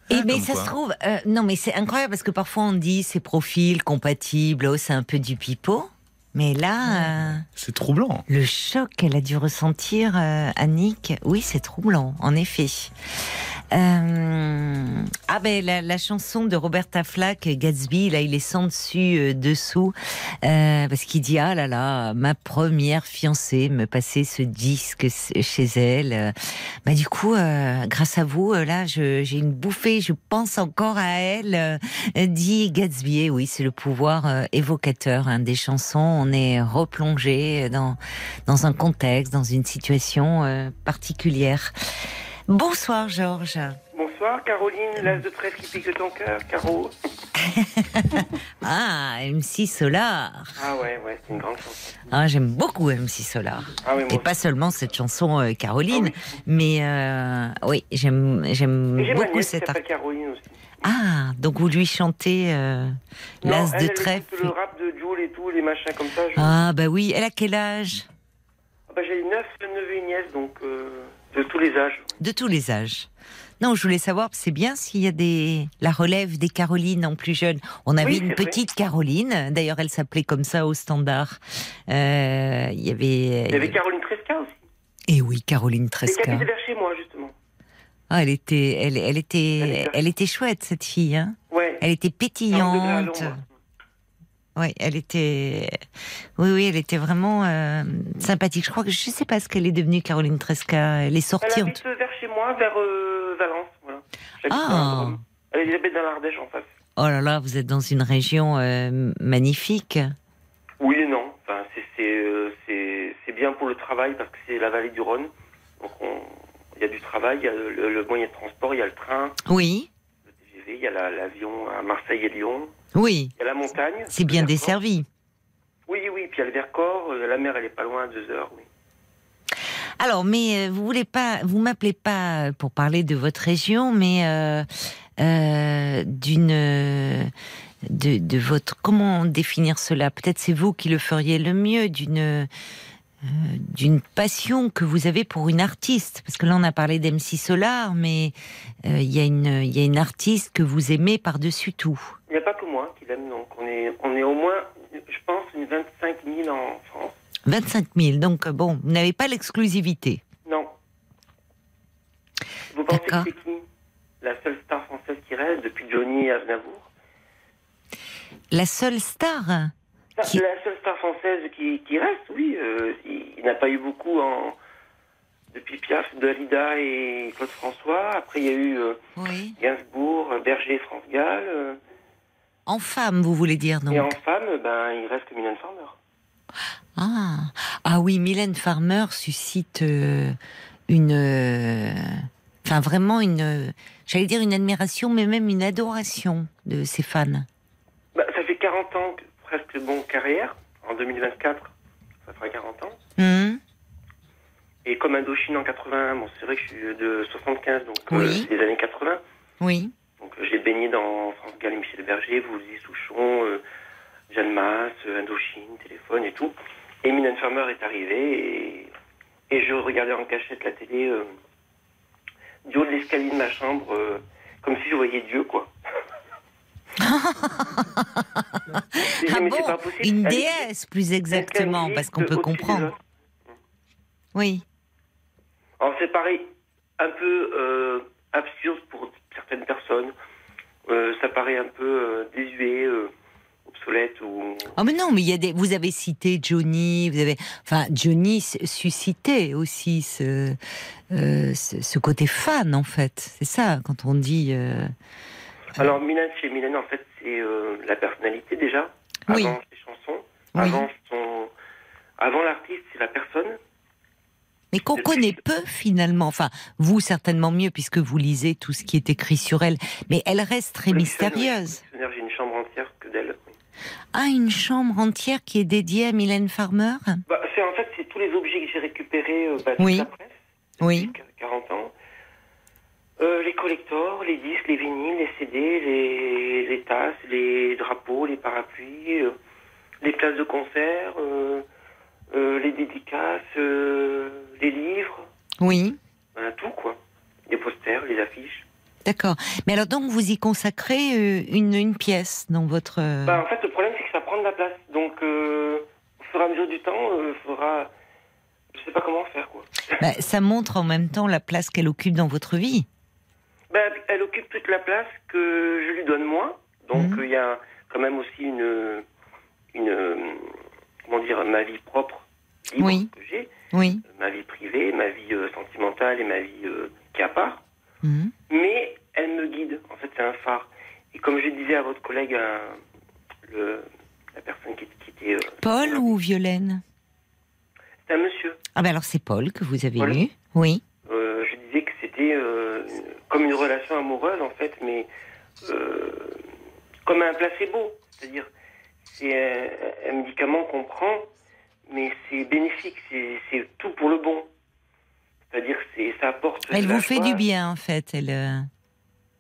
Et Ah, mais ça quoi. se trouve, euh, non mais c'est incroyable parce que parfois on dit c'est profil compatible, oh, c'est un peu du pipeau. Mais là, euh, C'est troublant. le choc qu'elle a dû ressentir, euh, Annick, oui, c'est troublant, en effet. Euh, ah ben la, la chanson de Roberta Flack, Gatsby, là il est sans dessus euh, dessous euh, parce qu'il dit ah là là ma première fiancée me passait ce disque chez elle. Bah du coup euh, grâce à vous euh, là j'ai une bouffée, je pense encore à elle. euh, dit Gatsby, Et oui c'est le pouvoir évocateur hein, des chansons. On est replongé dans dans un contexte, dans une situation particulière. Bonsoir Georges. Bonsoir, Caroline, l'as de trèfle qui pique ton cœur, Caro. Ah, MC Solar. Ah ouais, ouais, c'est une grande chanson. Ah, j'aime beaucoup MC Solar. Ah oui, Et pas seulement cette chanson euh, Caroline, Ah oui. mais euh, oui, j'aime j'aime beaucoup cette art. Caroline aussi. Ah, donc vous lui chantez euh, l'as de trèfle. le rap de Jules et tout, les machins comme ça. Je... Ah bah oui, elle a quel âge? J'ai neuf neveux et nièces, donc euh, de tous les âges. De tous les âges. Non, je voulais savoir, c'est bien s'il y a des la relève des Carolines en plus jeunes. On avait Oui, une vrai. petite Caroline, d'ailleurs elle s'appelait comme ça au standard. Euh, Il y avait. Il y avait Caroline Tresca aussi. Et oui, Caroline Tresca. vers chez moi, justement. Ah, elle était, elle, elle Elle était, était- elle était chouette cette fille. Hein Ouais. elle était pétillante. Oui, elle était, oui, oui, elle était vraiment euh, sympathique. Je crois que je sais pas ce qu'elle est devenue, Caroline Tresca. Elle est Elle sortie. en habite vers chez moi, vers euh, Valence. Voilà. Ah. Elle habite dans l'Ardèche en face. Oh là là, vous êtes dans une région euh, magnifique. Oui et non. Enfin, c'est- bien pour le travail parce que c'est la vallée du Rhône. Donc on- il y a du travail, il y a le, le- le moyen de transport, il y a le train, Oui, le TGV, il y a la- l'avion à Marseille et Lyon, oui, il y a la montagne. c'est bien desservi. Oui, oui, puis il y a le Vercors, euh, la mer elle est pas loin, deux heures. Oui. Alors, mais euh, vous voulez pas, vous m'appelez pas pour parler de votre région, mais euh, euh, d'une de, de votre comment définir cela? Peut-être c'est vous qui le feriez le mieux d'une euh, d'une passion que vous avez pour une artiste, parce que là on a parlé d'MC Solar, mais euh, il y a une il y a une artiste que vous aimez par dessus tout. Il n'y a pas que moi qui l'aime, donc on est, on est au moins, je pense, une 25 000 en France. 25 000, donc euh, bon, vous n'avez pas l'exclusivité. Non. Vous pensez que c'est qui? La seule star française qui reste depuis Johnny Aznavour? La seule star? Qui- La seule star française qui, qui reste, oui. euh, il il n'a pas eu beaucoup en, depuis Piaf, Dalida et Claude François. Après, il y a eu euh, Oui. Gainsbourg, Berger, France Gall. euh, En femme, vous voulez dire donc et en femme, ben, il reste Mylène Farmer. Ah, ah oui, Mylène Farmer suscite une, enfin vraiment une, j'allais dire une admiration, mais même une adoration de ses fans. Bah, ça fait 40 ans, que- presque bon carrière. En 2024, ça fera 40 ans. Hum, Et comme Indochine en 80, bon, c'est vrai que je suis de 75, donc euh, Oui. c'est des années 80. Oui. Donc euh, j'ai baigné dans France Gall et Michel Berger, Woolsey, Souchon, euh, Jeanne Masse, euh, Indochine, Téléphone et tout. Et Mylène Farmer est arrivée et, et je regardais en cachette la télé euh, du haut de l'escalier de ma chambre, euh, comme si je voyais Dieu, quoi. Dit, Ah bon, pas une Elle- déesse plus exactement, parce qu'on peut comprendre. Oui. Alors c'est pareil, un peu euh, absurde pour certaines personnes. Euh, ça paraît un peu euh, désuet, euh, obsolète ou. Oh mais non, mais il y a des. Vous avez cité Johnny, vous avez, enfin Johnny suscitait aussi ce, ce, ce côté fan en fait. C'est ça quand on dit. Alors Mylène, chez Mylène, en fait, c'est euh, la personnalité déjà. Oui. Avant ses chansons, Oui. avant son, avant l'artiste, c'est la personne. mais qu'on connaît peu finalement. Enfin, vous certainement mieux puisque vous lisez tout ce qui est écrit sur elle. Mais elle reste très Le mystérieuse. J'ai une chambre entière que d'elle. oui. Ah, une chambre entière qui est dédiée à Mylène Farmer? Bah, c'est en fait c'est tous les objets que j'ai récupérés euh, bah, Oui. la presse Oui. depuis 40 ans. Euh, les collectors, les disques, les vinyles, les CD, les, les tasses, les drapeaux, les parapluies, euh, les places de concert, euh, les dédicaces, les livres, Oui, voilà, tout quoi. Les posters, les affiches. d'accord. Mais alors donc vous y consacrez une, une pièce dans votre... Bah, en fait, le problème, c'est que ça prend de la place. Donc, au fur et à mesure du temps, il faudra. Je sais pas comment faire, quoi. bah, ça montre en même temps la place qu'elle occupe dans votre vie. Bah, elle occupe toute la place que je lui donne moi. Donc, Mhm. il y a quand même aussi une. une euh, comment dire Ma vie propre, libre, Oui. que j'ai. Oui. Ma vie privée, ma vie euh, sentimentale et ma vie euh, qui est à part. Mhm. Mais elle me guide. En fait, c'est un phare. Et comme je disais à votre collègue, euh, le, la personne qui, qui était. euh, Paul ou Violaine? C'est un monsieur. Ah ben alors c'est Paul que vous avez Paul. eu. Oui. Euh, je disais que c'était euh, comme une relation amoureuse en fait, mais euh, comme un placebo, c'est-à-dire c'est un, un médicament qu'on prend, mais c'est bénéfique, c'est tout pour le bon. C'est-à-dire c'est ça apporte. Elle vous fait du bien en fait. Elle. euh,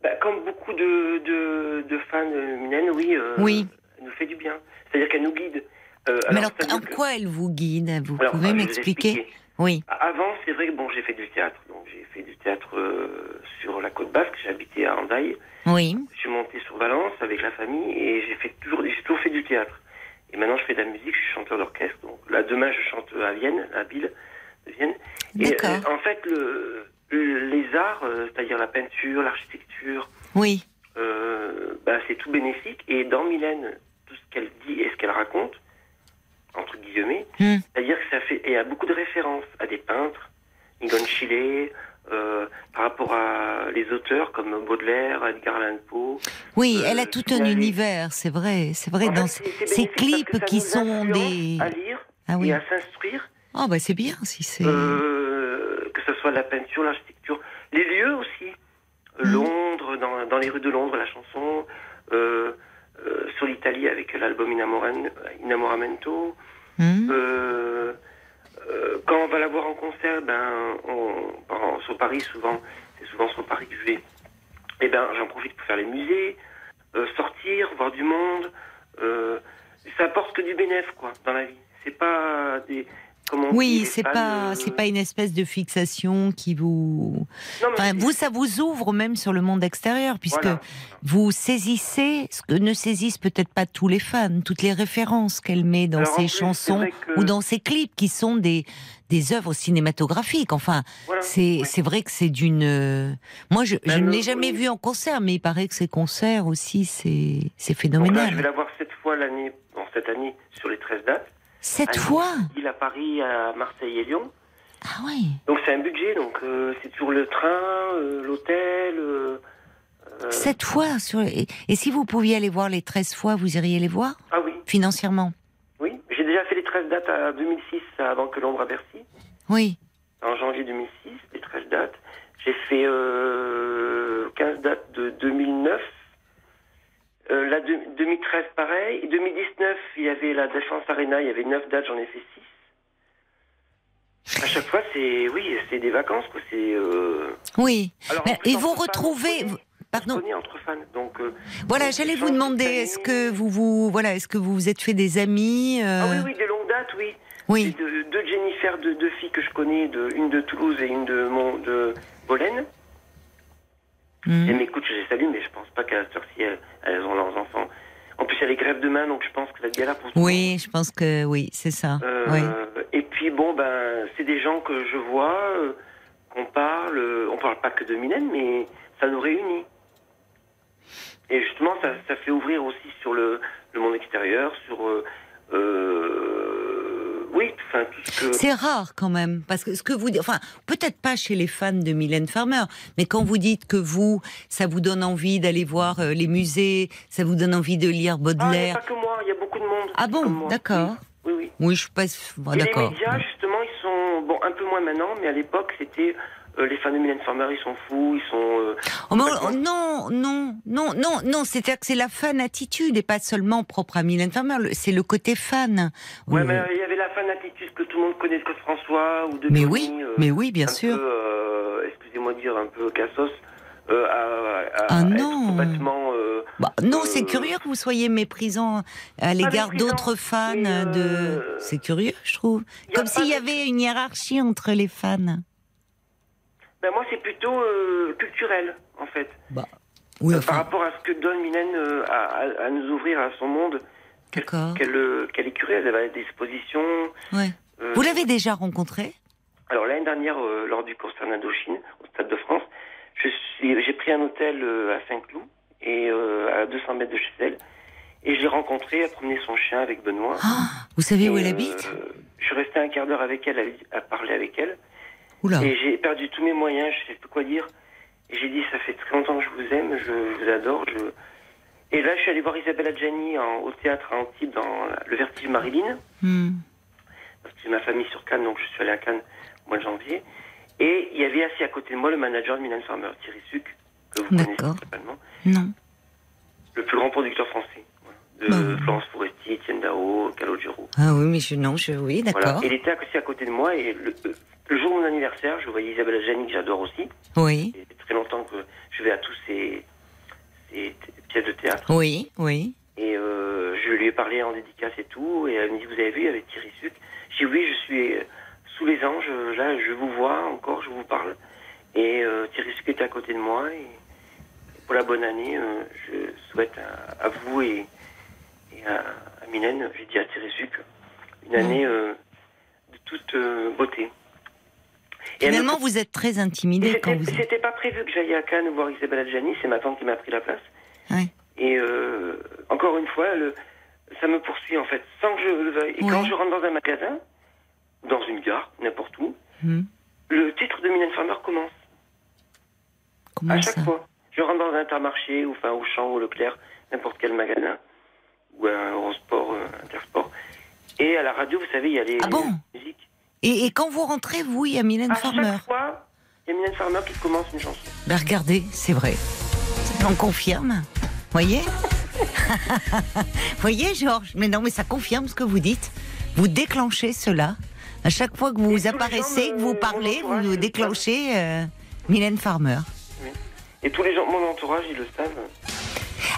Bah, comme beaucoup de, de, de fans de Mylène, oui. euh, Oui. Elle nous fait du bien. C'est-à-dire qu'elle nous guide. Euh, Mais alors, en quoi elle vous guide? Vous Alors, pouvez m'expliquer? expliquer. Oui. Avant, c'est vrai que bon, j'ai fait du théâtre. Donc, j'ai fait du théâtre euh, sur la côte basque. J'habitais à Andaille. Oui. Je suis monté sur Valence avec la famille et j'ai fait toujours, j'ai toujours fait du théâtre. Et maintenant, je fais de la musique. Je suis chanteur d'orchestre. Donc là, demain, je chante à Vienne, à Ville de Vienne. Et euh, en fait, le, le- les arts, euh, c'est-à-dire la peinture, l'architecture, Oui. bah, c'est tout bénéfique. Et dans Mylène, tout ce qu'elle dit et ce qu'elle raconte, entre guillemets, Hmm. c'est-à-dire que ça fait, et il y a beaucoup de références à des peintres, Egon Schiele, euh, par rapport à les auteurs comme Baudelaire, Edgar Allan Poe. Oui, Euh, elle a tout un univers, c'est vrai. C'est vrai, En dans fait, ces, clips qui sont des. à lire Ah oui. et à s'instruire, Oh, bah c'est bien si c'est. euh, que ce soit la peinture, l'architecture, les lieux aussi. Mhm. Londres, dans, dans les rues de Londres, la chanson, sur l'Italie avec l'album Inamoramento. Hmm Euh, euh, quand on va la voir en concert, ben, on, en- sur Paris souvent, c'est souvent sur Paris que je vais. Et ben, j'en profite pour faire les musées, euh, sortir, voir du monde. Euh, ça apporte que du bénéfice, quoi, dans la vie. C'est pas des. Oui, c'est pas, c'est pas une espèce de fixation qui vous. Non, Enfin, vous, ça vous ouvre même sur le monde extérieur, puisque Voilà. vous saisissez ce que ne saisissent peut-être pas tous les fans, toutes les références qu'elle met dans Alors, ses plus, chansons que- ou dans ses clips, qui sont des des œuvres cinématographiques. Enfin, Voilà. c'est Oui. vrai que c'est d'une. euh, Moi, je, je ne l'ai euh, jamais oui. vu en concert, mais il paraît que ces concerts aussi, c'est là, je vais phénoménal. la voir sept fois l'année, bon, cette année, sur les 13 dates. Nice, fois Il à Paris, à Marseille et Lyon. Ah oui. Donc c'est un budget, donc euh, c'est toujours le train, euh, l'hôtel. euh, euh, fois sur et, et si vous pouviez aller voir les 13 fois, vous iriez les voir? Ah oui, financièrement? Oui. J'ai déjà fait les 13 dates à 2006 avant que Londres à Bercy. Oui. En janvier 2006, les 13 dates. J'ai fait euh, 15 dates de 2009. Euh, la de- 2013, pareil. Et 2019, il y avait la Défense Arena, il y avait 9 dates, j'en ai fait 6. À chaque fois, c'est oui, c'est des vacances, quoi. C'est. euh, Oui. Alors, plus, et vous retrouvez Pardon. entre fans, donc. euh, Voilà, j'allais vous demander est-ce que vous vous voilà, est-ce que vous vous êtes fait des amis Ah oui, oui, des longues dates, oui. oui. Deux, deux Jennifer, deux, filles que je connais, de, une de Toulouse et une de, mon, de Bolène. Mhm. Elles m'écoutent, je les salue, mais je pense pas qu'à cette heure-ci, elles, elles ont leurs enfants. En plus, il y a les grèves demain, donc je pense que ça va être galère pour tout le monde. Oui, je pense que oui, c'est ça. Euh, Oui. Et puis, bon, ben, c'est des gens que je vois, euh, qu'on parle. euh, on parle pas que de Mylène, mais ça nous réunit. Et justement, ça, ça fait ouvrir aussi sur le, le monde extérieur, sur. Oui, enfin. C'est rare quand même, parce que ce que vous dites, enfin, peut-être pas chez les fans de Mylène Farmer, mais quand vous dites que vous, ça vous donne envie d'aller voir euh, les musées, ça vous donne envie de lire Ah, Baudelaire. pas que moi, il y a beaucoup de monde. Ah bon, d'accord. Oui, oui. Oui, je suis pas. bon, Et les d'accord. médias, justement, ils sont. Bon, un peu moins maintenant, mais à l'époque, c'était. Euh, les fans de Mylène Farmer, ils sont fous, ils sont. euh, Oh, mais oh, non, non, non, non, non, c'est-à-dire que c'est la fan attitude et pas seulement propre à Mylène Farmer, c'est le côté fan. Ouais, mais il y avait la fan attitude que tout le monde connaît de François ou de mais oui, euh, mais oui, bien un sûr. euh, excusez-moi de dire, un peu cassos. euh, à, à- Ah non. complètement. euh, Bah, non, Euh, c'est curieux que vous soyez méprisant à l'égard d'autres fans de. C'est curieux, je trouve. Comme s'il y avait une hiérarchie entre les fans. Ben moi, c'est plutôt euh, culturel, en fait. Oui, Euh, Par enfin, rapport à ce que donne Mylène euh, à, nous ouvrir à son monde, d'accord. qu'elle qu'elle est curieuse, elle va à des expositions. Ouais. Vous l'avez déjà rencontré Alors l'année dernière, lors du concert d'Indochine, au Stade de France, j'ai pris un hôtel à Saint-Cloud et à 200 mètres de chez elle, et je l'ai rencontrée, à promener son chien avec Benoît. Ah, Vous savez où elle euh, habite? Je suis resté un quart d'heure avec elle, à, à parler avec elle, Oula. et j'ai perdu tous mes moyens, je sais plus quoi dire. Et j'ai dit, ça fait très longtemps que je vous aime, je, je vous adore. Je... Et là, je suis allé voir Isabelle Adjani en- au théâtre à Antibes dans la- le Vertige Marilyn Hmm. parce que j'ai ma famille sur Cannes, donc je suis allé à Cannes au mois de janvier. Et il y avait assis à côté de moi le manager de Milan Farmer, Thierry Suc, que vous connaissez certainement, Non. le plus grand producteur français. voilà, de Bah. Florence Foresti, Etienne Dao, Calogero. Ah oui, mais je, non, je, oui, Voilà. d'accord. Il était assis à côté de moi et le, euh, le jour de mon anniversaire, je voyais Isabelle Adjani, que j'adore aussi. Oui, Ça fait très longtemps que je vais à tous ces, pièces de théâtre. oui, oui. Et euh, je lui ai parlé en dédicace et tout. Et elle me dit, vous avez vu, avec Thierry Suc J'ai dit, oui, je suis euh, sous les anges. Là, je vous vois encore, je vous parle. Et euh, Thierry Suc était à côté de moi. Et, et pour la bonne année, euh, je souhaite à, à vous et, et à, à Mylène, j'ai dit à Thierry Suc, une année euh, de toute beauté. Et Finalement, vous êtes très intimidé c'était quand vous. c'était pas prévu que j'aille à Cannes voir Isabelle Adjani, c'est ma tante qui m'a pris la place. Et euh, encore une fois, le- ça me poursuit en fait, sans que je le veuille. Et quand je rentre dans un magasin, dans une gare, n'importe où, Hmm. le titre de Mylène Farmer commence. Comment à chaque ça fois. Je rentre dans un intermarché, ou enfin Auchan, ou Leclerc, n'importe quel magasin, ou un Eurosport, euh, Intersport. Et à la radio, vous savez, il y a les, Ah bon les musiques. Et, et quand vous rentrez, vous, il y a Mylène À Farmer. chaque fois, il y a Mylène Farmer qui commence une chanson. Ben regardez, c'est vrai. On confirme. Voyez? Voyez, Georges? Mais non, mais ça confirme ce que vous dites. Vous déclenchez cela. À chaque fois que Et vous les apparaissez, que vous parlez, vous déclenchez euh, Mylène Farmer. Et tous les gens de mon entourage, ils le savent.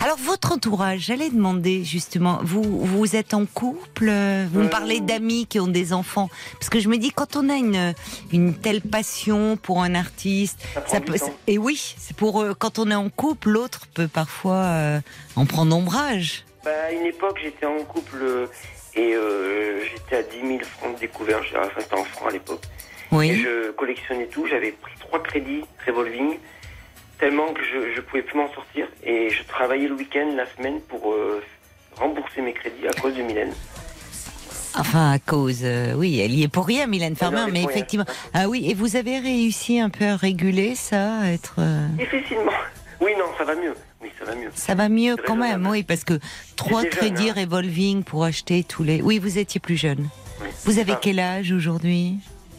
Alors, votre entourage, j'allais demander justement, vous, vous êtes en couple Vous me Euh, parlez d'amis qui ont des enfants Parce que je me dis, quand on a une, une telle passion pour un artiste, Ça peut. Et oui, c'est pour euh, quand on est en couple, l'autre peut parfois euh, en prendre ombrage. Bah, à une époque, j'étais en couple et euh, j'étais à 10 000 francs de découvert. Enfin, c'était en francs à l'époque. Et Oui. je collectionnais tout. J'avais pris trois crédits revolving tellement que je ne pouvais plus m'en sortir. Et je travaillais le week-end, la semaine pour euh, rembourser mes crédits à cause de Mylène. Enfin, à cause, euh, oui, elle y est pour rien, Mylène Farmer, mais rien. effectivement. Ah oui, et vous avez réussi un peu à réguler ça, à être. euh, Difficilement. Oui, non, ça va mieux. Oui, ça va mieux. Ça va mieux quand même, oui, parce que trois jeune, crédits hein. revolving pour acheter tous les. Oui, vous étiez plus jeune. Oui. Vous avez quel âge aujourd'hui?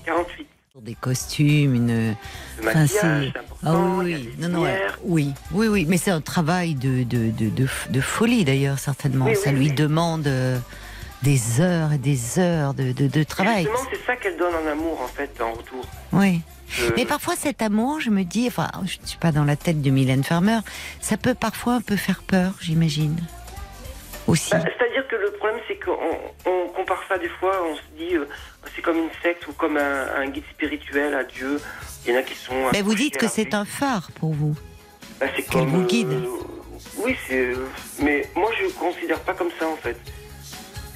48. Des costumes, une. Enfin, c'est-. Ah oui, non, oui, oui, oui, mais c'est un travail de, de, de, de, de folie d'ailleurs, certainement. Oui, ça oui, lui oui. demande euh, des heures et des heures de, de, travail. Justement, c'est ça qu'elle donne en amour, en fait, en retour. Oui. Je- Mais parfois cet amour, je me dis, enfin, je ne suis pas dans la tête de Mylène Farmer, ça peut parfois un peu faire peur, j'imagine. Aussi. Bah, C'est-à-dire que le problème, c'est qu'on on compare ça des fois, on se dit, euh, c'est comme une secte ou comme un, un guide spirituel à Dieu. Il y en a qui sont. Mais vous dites que c'est un phare pour vous. Bah, c'est qu'elle vous guide. euh, oui, c'est. euh, mais moi, je ne considère pas comme ça, en fait.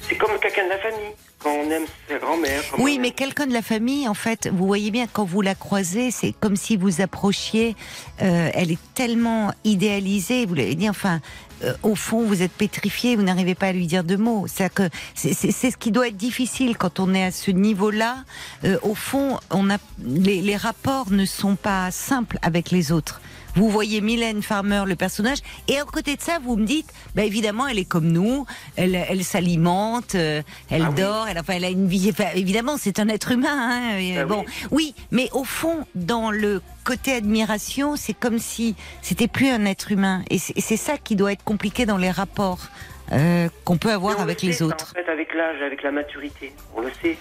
C'est comme quelqu'un de la famille. Quand on aime sa grand-mère. Oui, mais aime- quelqu'un de la famille, en fait, vous voyez bien, quand vous la croisez, c'est comme si vous approchiez, euh, elle est tellement idéalisée, vous l'avez dit, enfin, euh, au fond, vous êtes pétrifié, vous n'arrivez pas à lui dire deux mots. C'est que c'est ce qui doit être difficile quand on est à ce niveau-là. Euh, au fond, on a les, les rapports ne sont pas simples avec les autres. Vous voyez Mylène Farmer, le personnage, et à côté de ça, vous me dites, bah évidemment, elle est comme nous, elle, elle s'alimente, euh, elle Ah oui. dort, elle, enfin, elle a une vie. enfin, évidemment, c'est un être humain. Hein, et, Ah bon, oui. mais au fond, dans le côté admiration, c'est comme si c'était plus un être humain, et c'est ça qui doit être compliqué dans les rapports euh, qu'on peut avoir avec le les ça, autres. En fait, avec l'âge, avec la maturité, on le sait.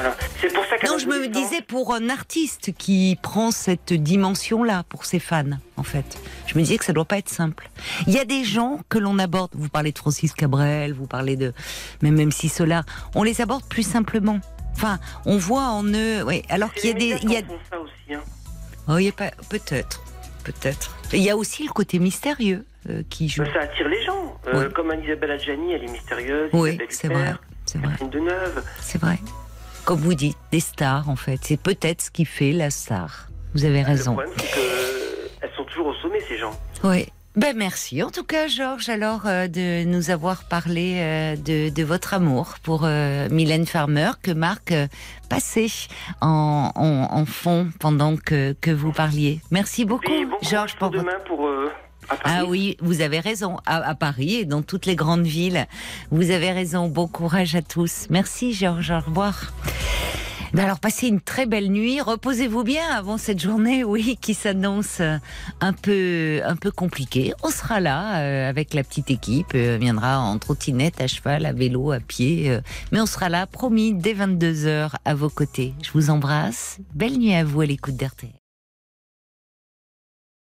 Voilà. C'est pour ça qu'à Non, je me disais pour un artiste qui prend cette dimension-là pour ses fans, en fait. Je me disais que ça doit pas être simple. Il y a des gens que l'on aborde. Vous parlez de Francis Cabrel, vous parlez de même même si Solar, on les aborde plus simplement. Enfin, on voit en eux, oui. Alors qu'il y a des, il y a, ça aussi. Hein. oh, il y a pas, peut-être, peut-être. Il y a aussi le côté mystérieux euh, qui joue. Ça attire les gens. Euh, Oui. Comme Anne-Isabelle Adjani, elle est mystérieuse. Oui, Isabelle c'est vrai, c'est vrai, c'est vrai. Comme vous dites, des stars, en fait. C'est peut-être ce qui fait la star. Vous avez raison. Le problème, c'est qu'elles sont toujours au sommet, ces gens. Oui. Ben merci. En tout cas, Georges, alors euh, de nous avoir parlé euh, de, de votre amour pour euh, Mylène Farmer que Marc euh, passait en, en, en fond pendant que, que vous parliez. Merci beaucoup, bon Georges, pour pour votre... demain pour. Ah oui, vous avez raison. À, à Paris et dans toutes les grandes villes, vous avez raison. Bon courage à tous. Merci, Georges. Au revoir. Ben alors, passez une très belle nuit. Reposez-vous bien avant cette journée, oui, qui s'annonce euh, un peu, un peu compliquée. On sera là euh, avec la petite équipe. euh, viendra en trottinette, à cheval, à vélo, à pied. euh, mais on sera là, promis, dès 22 h à vos côtés. Je vous embrasse. Belle nuit à vous à l'écoute d'RTL.